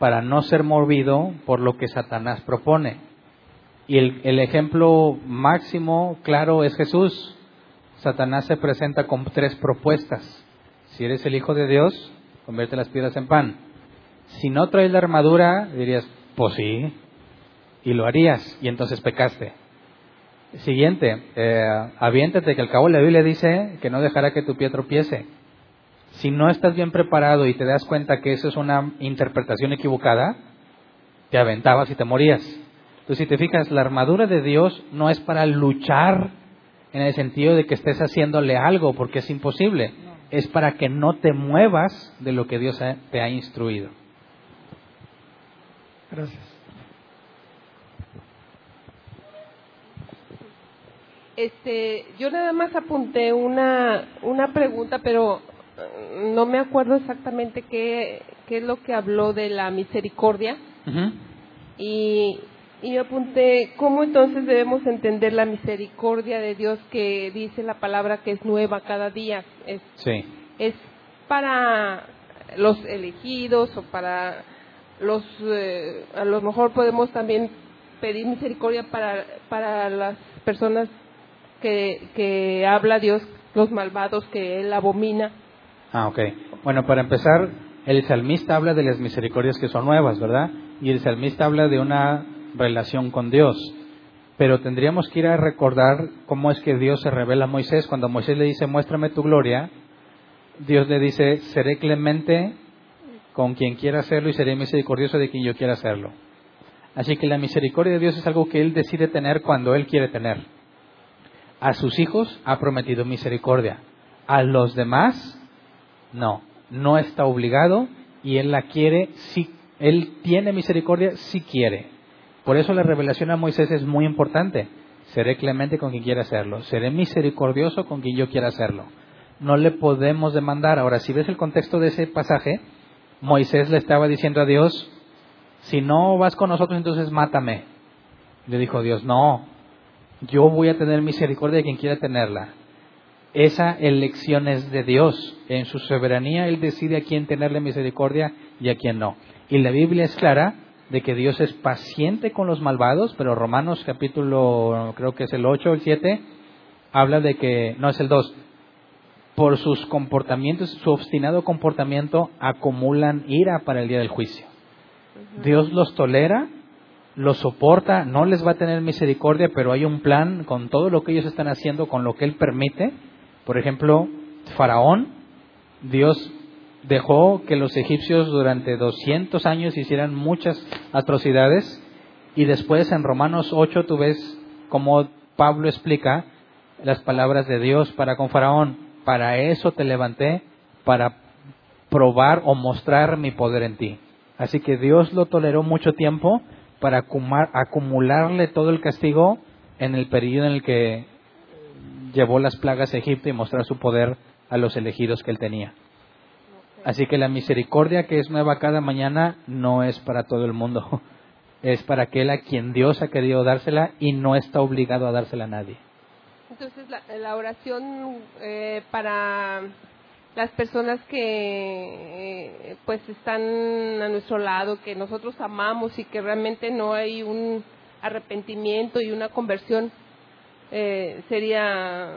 para no ser movido por lo que Satanás propone. Y el, ejemplo máximo, claro, es Jesús. Satanás se presenta con tres propuestas. Si eres el Hijo de Dios, convierte las piedras en pan. Si no traes la armadura, dirías, pues sí, y lo harías, y entonces pecaste. Siguiente, eh, aviéntate, que al cabo la Biblia dice que no dejará que tu pie tropiece. Si no estás bien preparado y te das cuenta que eso es una interpretación equivocada, te aventabas y te morías. Entonces, si te fijas, la armadura de Dios no es para luchar en el sentido de que estés haciéndole algo, porque es imposible. Es para que no te muevas de lo que Dios te ha instruido. Gracias. Este, yo nada más apunté una, una pregunta, pero mm, no me acuerdo exactamente qué, qué es lo que habló de la misericordia. Y y yo apunté, ¿cómo entonces debemos entender la misericordia de Dios que dice la palabra que es nueva cada día? Es, sí. ¿Es para los elegidos o para los... Eh, a lo mejor podemos también pedir misericordia para, para las personas que, que habla Dios, los malvados que Él abomina? Ah, ok. Bueno, para empezar, el salmista habla de las misericordias que son nuevas, ¿verdad? Y el salmista habla de una relación con Dios. Pero tendríamos que ir a recordar cómo es que Dios se revela a Moisés. Cuando Moisés le dice, muéstrame tu gloria, Dios le dice, seré clemente con quien quiera hacerlo y seré misericordioso de quien yo quiera hacerlo. Así que la misericordia de Dios es algo que Él decide tener cuando Él quiere tener. A sus hijos ha prometido misericordia. A los demás, no. No está obligado y Él la quiere si Él tiene misericordia si quiere. Por eso la revelación a Moisés es muy importante. Seré clemente con quien quiera hacerlo. Seré misericordioso con quien yo quiera hacerlo. No le podemos demandar. Ahora, si ves el contexto de ese pasaje, Moisés le estaba diciendo a Dios, si no vas con nosotros, entonces mátame. Le dijo Dios, no, yo voy a tener misericordia de quien quiera tenerla. Esa elección es de Dios. En su soberanía Él decide a quién tenerle misericordia y a quién no. Y la Biblia es clara de que Dios es paciente con los malvados, pero Romanos capítulo, creo que es el 8 o el 7, habla de que, no es el 2, por sus comportamientos, su obstinado comportamiento, acumulan ira para el día del juicio. Dios los tolera, los soporta, no les va a tener misericordia, pero hay un plan con todo lo que ellos están haciendo, con lo que Él permite. Por ejemplo, Faraón, Dios dejó que los egipcios durante 200 años hicieran muchas atrocidades y después en Romanos 8 tú ves cómo Pablo explica las palabras de Dios para con Faraón, para eso te levanté, para probar o mostrar mi poder en ti. Así que Dios lo toleró mucho tiempo para acumularle todo el castigo en el periodo en el que llevó las plagas a Egipto y mostrar su poder a los elegidos que él tenía. Así que la misericordia que es nueva cada mañana no es para todo el mundo, es para aquel a quien Dios ha querido dársela y no está obligado a dársela a nadie. Entonces la, oración eh, para las personas que eh, pues están a nuestro lado, que nosotros amamos y que realmente no hay un arrepentimiento y una conversión, eh, sería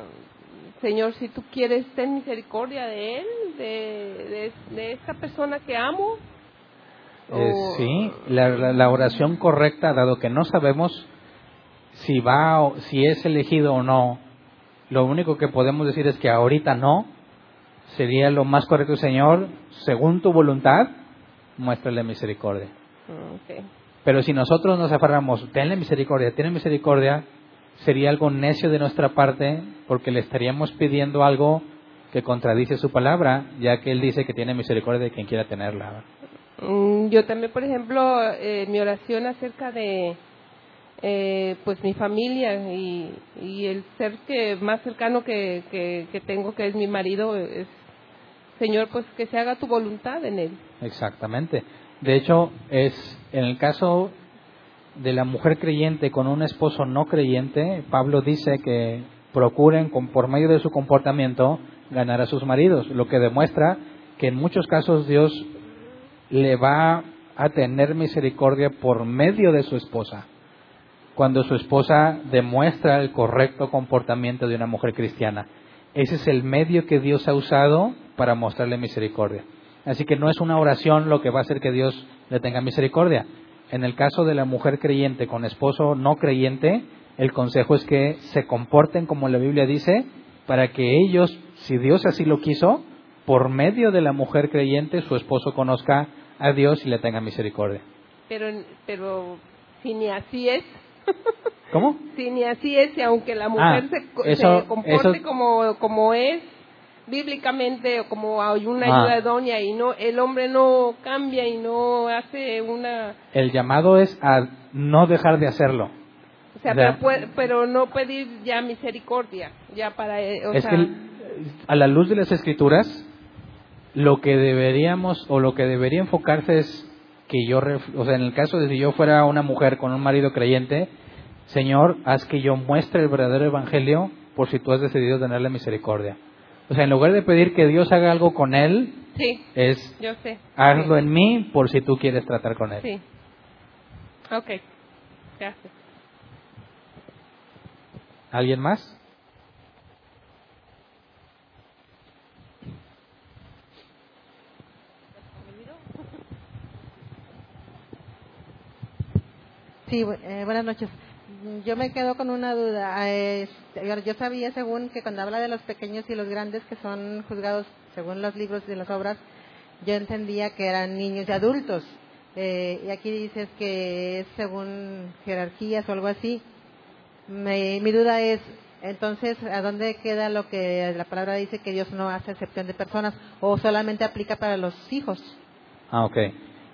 Señor, si tú quieres, ten misericordia de él, de, de, esta persona que amo. Eh, sí, la, oración correcta, dado que no sabemos si va o si es elegido o no, lo único que podemos decir es que ahorita no, sería lo más correcto, Señor, según tu voluntad, muéstrale misericordia. Mm, Pero si nosotros nos aferramos, tenle misericordia, tiene misericordia, sería algo necio de nuestra parte porque le estaríamos pidiendo algo que contradice su palabra, ya que él dice que tiene misericordia de quien quiera tenerla. Mm, yo también, por ejemplo, eh, mi oración acerca de eh, pues mi familia y, el ser que más cercano que, que, tengo, que es mi marido, es Señor, pues que se haga tu voluntad en él. Exactamente. De hecho, es en el caso de la mujer creyente con un esposo no creyente, Pablo dice que procuren con, por medio de su comportamiento ganar a sus maridos, lo que demuestra que en muchos casos Dios le va a tener misericordia por medio de su esposa, cuando su esposa demuestra el correcto comportamiento de una mujer cristiana. Ese es el medio que Dios ha usado para mostrarle misericordia. Así que no es una oración lo que va a hacer que Dios le tenga misericordia, en el caso de la mujer creyente con esposo no creyente, El consejo es que se comporten como la Biblia dice, para que ellos, si Dios así lo quiso, por medio de la mujer creyente, su esposo conozca a Dios y le tenga misericordia. Pero, pero si ni así es. ¿Cómo? Si ni así es, y aunque la mujer ah, se, comporte como, como es, bíblicamente como hay una ah. ayuda doña y no el hombre no cambia y no hace una el llamado es a no dejar de hacerlo o sea, pero, no pedir ya misericordia ya para eh, es que a la luz de las escrituras lo que deberíamos o lo que debería enfocarse es que yo o sea en el caso de si yo fuera una mujer con un marido creyente Señor haz que yo muestre el verdadero evangelio por si tú has decidido tenerle misericordia o sea, en lugar de pedir que Dios haga algo con él, es yo sé. hazlo en mí por si tú quieres tratar con él. Sí. Ok. Gracias. ¿Alguien más? Sí, eh, buenas noches yo me quedo con una duda. Yo sabía, según que cuando habla de los pequeños y los grandes que son juzgados según los libros y las obras, yo entendía que eran niños y adultos. Eh, y aquí dices que es según jerarquías o algo así. mi duda es, entonces, ¿a dónde queda lo que la palabra dice que Dios no hace excepción de personas o solamente aplica para los hijos? Ah, ok.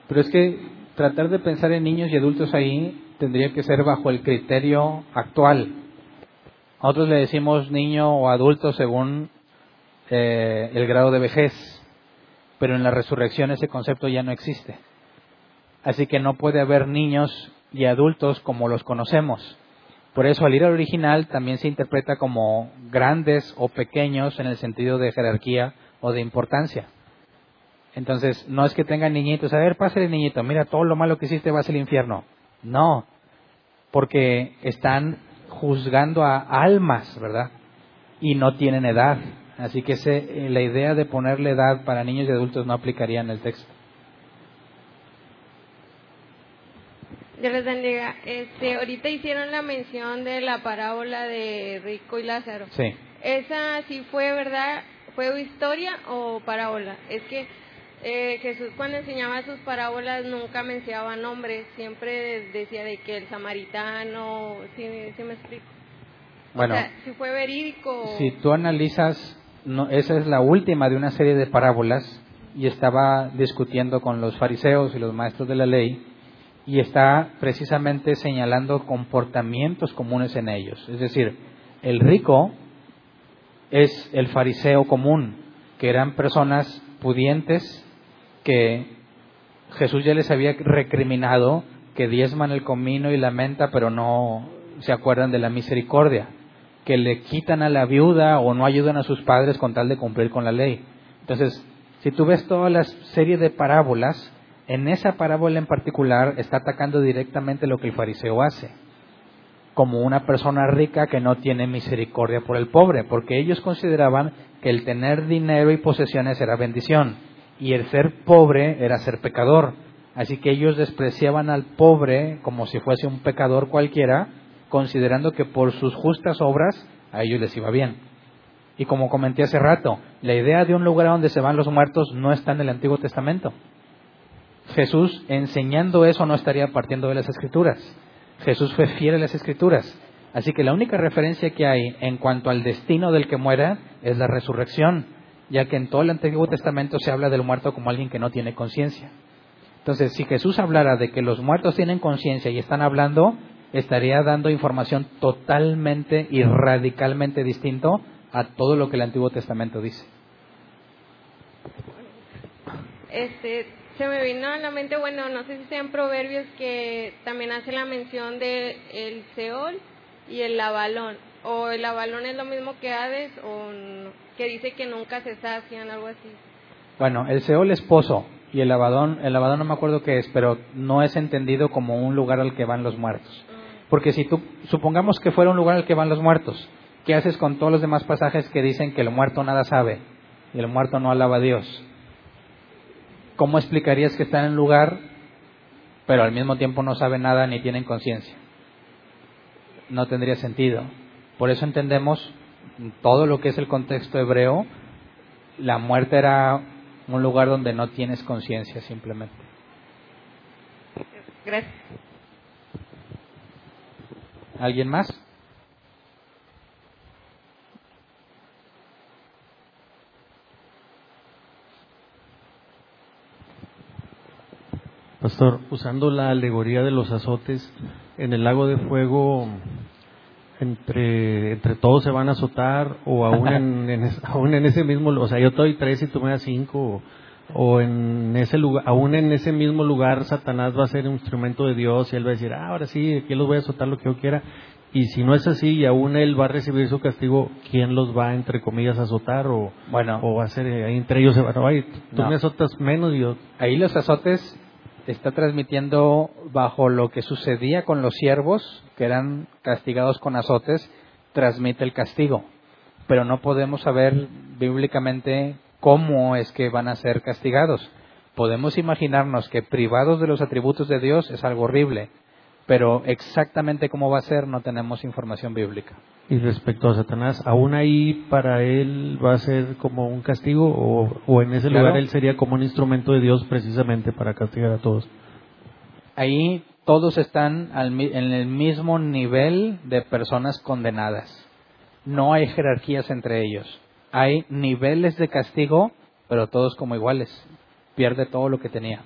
Pero es que tratar de pensar en niños y adultos ahí tendría que ser bajo el criterio actual. Nosotros le decimos niño o adulto según eh, el grado de vejez, pero en la resurrección ese concepto ya no existe. Así que no puede haber niños y adultos como los conocemos. Por eso al ir al original también se interpreta como grandes o pequeños en el sentido de jerarquía o de importancia. Entonces, no es que tengan niñitos, a ver, pásale niñito, mira, todo lo malo que hiciste va al infierno. No, porque están juzgando a almas, ¿verdad? Y no tienen edad. Así que eh, la idea de ponerle edad para niños y adultos no aplicaría en el texto. Dios les bendiga. Este, ahorita hicieron la mención de la parábola de Rico y Lázaro. Sí. ¿Esa sí fue verdad? ¿Fue historia o parábola? Es que eh, Jesús cuando enseñaba sus parábolas nunca mencionaba nombres, siempre decía de que el samaritano, ¿sí, me explico? Bueno, si fue verídico. Si tú analizas, no, esa es la última de una serie de parábolas y estaba discutiendo con los fariseos y los maestros de la ley y está precisamente señalando comportamientos comunes en ellos. Es decir, el rico es el fariseo común, que eran personas pudientes que Jesús ya les había recriminado que diezman el comino y la menta, pero no se acuerdan de la misericordia, que le quitan a la viuda o no ayudan a sus padres con tal de cumplir con la ley. Entonces, si tú ves toda la serie de parábolas, en esa parábola en particular está atacando directamente lo que el fariseo hace, como una persona rica que no tiene misericordia por el pobre, porque ellos consideraban que el tener dinero y posesiones era bendición y el ser pobre era ser pecador. Así que ellos despreciaban al pobre como si fuese un pecador cualquiera, considerando que por sus justas obras a ellos les iba bien. Y como comenté hace rato, la idea de un lugar donde se van los muertos no está en el Antiguo Testamento. Jesús enseñando eso no estaría partiendo de las Escrituras. Jesús fue fiel a las Escrituras. Así que la única referencia que hay en cuanto al destino del que muera es la resurrección ya que en todo el Antiguo Testamento se habla del muerto como alguien que no tiene conciencia. Entonces, si Jesús hablara de que los muertos tienen conciencia y están hablando, estaría dando información totalmente y radicalmente distinto a todo lo que el Antiguo Testamento dice. Este, se me vino a la mente, bueno, no sé si sean proverbios que también hace la mención de el Seol y el Avalón. O el Avalón es lo mismo que Hades o que dice que nunca se sacian, algo así. Bueno, el Seol es pozo y el lavadón, el lavadón no me acuerdo qué es, pero no es entendido como un lugar al que van los muertos. Ah. Porque si tú, supongamos que fuera un lugar al que van los muertos, ¿qué haces con todos los demás pasajes que dicen que el muerto nada sabe y el muerto no alaba a Dios? ¿Cómo explicarías que están en lugar, pero al mismo tiempo no saben nada ni tienen conciencia? no tendría sentido. Por eso entendemos todo lo que es el contexto hebreo, la muerte era un lugar donde no tienes conciencia simplemente. Gracias. ¿Alguien más? Pastor, usando la alegoría de los azotes, en el lago de fuego, entre, entre todos se van a azotar, o aún en, aún en ese mismo, o sea, yo estoy tres y tú me das cinco, o, en ese lugar, aún en ese mismo lugar, Satanás va a ser un instrumento de Dios y él va a decir, ah, ahora sí, aquí los voy a azotar lo que yo quiera. Y si no es así y aún él va a recibir su castigo, ¿quién los va, entre comillas, a azotar? O, bueno, o va a ser, ahí entre ellos se van a, tú me azotas menos y yo. Ahí los azotes está transmitiendo bajo lo que sucedía con los siervos, que eran castigados con azotes, transmite el castigo. Pero no podemos saber bíblicamente cómo es que van a ser castigados. Podemos imaginarnos que privados de los atributos de Dios es algo horrible, pero exactamente cómo va a ser no tenemos información bíblica. Y respecto a Satanás, ¿aún ahí para él va a ser como un castigo o, en ese lugar él sería como un instrumento de Dios precisamente para castigar a todos? Ahí todos están en el mismo nivel de personas condenadas. No hay jerarquías entre ellos. Hay niveles de castigo, pero todos como iguales. Pierde todo lo que tenía.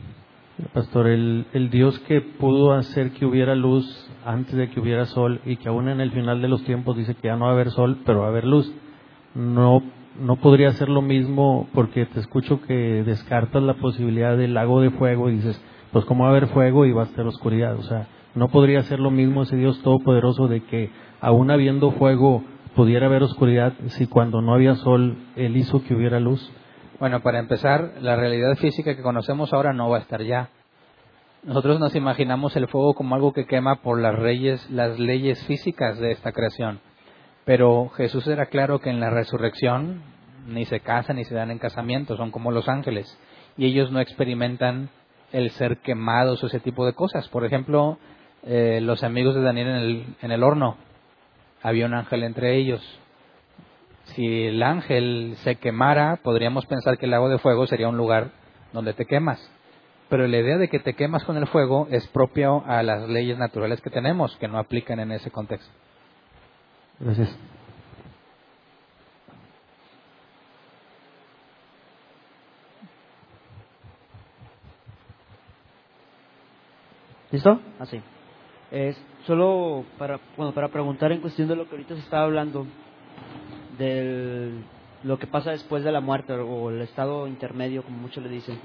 Pastor, el, el, Dios que pudo hacer que hubiera luz antes de que hubiera sol y que aún en el final de los tiempos dice que ya no va a haber sol, pero va a haber luz, no, no podría ser lo mismo porque te escucho que descartas la posibilidad del lago de fuego y dices, pues cómo va a haber fuego y va a estar oscuridad. O sea, no podría ser lo mismo ese Dios todopoderoso de que aún habiendo fuego pudiera haber oscuridad si cuando no había sol Él hizo que hubiera luz. Bueno, para empezar, la realidad física que conocemos ahora no va a estar ya. Nosotros nos imaginamos el fuego como algo que quema por las, reyes, las leyes físicas de esta creación. Pero Jesús era claro que en la resurrección ni se casan ni se dan en casamiento, son como los ángeles. Y ellos no experimentan el ser quemados o ese tipo de cosas. Por ejemplo, eh, los amigos de Daniel en el, en el horno, había un ángel entre ellos si el ángel se quemara, podríamos pensar que el lago de fuego sería un lugar donde te quemas. Pero la idea de que te quemas con el fuego es propio a las leyes naturales que tenemos, que no aplican en ese contexto. Gracias. ¿Listo? Así. Es solo para, bueno, para preguntar en cuestión de lo que ahorita se estaba hablando de lo que pasa después de la muerte o el estado intermedio, como muchos le dicen.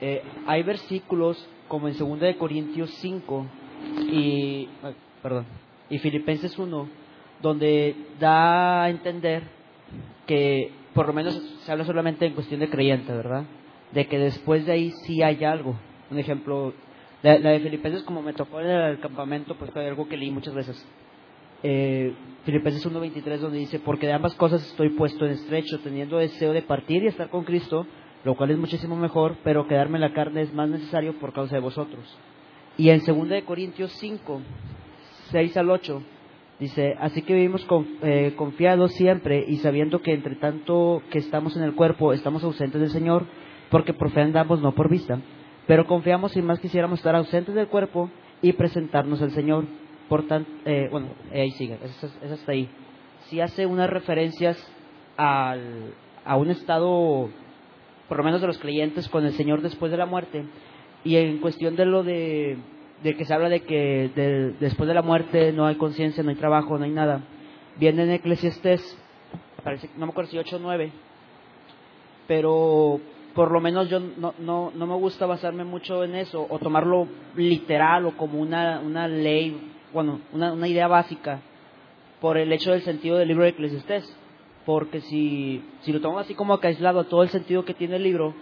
Eh, hay versículos como en 2 de Corintios 5 y perdón, y Filipenses 1 donde da a entender que por lo menos se habla solamente en cuestión de creyente, ¿verdad? De que después de ahí sí hay algo. Un ejemplo, la, la de Filipenses como me tocó en el campamento, pues fue algo que leí muchas veces eh, Filipenses 1.23 donde dice, porque de ambas cosas estoy puesto en estrecho, teniendo deseo de partir y estar con Cristo, lo cual es muchísimo mejor, pero quedarme en la carne es más necesario por causa de vosotros. Y en 2 de Corintios 5, 6 al 8, dice, así que vivimos eh, confiados siempre y sabiendo que entre tanto que estamos en el cuerpo, estamos ausentes del Señor, porque por fe andamos, no por vista, pero confiamos si más quisiéramos estar ausentes del cuerpo y presentarnos al Señor por eh, bueno, ahí sigue, es, hasta ahí. Si hace unas referencias al, a un estado, por lo menos de los creyentes, con el Señor después de la muerte. Y en cuestión de lo de, de que se habla de que después de la muerte no hay conciencia, no hay trabajo, no hay nada. Viene en Eclesiastés, parece, no me acuerdo si 8 o 9, pero por lo menos yo no, no, no me gusta basarme mucho en eso o tomarlo literal o como una, una ley bueno, una, una idea básica por el hecho del sentido del libro de Eclesiastés. Porque si, si lo tomamos así como que aislado todo el sentido que tiene el libro,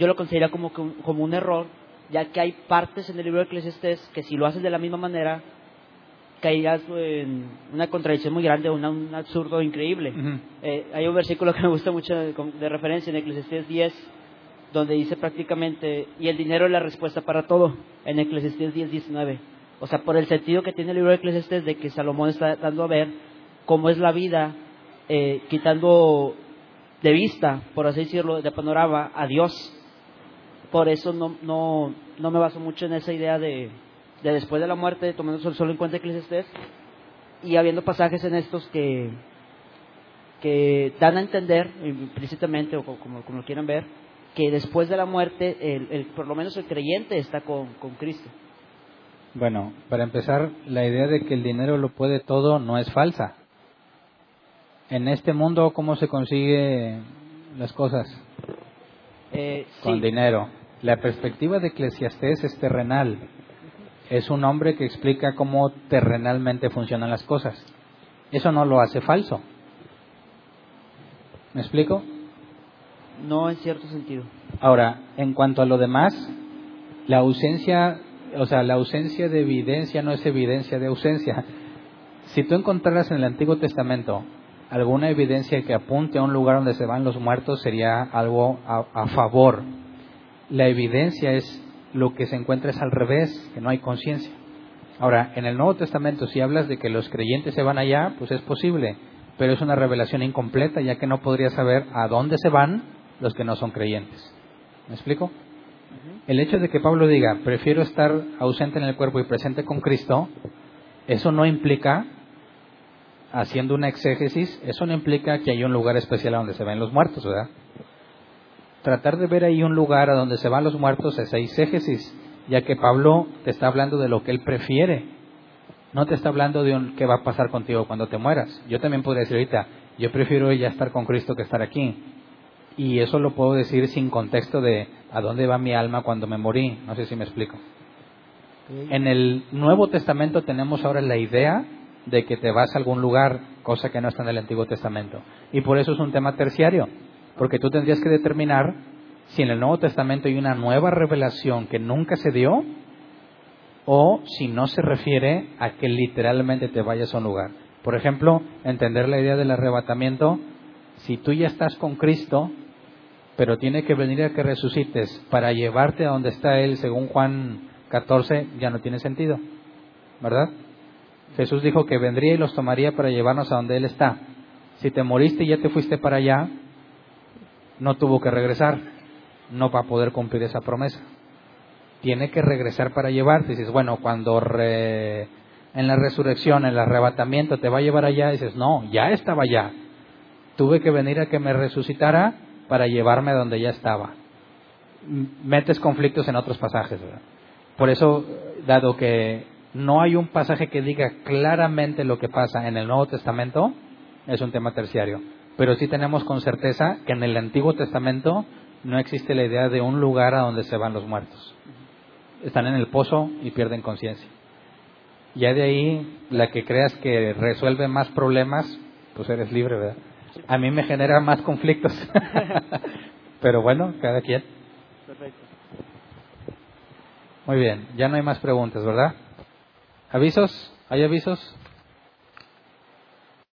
yo lo consideraría como, como un error, ya que hay partes en el libro de Eclesiastés que si lo haces de la misma manera, caerías en una contradicción muy grande, una, un absurdo increíble. Eh, hay un versículo que me gusta mucho de, de referencia en Eclesiastés 10, donde dice prácticamente, y el dinero es la respuesta para todo, en Eclesiastés 10, 19 O sea, por el sentido que tiene el libro de Eclesiastes de que Salomón está dando a ver cómo es la vida, eh, quitando de vista, por así decirlo, de panorama, a Dios. Por eso no, no, no me baso mucho en esa idea de, de después de la muerte, tomando solo en cuenta Eclesiastes, y habiendo pasajes en estos que, que dan a entender implícitamente, o como, como lo quieran ver, que después de la muerte, el, por lo menos el creyente está con, con Cristo. Bueno, para empezar, la idea de que el dinero lo puede todo no es falsa. En este mundo, ¿cómo se consigue las cosas? Eh, con dinero. La perspectiva de Eclesiastés es terrenal. Es un hombre que explica cómo terrenalmente funcionan las cosas. Eso no lo hace falso. ¿Me explico? No en cierto sentido. Ahora, en cuanto a lo demás, la ausencia, o sea, la ausencia de evidencia no es evidencia de ausencia. Si tú encontraras en el Antiguo Testamento alguna evidencia que apunte a un lugar donde se van los muertos, sería algo a, a favor. La evidencia es lo que se encuentra es al revés, que no hay conciencia. Ahora, en el Nuevo Testamento, si hablas de que los creyentes se van allá, pues es posible pero es una revelación incompleta, ya que no podría saber a dónde se van los que no son creyentes. ¿Me explico? El hecho de que Pablo diga, prefiero estar ausente en el cuerpo y presente con Cristo, eso no implica, haciendo una exégesis, eso no implica que hay un lugar especial a donde se ven los muertos, ¿verdad? Tratar de ver ahí un lugar a donde se van los muertos es exégesis, ya que Pablo te está hablando de lo que él prefiere no te está hablando de un, qué va a pasar contigo cuando te mueras. Yo también podría decir ahorita, yo prefiero ya estar con Cristo que estar aquí. Y eso lo puedo decir sin contexto de a dónde va mi alma cuando me morí. No sé si me explico. En el Nuevo Testamento tenemos ahora la idea de que te vas a algún lugar, cosa que no está en el Antiguo Testamento. Y por eso es un tema terciario, porque tú tendrías que determinar si en el Nuevo Testamento hay una nueva revelación que nunca se dio o si no se refiere a que literalmente te vayas a un lugar. Por ejemplo, entender la idea del arrebatamiento, si tú ya estás con Cristo, pero tiene que venir a que resucites para llevarte a donde está Él, según Juan 14, ya no tiene sentido, ¿verdad? Jesús dijo que vendría y los tomaría para llevarnos a donde Él está. Si te moriste y ya te fuiste para allá, no tuvo que regresar, no va a poder cumplir esa promesa tiene que regresar para llevarte. Dices, bueno, cuando en la resurrección, en el arrebatamiento, te va a llevar allá, dices, no, ya estaba allá. Tuve que venir a que me resucitara para llevarme a donde ya estaba. Metes conflictos en otros pasajes. ¿verdad? Por eso, dado que no hay un pasaje que diga claramente lo que pasa en el Nuevo Testamento, es un tema terciario. Pero sí tenemos con certeza que en el Antiguo Testamento no existe la idea de un lugar a donde se van los muertos están en el pozo y pierden conciencia. Ya de ahí, la que creas que resuelve más problemas, pues eres libre, ¿verdad? A mí me genera más conflictos. Pero bueno, cada quien. Perfecto. Muy bien, ya no hay más preguntas, ¿verdad? ¿Avisos? ¿Hay avisos?